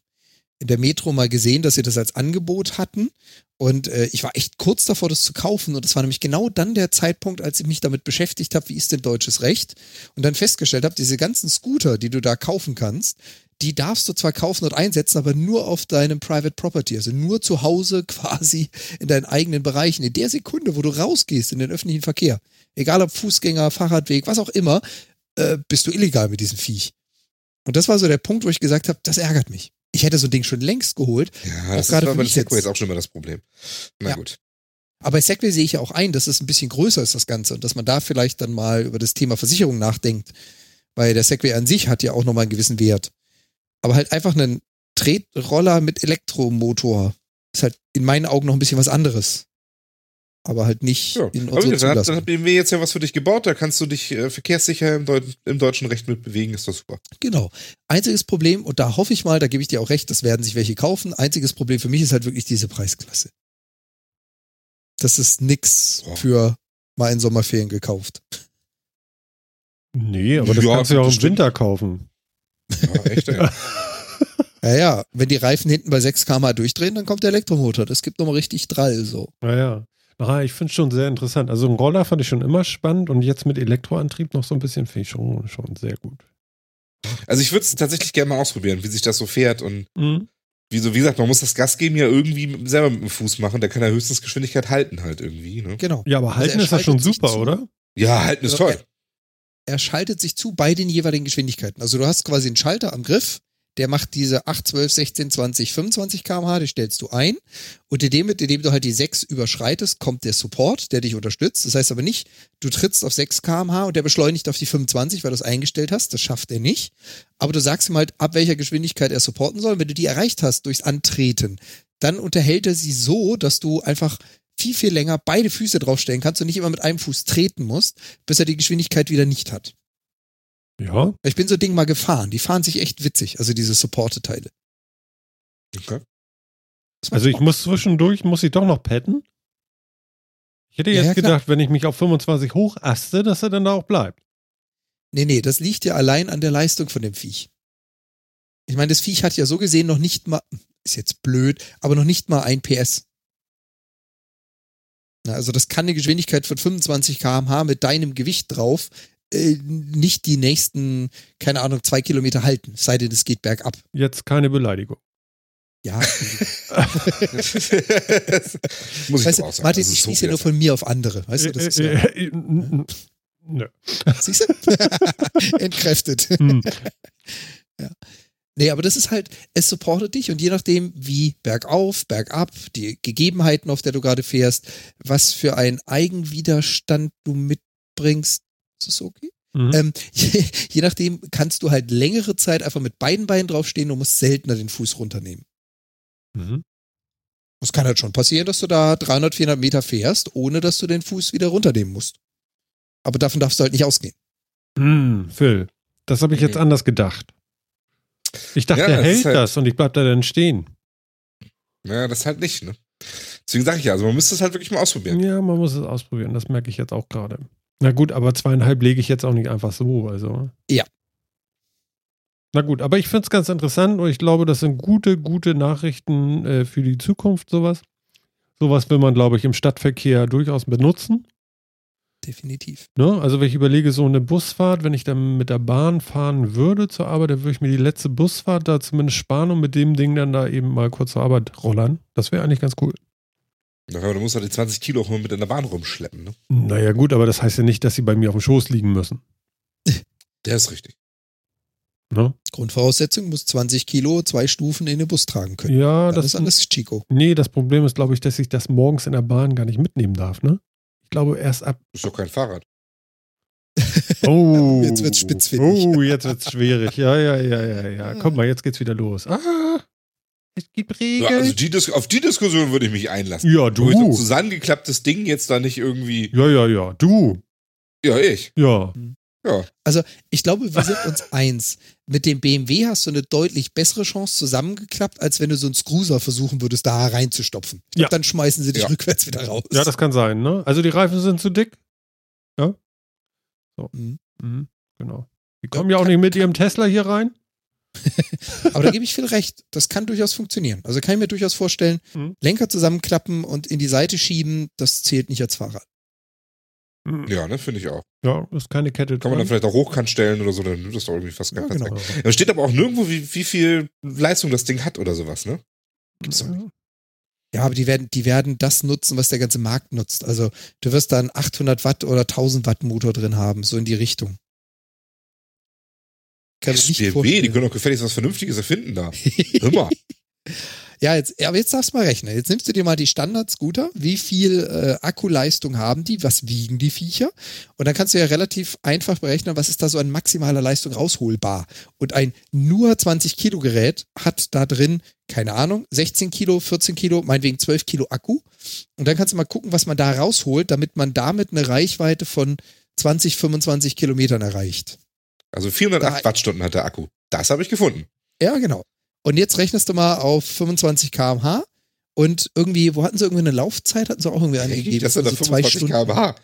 in der Metro mal gesehen, dass sie das als Angebot hatten. Und äh, ich war echt kurz davor, das zu kaufen. Und das war nämlich genau dann der Zeitpunkt, als ich mich damit beschäftigt habe, wie ist denn deutsches Recht? Und dann festgestellt habe, diese ganzen Scooter, die du da kaufen kannst, die darfst du zwar kaufen und einsetzen, aber nur auf deinem Private Property, also nur zu Hause quasi in deinen eigenen Bereichen. In der Sekunde, wo du rausgehst in den öffentlichen Verkehr, egal ob Fußgänger, Fahrradweg, was auch immer, äh, bist du illegal mit diesem Viech. Und das war so der Punkt, wo ich gesagt habe, das ärgert mich. Ich hätte so ein Ding schon längst geholt, Ja, das ist gerade aber für bei Segway jetzt. jetzt auch schon immer das Problem. Na Ja. gut. aber bei Segway sehe ich ja auch ein, dass es ein bisschen größer ist, das Ganze, und dass man da vielleicht dann mal über das Thema Versicherung nachdenkt. Weil der Segway an sich hat ja auch nochmal einen gewissen Wert. Aber halt einfach einen Tretroller mit Elektromotor ist halt in meinen Augen noch ein bisschen was anderes. Aber halt nicht Ja. in Aber unserer gut, dann, hat, dann Zulassung. hat BMW jetzt ja was für dich gebaut, da kannst du dich äh, verkehrssicher im, Deut im deutschen Recht mitbewegen, ist das super. Genau. Einziges Problem, und da hoffe ich mal, da gebe ich dir auch recht, das werden sich welche kaufen. Einziges Problem für mich ist halt wirklich diese Preisklasse. Das ist nix Boah. für mal in Sommerferien gekauft. Nee, aber das Ja, kannst du ja auch im stimmt. Winter kaufen. Ja, echt, ey. Ja, ja, wenn die Reifen hinten bei 6 km durchdrehen, dann kommt der Elektromotor. Das gibt nochmal richtig Drall, so. Naja. Ah, ich finde es schon sehr interessant. Also ein Roller fand ich schon immer spannend und jetzt mit Elektroantrieb noch so ein bisschen finde ich schon, schon sehr gut. Also ich würde es tatsächlich gerne mal ausprobieren, wie sich das so fährt und Mhm. wie, so, wie gesagt, man muss das Gas geben ja irgendwie selber mit dem Fuß machen. Der kann ja höchstens Geschwindigkeit halten halt irgendwie. Ne? Genau. Ja, aber Also halten er ist das schon super, zu. oder? Ja, halten ist Also toll. Er schaltet sich zu bei den jeweiligen Geschwindigkeiten. Also du hast quasi einen Schalter am Griff, der macht diese 8, 12, 16, 20, 25 km/h, die stellst du ein. Und indem, indem du halt die 6 überschreitest, kommt der Support, der dich unterstützt. Das heißt aber nicht, du trittst auf 6 km/h und der beschleunigt auf die 25, weil du es eingestellt hast. Das schafft er nicht. Aber du sagst ihm halt, ab welcher Geschwindigkeit er supporten soll. Wenn du die erreicht hast durchs Antreten, dann unterhält er sie so, dass du einfach viel, viel länger beide Füße draufstellen kannst und nicht immer mit einem Fuß treten musst, bis er die Geschwindigkeit wieder nicht hat. Ja. Ich bin so Ding mal gefahren. Die fahren sich echt witzig, also diese Supporte-Teile. Okay. Also ich muss zwischendurch, muss ich doch noch padden? Ich hätte Ja, jetzt ja, klar. gedacht, wenn ich mich auf 25 hochaste, dass er dann da auch bleibt. Nee, nee, das liegt ja allein an der Leistung von dem Viech. Ich meine, das Viech hat ja so gesehen noch nicht mal, ist jetzt blöd, aber noch nicht mal ein PS. Na, also das kann eine Geschwindigkeit von 25 km/h mit deinem Gewicht drauf äh, nicht die nächsten, keine Ahnung, zwei Kilometer halten, es sei denn, es geht bergab. Jetzt keine Beleidigung. Ja, Muss ich weißt du, auch sagen. Martin, ist ich so schließe ja nur von mir auf andere. Weißt du, das ist ja, Äh, äh, nö. siehst du? Entkräftet. Hm. Nee, aber das ist halt, es supportet dich und je nachdem, wie bergauf, bergab, die Gegebenheiten, auf der du gerade fährst, was für einen Eigenwiderstand du mitbringst, ist das okay? Mhm. Ähm, je, je nachdem kannst du halt längere Zeit einfach mit beiden Beinen draufstehen und musst seltener den Fuß runternehmen. Mhm. Es kann halt schon passieren, dass du da 300, 400 Meter fährst, ohne dass du den Fuß wieder runternehmen musst. Aber davon darfst du halt nicht ausgehen. Hm, Phil, das habe ich jetzt Mhm. anders gedacht. Ich dachte, Ja, er hält halt- das und ich bleib da dann stehen. Ja, das halt nicht, ne? Deswegen sage ich ja, also man müsste es halt wirklich mal ausprobieren. Ja, man muss es ausprobieren, das merke ich jetzt auch gerade. Na gut, aber zweieinhalb lege ich jetzt auch nicht einfach so, also. Ja. Na gut, aber ich finde es ganz interessant und ich glaube, das sind gute, gute Nachrichten äh, für die Zukunft, sowas. Sowas will man, glaube ich, im Stadtverkehr durchaus benutzen. Definitiv. Ne? Also wenn ich überlege, so eine Busfahrt, wenn ich dann mit der Bahn fahren würde zur Arbeit, dann würde ich mir die letzte Busfahrt da zumindest sparen und mit dem Ding dann da eben mal kurz zur Arbeit rollern. Das wäre eigentlich ganz cool. Ja, Aber du musst halt die 20 Kilo auch mal mit in der Bahn rumschleppen, ne? Naja gut, aber das heißt ja nicht, dass sie bei mir auf dem Schoß liegen müssen. Der ist richtig. Ne? Grundvoraussetzung muss 20 Kilo zwei Stufen in den Bus tragen können. Ja, Dann das ist alles Chico. Nee, das Problem ist, glaube ich, dass ich das morgens in der Bahn gar nicht mitnehmen darf, ne? Ich glaube erst ab. Ist doch kein Fahrrad. Oh. Jetzt wird's spitzfindig. Oh, jetzt wird's schwierig. Ja, ja, ja, ja, ja. Komm mal, jetzt geht's wieder los. Ah, es gibt Ja, also Regeln. die Dis auf die Diskussion würde ich mich einlassen. Ja, Du. So ein zusammengeklapptes Ding jetzt da nicht irgendwie. Ja, ja, ja. Du. Ja, ich. Ja. Ja. Ich glaube, wir sind uns eins. Mit dem BMW hast du eine deutlich bessere Chance zusammengeklappt, als wenn du so einen Scruiser versuchen würdest, da reinzustopfen. Glaub, Ja. Dann schmeißen sie dich Ja. rückwärts wieder raus. Ja, das kann sein, ne? Also die Reifen sind zu dick. Ja. So. Mhm. Mhm. Genau. Die kommen ja auch nicht mit ihrem Tesla hier rein. Aber da gebe ich viel recht. Das kann durchaus funktionieren. Also kann ich mir durchaus vorstellen, Mhm. Lenker zusammenklappen und in die Seite schieben, das zählt nicht als Fahrrad. Mhm. Ja, ne, finde ich auch. Ja, ist keine Kette Kann man dann vielleicht auch hochkant stellen oder so, dann nimmt das doch irgendwie fast Ja, keinen Platz genau. Da steht aber auch nirgendwo, wie, wie viel Leistung das Ding hat oder sowas, ne? Gibt's doch nicht. Ja, aber die werden, die werden das nutzen, was der ganze Markt nutzt. Also du wirst da einen 800 Watt oder 1000 Watt Motor drin haben, so in die Richtung. Kann mir nicht SBB, die vorstellen. können doch gefälligst was Vernünftiges erfinden da. Mal. Ja, jetzt, aber jetzt darfst du mal rechnen. Jetzt nimmst du dir mal die Standard-Scooter. Wie viel äh, Akkuleistung haben die? Was wiegen die Viecher? Und dann kannst du ja relativ einfach berechnen, was ist da so an maximaler Leistung rausholbar. Und ein nur 20 Kilo Gerät hat da drin, keine Ahnung, 16 Kilo, 14 Kilo, meinetwegen 12 Kilo Akku. Und dann kannst du mal gucken, was man da rausholt, damit man damit eine Reichweite von 20, 25 Kilometern erreicht. Also 408 Da- Wattstunden hat der Akku. Das habe ich gefunden. Ja, genau. Und jetzt rechnest du mal auf 25 km/h und irgendwie, wo hatten sie irgendwie eine Laufzeit? Hatten sie auch irgendwie eine gegeben? Das sind da so zwei 25 Stunden. km/h.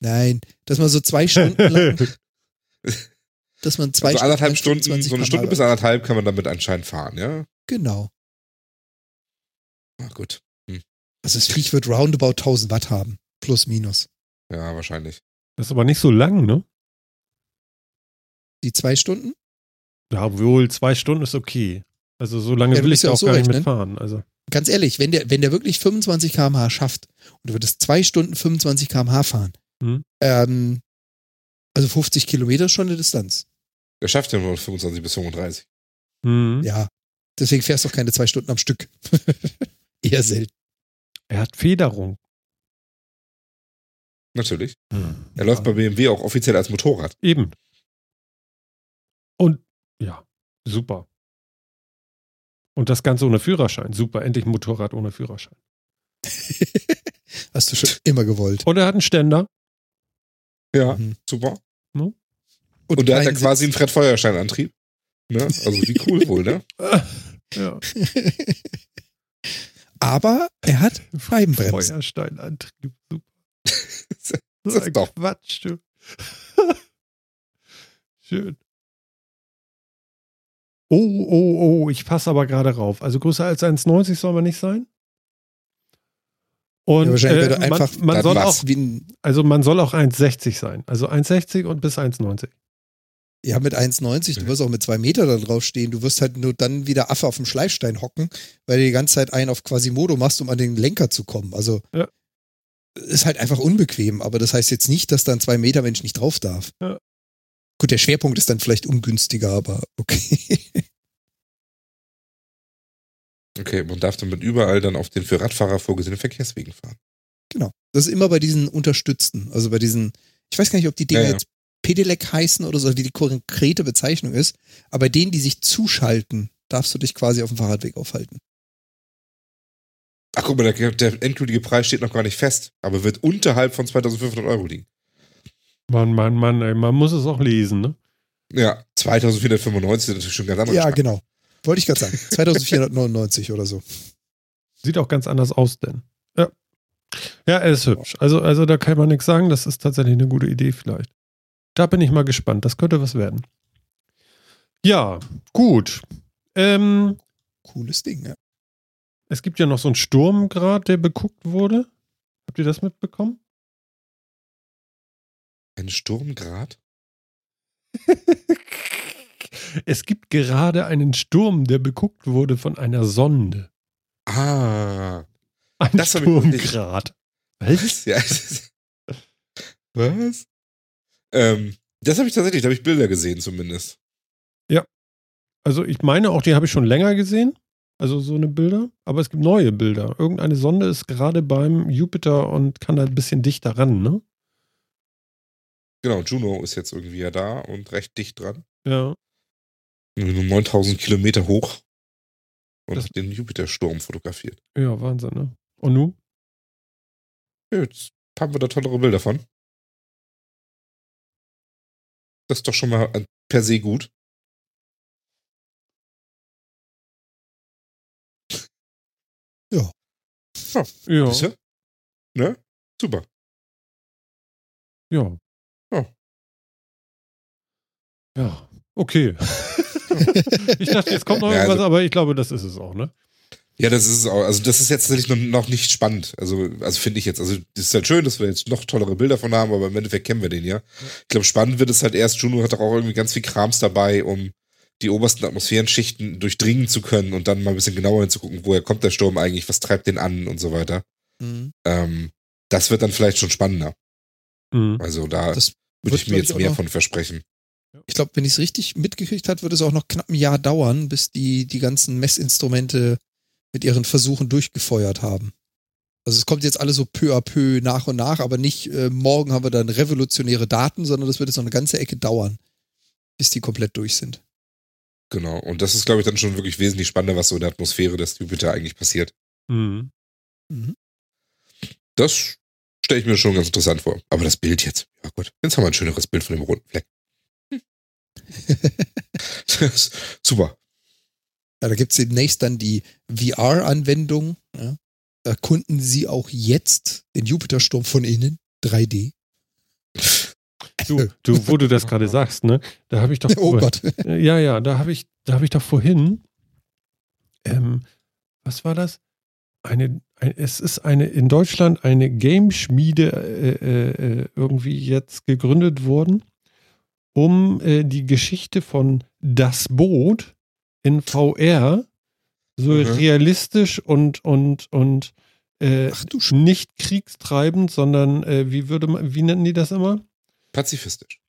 Nein, dass man so zwei Stunden lang, dass man zwei Also anderthalb lang Stunden, 25 so eine Stunde bis anderthalb kann man damit anscheinend fahren, ja? Genau. Na gut. Also das Viech wird roundabout 1000 Watt haben. Plus, minus. Ja, wahrscheinlich. Das ist aber nicht so lang, ne? Die zwei Stunden? Ja, wohl, zwei Stunden ist okay. Also so lange Ja, will ich da ja auch auch so gar nicht rechnen. mitfahren. Also Ganz ehrlich, wenn der, wenn der wirklich 25 km/h schafft und du würdest zwei Stunden 25 km/h fahren, Hm. ähm, also 50 Kilometer ist schon eine Distanz. Der schafft ja nur 25 bis 35. hm. Ja. Deswegen fährst du auch keine zwei Stunden am Stück. Eher selten. er hat Federung. Natürlich. Er läuft bei BMW auch offiziell als Motorrad. Eben. Und ja, super. Und das Ganze ohne Führerschein. Super, endlich ein Motorrad ohne Führerschein. Hast du schon immer gewollt. Und er hat einen Ständer. Ja, Mhm. super. Und, Und der hat ja quasi einen Fred Feuerstein-Antrieb. Ne? Also wie cool wohl, ne? Ja. Aber er hat Scheibenbremsen. Feuersteinantrieb. Super. Das ist doch. Quatsch, du. Schön. Oh, oh, oh, ich passe aber gerade rauf. Also größer als 1,90 soll man nicht sein. Und Ja, äh, man, man soll auch, also man soll auch 1,60 sein. Also 1,60 und bis 1,90. ja, mit 1,90, du wirst auch mit zwei Meter da drauf stehen. Du wirst halt nur dann wieder Affe auf dem Schleifstein hocken, weil du die ganze Zeit einen auf Quasimodo machst, um an den Lenker zu kommen. Also Ja. ist halt einfach unbequem, aber das heißt jetzt nicht, dass da ein zwei Meter Mensch nicht drauf darf. Ja. Gut, der Schwerpunkt ist dann vielleicht ungünstiger, aber okay. Okay, man darf damit überall dann auf den für Radfahrer vorgesehenen Verkehrswegen fahren. genau. Das ist immer bei diesen unterstützten, also bei diesen, ich weiß gar nicht, ob die Dinge Ja, ja. jetzt Pedelec heißen oder so, wie die konkrete Bezeichnung ist, aber bei denen, die sich zuschalten, darfst du dich quasi auf dem Fahrradweg aufhalten. Ach guck mal, der, der endgültige Preis steht noch gar nicht fest, aber wird unterhalb von 2500 Euro liegen. Mann, Mann, Mann, ey, man muss es auch lesen, ne? Ja, 2495 ist natürlich schon ganz anders. Ja, genau. Wollte ich gerade sagen. 2499 oder so. Sieht auch ganz anders aus, denn. Ja. Ja, er ist hübsch. Also, also da kann man nichts sagen. Das ist tatsächlich eine gute Idee, vielleicht. Da bin ich mal gespannt. Das könnte was werden. Ja, gut. Ähm, Cooles Ding, ja. es gibt ja noch so einen Sturm gerade, der beguckt wurde. Habt ihr das mitbekommen? Ein Sturmgrad? es gibt gerade einen Sturm, der beguckt wurde von einer Sonde. Ah. Ein Das Sturmgrad. Was? Ja. Was? Ähm, das habe ich tatsächlich, da habe ich Bilder gesehen zumindest. Also ich meine auch, die habe ich schon länger gesehen. Also so eine Bilder. Aber es gibt neue Bilder. Irgendeine Sonde ist gerade beim Jupiter und kann da ein bisschen dichter ran, ne? Genau, Juno ist jetzt irgendwie ja da und recht dicht dran. Ja. Nur 9000 Kilometer hoch. Und Das- hat den Jupitersturm fotografiert. Ja, Wahnsinn, ne? Und nu? Ja, Jetzt haben wir da tollere Bilder von. Das ist doch schon mal per se gut. Ja. Siehst du? Ne? Super. Ja. Ja. Ja. Okay. ich dachte, jetzt kommt noch Ja, irgendwas, also- aber ich glaube, das ist es auch, ne? Ja, das ist es auch. Also, das ist jetzt tatsächlich noch, nicht spannend. Also, also finde ich jetzt. Also, das ist halt schön, dass wir jetzt noch tollere Bilder von haben, aber im Endeffekt kennen wir den ja. Ich glaube, spannend wird es halt erst. Juno hat doch auch irgendwie ganz viel Krams dabei, um die obersten Atmosphärenschichten durchdringen zu können und dann mal ein bisschen genauer hinzugucken, woher kommt der Sturm eigentlich, was treibt den an und so weiter. Mhm. Ähm, das wird dann vielleicht schon spannender. Mhm. Also, da würde ich mir jetzt mehr noch- von versprechen. Ich glaube, wenn ich es richtig mitgekriegt hat, wird es auch noch knapp ein Jahr dauern, bis die die ganzen Messinstrumente mit ihren Versuchen durchgefeuert haben. Also es kommt jetzt alles so peu à peu nach und nach, aber nicht äh, morgen haben wir dann revolutionäre Daten, sondern das wird jetzt noch eine ganze Ecke dauern, bis die komplett durch sind. Genau. Und das ist, glaube ich, dann schon wirklich wesentlich spannender, was so in der Atmosphäre des Jupiter eigentlich passiert. Mhm. Das stelle ich mir schon ganz interessant vor. Aber das Bild jetzt, ja gut, jetzt haben wir ein schöneres Bild von dem roten Fleck. Super. Ja, da gibt es demnächst dann die VR-Anwendung. Ja. Da erkunden sie auch jetzt den Jupitersturm von innen, 3D. Du, du, wo du das gerade sagst, ne? Da habe ich doch. Oh Gott. Ja, ja, da habe ich, da habe ich doch vorhin, ähm, was war das? Eine, ein, es ist eine in Deutschland eine Gameschmiede äh, äh, äh, irgendwie jetzt gegründet worden, um äh, die Geschichte von Das Boot in VR so Mhm. realistisch und, und, und äh, Ach nicht kriegstreibend, sondern äh, wie würde man, wie nennen die das immer? Pazifistisch.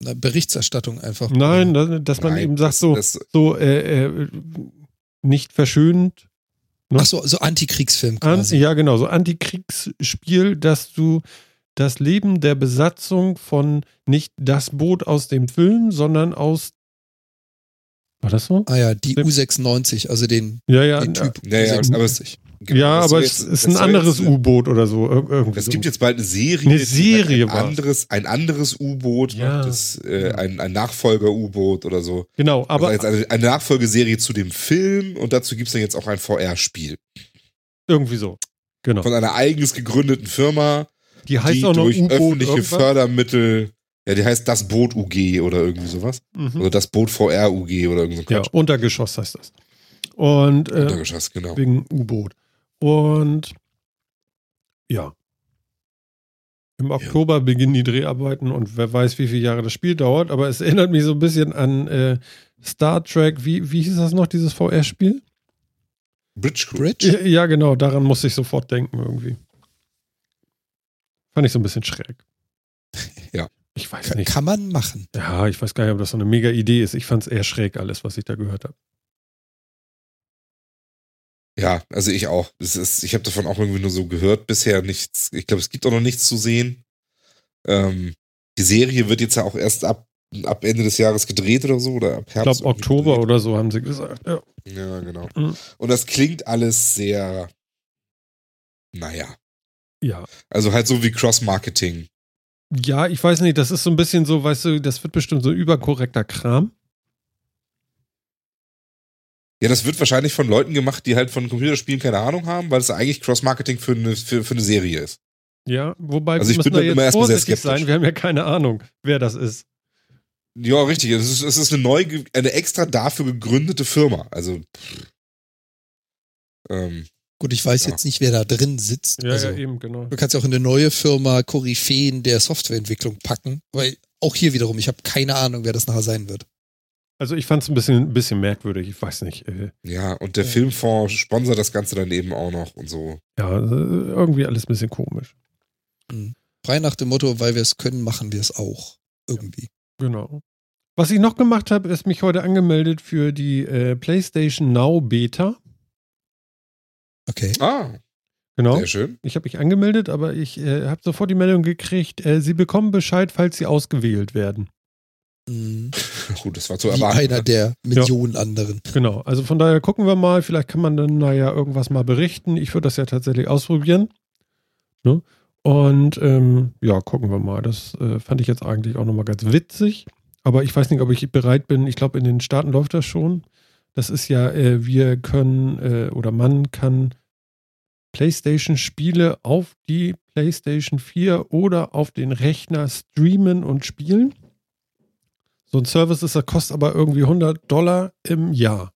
Na, Berichterstattung einfach. Nein, dass, dass man Nein, eben sagt, das- so, das- so äh, äh, nicht verschönend. Ach so, so Antikriegsfilm An, quasi. ja, genau, so Antikriegsspiel, dass du das Leben der Besatzung von nicht das Boot aus dem Film, sondern aus. War das so? Ah ja, die Dem- U96, also den, Ja, ja. den Typ Ja, ja, U96. aber es- Genau, ja, das aber es jetzt- ist ein anderes U-Boot oder so. Irgendwie Es so. gibt jetzt bald eine Serie. Eine Serie ein anderes, ein anderes U-Boot, Ja. das, äh, ein, ein Nachfolger-U-Boot oder so. Genau, Aber jetzt eine, eine Nachfolgeserie zu dem Film und dazu gibt es dann jetzt auch ein VR-Spiel. irgendwie so. Genau. Von einer eigens gegründeten Firma, Die heißt die auch noch durch U-Boot. öffentliche irgendwas. Fördermittel, ja, die heißt das Boot UG oder irgendwie sowas. Mhm. Oder das Boot VR UG oder irgend so ein Ja. Untergeschoss heißt das. Und äh, Untergeschoss, genau. wegen U-Boot. Und ja. Im Oktober beginnen die Dreharbeiten und wer weiß, wie viele Jahre das Spiel dauert, aber es erinnert mich so ein bisschen an äh, Star Trek, wie, wie hieß das noch, dieses VR-Spiel? Bridge. Bridge? Ja, ja, genau, daran musste ich sofort denken irgendwie. Fand ich so ein bisschen schräg. Ja. Ich weiß nicht. Kann man machen. Ja, ich weiß gar nicht, ob das so eine mega Idee ist. Ich fand es eher schräg, alles, was ich da gehört habe. Ja, also ich auch. Ist, ich habe davon auch irgendwie nur so gehört, bisher nichts. Ich glaube, es gibt auch noch nichts zu sehen. Ähm, die Serie wird jetzt ja auch erst ab, ab Ende des Jahres gedreht oder so, oder ab Ich Herbst. glaube, irgendwie Oktober gedreht. oder so haben sie gesagt. Ja. Ja, genau. Mhm. Und das klingt alles sehr, naja. Ja. Also halt so wie Cross-Marketing. Ja, ich weiß nicht, das ist so ein bisschen so, weißt du, das wird bestimmt so überkorrekter Kram. Ja, das wird wahrscheinlich von Leuten gemacht, die halt von Computerspielen keine Ahnung haben, weil es eigentlich Cross-Marketing für eine, für, für eine Serie ist. Ja, wobei Also wir ich bin da immer erstmal sehr skeptisch. sein. Wir haben ja keine Ahnung, wer das ist. Ja, richtig. Es ist, es ist eine neu, eine extra dafür gegründete Firma. Also, ähm, Gut, ich weiß Ja. jetzt nicht, wer da drin sitzt. Ja, also, ja, eben, genau. Du kannst ja auch in eine neue Firma Koryphäen der Softwareentwicklung packen, weil auch hier wiederum, ich habe keine Ahnung, wer das nachher sein wird. Also ich fand es ein bisschen, ein bisschen merkwürdig, ich weiß nicht. Äh, ja, und der Ja. Filmfonds sponsert das Ganze dann eben auch noch und so. ja, äh, irgendwie alles ein bisschen komisch. Frei nach dem Motto, weil wir es können, machen wir es auch. Irgendwie. Genau. Was ich noch gemacht habe, ist mich heute angemeldet für die äh, PlayStation Now Beta. Okay. Ah, Genau. sehr schön. Ich habe mich angemeldet, aber ich äh, habe sofort die Meldung gekriegt, äh, Sie bekommen Bescheid, falls Sie ausgewählt werden. Mhm. Gut, das war zu Wie erwarten. einer der Millionen anderen. Genau. Also von daher gucken wir mal. Vielleicht kann man dann naja irgendwas mal berichten. Ich würde das ja tatsächlich ausprobieren. Ne? Und ähm, ja, gucken wir mal. Das äh, fand ich jetzt eigentlich auch nochmal ganz witzig. Aber ich weiß nicht, ob ich bereit bin. Ich glaube, in den Staaten läuft das schon. Das ist ja, äh, wir können äh, oder man kann PlayStation-Spiele auf die PlayStation 4 oder auf den Rechner streamen und spielen. So ein Service ist, das kostet aber irgendwie 100 Dollar im Jahr.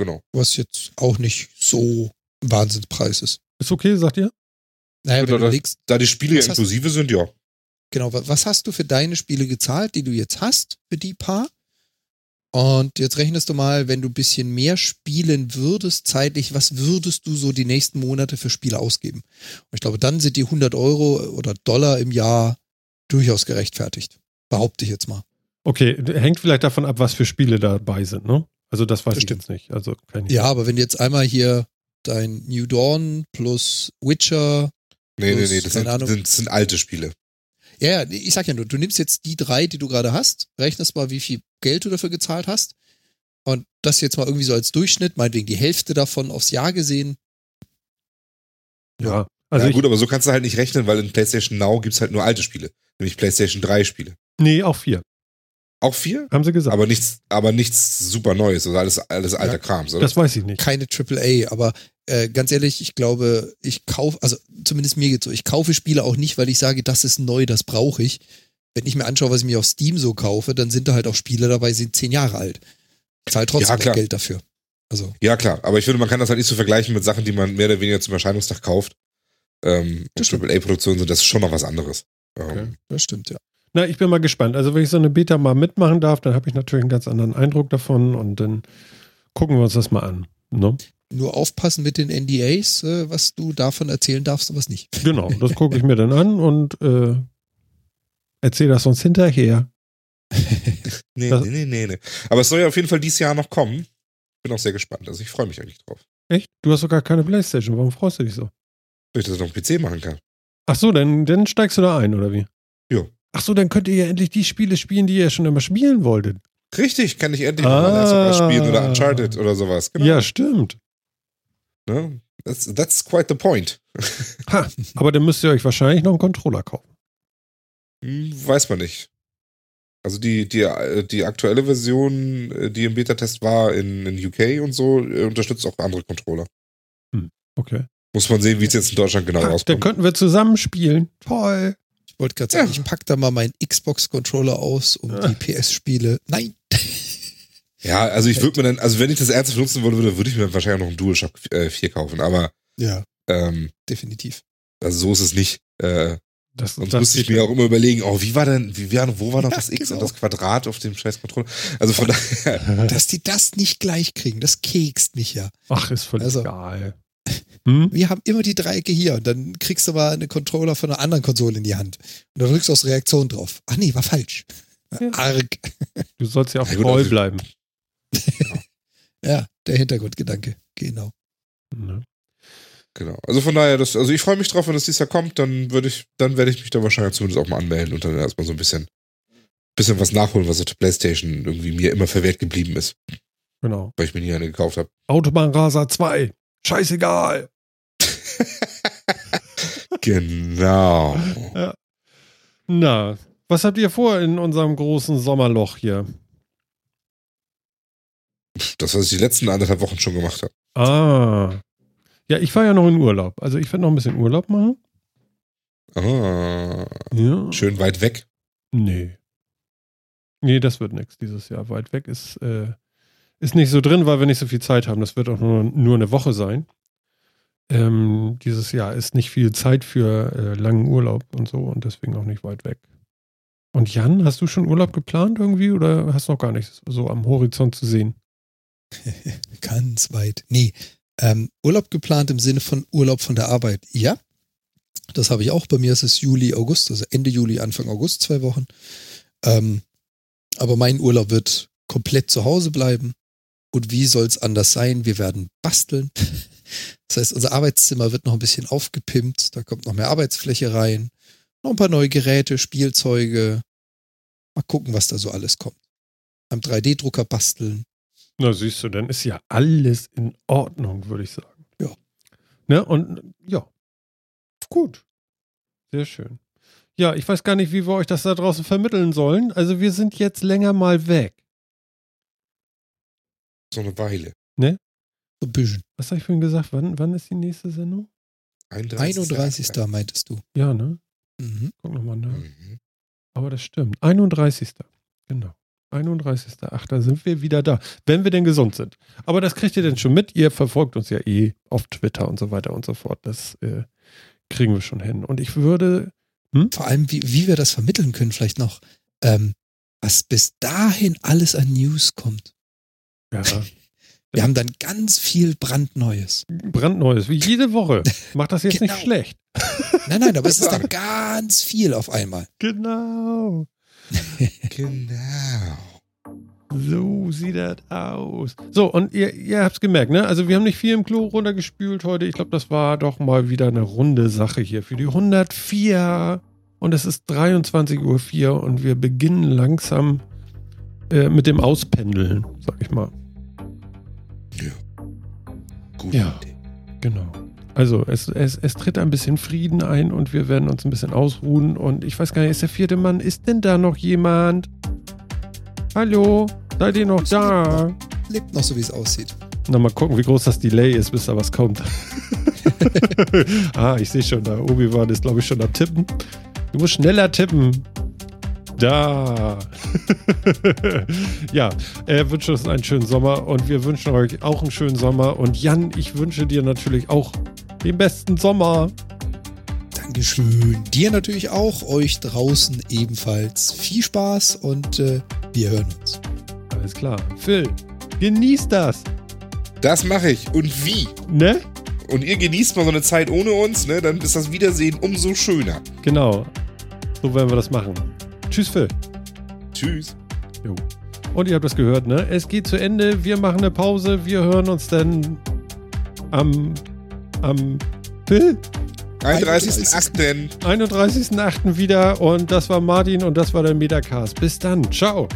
Genau. Was jetzt auch nicht so ein Wahnsinnspreis ist. Ist okay, sagt ihr? Naja, wenn Oder du das- legst, Da die Spiele Was hast- inklusive sind, ja. genau, wa- was hast du für deine Spiele gezahlt, die du jetzt hast, für die paar? Und jetzt rechnest du mal, wenn du ein bisschen mehr spielen würdest, zeitlich, was würdest du so die nächsten Monate für Spiele ausgeben? Und ich glaube, dann sind die 100 Euro oder Dollar im Jahr durchaus gerechtfertigt. Behaupte ich jetzt mal. Okay, hängt vielleicht davon ab, was für Spiele dabei sind, ne? Also das weiß Das ich jetzt nicht. Also kann ich Ja, aber wenn du jetzt einmal hier dein New Dawn plus Witcher, Nee, nee, Plus, nee, das keine sind, sind, sind alte Spiele. Ja, ja, ich sag ja nur, du nimmst jetzt die drei, die du gerade hast, rechnest mal, wie viel Geld du dafür gezahlt hast und das jetzt mal irgendwie so als Durchschnitt, meinetwegen die Hälfte davon aufs Jahr gesehen. ja. Also ja, gut, aber so kannst du halt nicht rechnen, weil in PlayStation Now gibt's halt nur alte Spiele. Nämlich PlayStation 3 Spiele. nee, auch vier, Auch vier? haben sie gesagt. Aber nichts, aber nichts super Neues, also alles, alles alter Ja, Krams, oder? das weiß ich nicht. Keine AAA, aber äh, ganz ehrlich, ich glaube, ich kaufe, also zumindest mir geht's so, ich kaufe Spiele auch nicht, weil ich sage, das ist neu, das brauche ich. Wenn ich mir anschaue, was ich mir auf Steam so kaufe, dann sind da halt auch Spiele dabei, die sind zehn Jahre alt. Ich zahle trotzdem Ja. Geld dafür. Also, Ja, klar, aber ich finde, man kann das halt nicht so vergleichen mit Sachen, die man mehr oder weniger zum Erscheinungstag kauft. Ähm, Das stimmt. AAA-Produktionen sind das schon noch was anderes. Ähm, Okay. das stimmt, ja. Na, ich bin mal gespannt. Also wenn ich so eine Beta mal mitmachen darf, dann habe ich natürlich einen ganz anderen Eindruck davon und dann gucken wir uns das mal an. Ne? Nur aufpassen mit den NDAs, äh, was du davon erzählen darfst und was nicht. Genau, das gucke ich mir dann an und äh, erzähle das sonst hinterher. Nee, Das- nee, nee, nee, nee. Aber es soll ja auf jeden Fall dieses Jahr noch kommen. Bin auch sehr gespannt. Also ich freue mich eigentlich drauf. Echt? Du hast doch gar keine Playstation. Warum freust du dich so? Wenn ich das auf dem PC machen kann. Ach so, dann, dann steigst du da ein, oder wie? Ach so, dann könnt ihr ja endlich die Spiele spielen, die ihr schon immer spielen wolltet. Richtig, kann ich endlich mal Last of Us spielen oder Uncharted oder sowas. Genau. Ja, stimmt. Ne? That's, that's quite the point. Ha, aber dann müsst ihr euch wahrscheinlich noch einen Controller kaufen. Hm, Weiß man nicht. Also die, die, die aktuelle Version, äh, die im Beta-Test war in, in UK und so, äh, unterstützt auch andere Controller. Okay. Muss man sehen, wie es jetzt in Deutschland genau Ha, dann rauskommt. könnten wir zusammen spielen. Toll. Ich wollte gerade sagen, Ja. ich pack da mal meinen Xbox-Controller aus, um Ah. die PS-Spiele. Nein! Ja, also ich würde mir dann, also wenn ich das ernsthaft nutzen würde, würde, würde ich mir wahrscheinlich noch einen DualShock äh, 4 kaufen. Aber Ja, ähm, definitiv. also so ist es nicht. Äh, Das, sonst das müsste ich mir auch immer überlegen, oh, wie war denn, wie war, wo war noch Ja, das X genau. und das Quadrat auf dem scheiß Controller? Also von daher, Dass die das nicht gleich kriegen, das kekst mich ja. Ach, ist völlig Also- egal. Hm? Wir haben immer die Dreiecke hier und dann kriegst du aber eine Controller von einer anderen Konsole in die Hand. Und dann drückst du aus Reaktion drauf. Ach nee, war falsch. Ja. Arg. Du sollst ja auch Ja, gut, treu also- bleiben. Ja, der Hintergrundgedanke. Genau. Ne? genau. Also von daher, das, also ich freue mich drauf, wenn das dieses Jahr kommt, dann würde ich, dann werde ich mich da wahrscheinlich zumindest auch mal anmelden und dann erstmal so ein bisschen, bisschen was nachholen, was auf der Playstation irgendwie mir immer verwehrt geblieben ist, Genau. weil ich mir nie eine gekauft habe. Autobahnraser 2. Scheißegal. Genau. Na, was habt ihr vor in unserem großen Sommerloch hier? Das, was ich die letzten anderthalb Wochen schon gemacht habe. Ah. Ja, ich war ja noch in Urlaub. Also ich werde noch ein bisschen Urlaub machen. Ah, Ja. schön weit weg. Nee. Nee, das wird nichts dieses Jahr. Weit weg ist, äh, ist nicht so drin, weil wir nicht so viel Zeit haben. Das wird auch nur, nur eine Woche sein. Ähm, dieses Jahr ist nicht viel Zeit für äh, langen Urlaub und so und deswegen auch nicht weit weg. Und Jan, hast du schon Urlaub geplant irgendwie oder hast du noch gar nichts so am Horizont zu sehen? Ganz weit. Nee, ähm, Urlaub geplant im Sinne von Urlaub von der Arbeit. Ja, das habe ich auch. Bei mir ist es Juli, August, also Ende Juli, Anfang August, zwei Wochen. Ähm, aber mein Urlaub wird komplett zu Hause bleiben. Und wie soll es anders sein? Wir werden basteln. Das heißt, unser Arbeitszimmer wird noch ein bisschen aufgepimpt. Da kommt noch mehr Arbeitsfläche rein. Noch ein paar neue Geräte, Spielzeuge. Mal gucken, was da so alles kommt. Am 3D-Drucker basteln. Na, siehst du, dann ist ja alles in Ordnung, würde ich sagen. Ja. Ne? Und ja. Gut. Sehr schön. Ja, ich weiß gar nicht, wie wir euch das da draußen vermitteln sollen. Also wir sind jetzt länger mal weg. So eine Weile. So ein bisschen. Was habe ich vorhin gesagt? Wann, wann ist die nächste Sendung? 31. meintest du. Ja, ne? Mhm. Guck nochmal nach. Mhm. Aber das stimmt. 31. Genau. 31.8. sind wir wieder da. Wenn wir denn gesund sind. Aber das kriegt ihr denn schon mit. Ihr verfolgt uns ja eh auf Twitter und so weiter und so fort. Das äh, kriegen wir schon hin. Und ich würde. Vor allem, wie, wie wir das vermitteln können, vielleicht noch, ähm, was bis dahin alles an News kommt. Ja, Wir haben dann ganz viel brandneues. brandneues, wie jede Woche. Macht das jetzt Genau. nicht schlecht. Nein, nein, aber es ist dann ganz viel auf einmal. Genau. Genau. So sieht das aus. So, und ihr, ihr habt es gemerkt, ne? Also wir haben nicht viel im Klo runtergespült heute. Ich glaube, das war doch mal wieder eine runde Sache hier für die 104. Und es ist 23.04 Uhr und wir beginnen langsam äh, mit dem Auspendeln, sag ich mal. Gut. Ja. Genau. Also es, es, es tritt ein bisschen Frieden ein und wir werden uns ein bisschen ausruhen. Und ich weiß gar nicht, ist der vierte Mann, ist denn da noch jemand? Hallo? Seid ihr noch da? Lebt noch so, wie es aussieht. Na, mal gucken, wie groß das Delay ist, bis da was kommt. ah, ich sehe schon, da Obi-Wan ist, glaube ich, schon am Tippen. Du musst schneller tippen. Da. ja, er wünscht uns einen schönen Sommer und wir wünschen euch auch einen schönen Sommer. Und Jan, ich wünsche dir natürlich auch den besten Sommer. Dankeschön. Dir natürlich auch, euch draußen ebenfalls. Viel Spaß und äh, wir hören uns. Alles klar. Phil, genieß das. Das mache ich. Und wie? Ne? Und ihr genießt mal so eine Zeit ohne uns, ne? Dann ist das Wiedersehen umso schöner. Genau. So werden wir das machen. Tschüss, Phil. Tschüss. Und ihr habt das gehört, ne? Es geht zu Ende. Wir machen eine Pause. Wir hören uns dann am, am Phil? 31.8. 31.08. wieder. Und das war Martin und das war der Metacast. Bis dann. Ciao.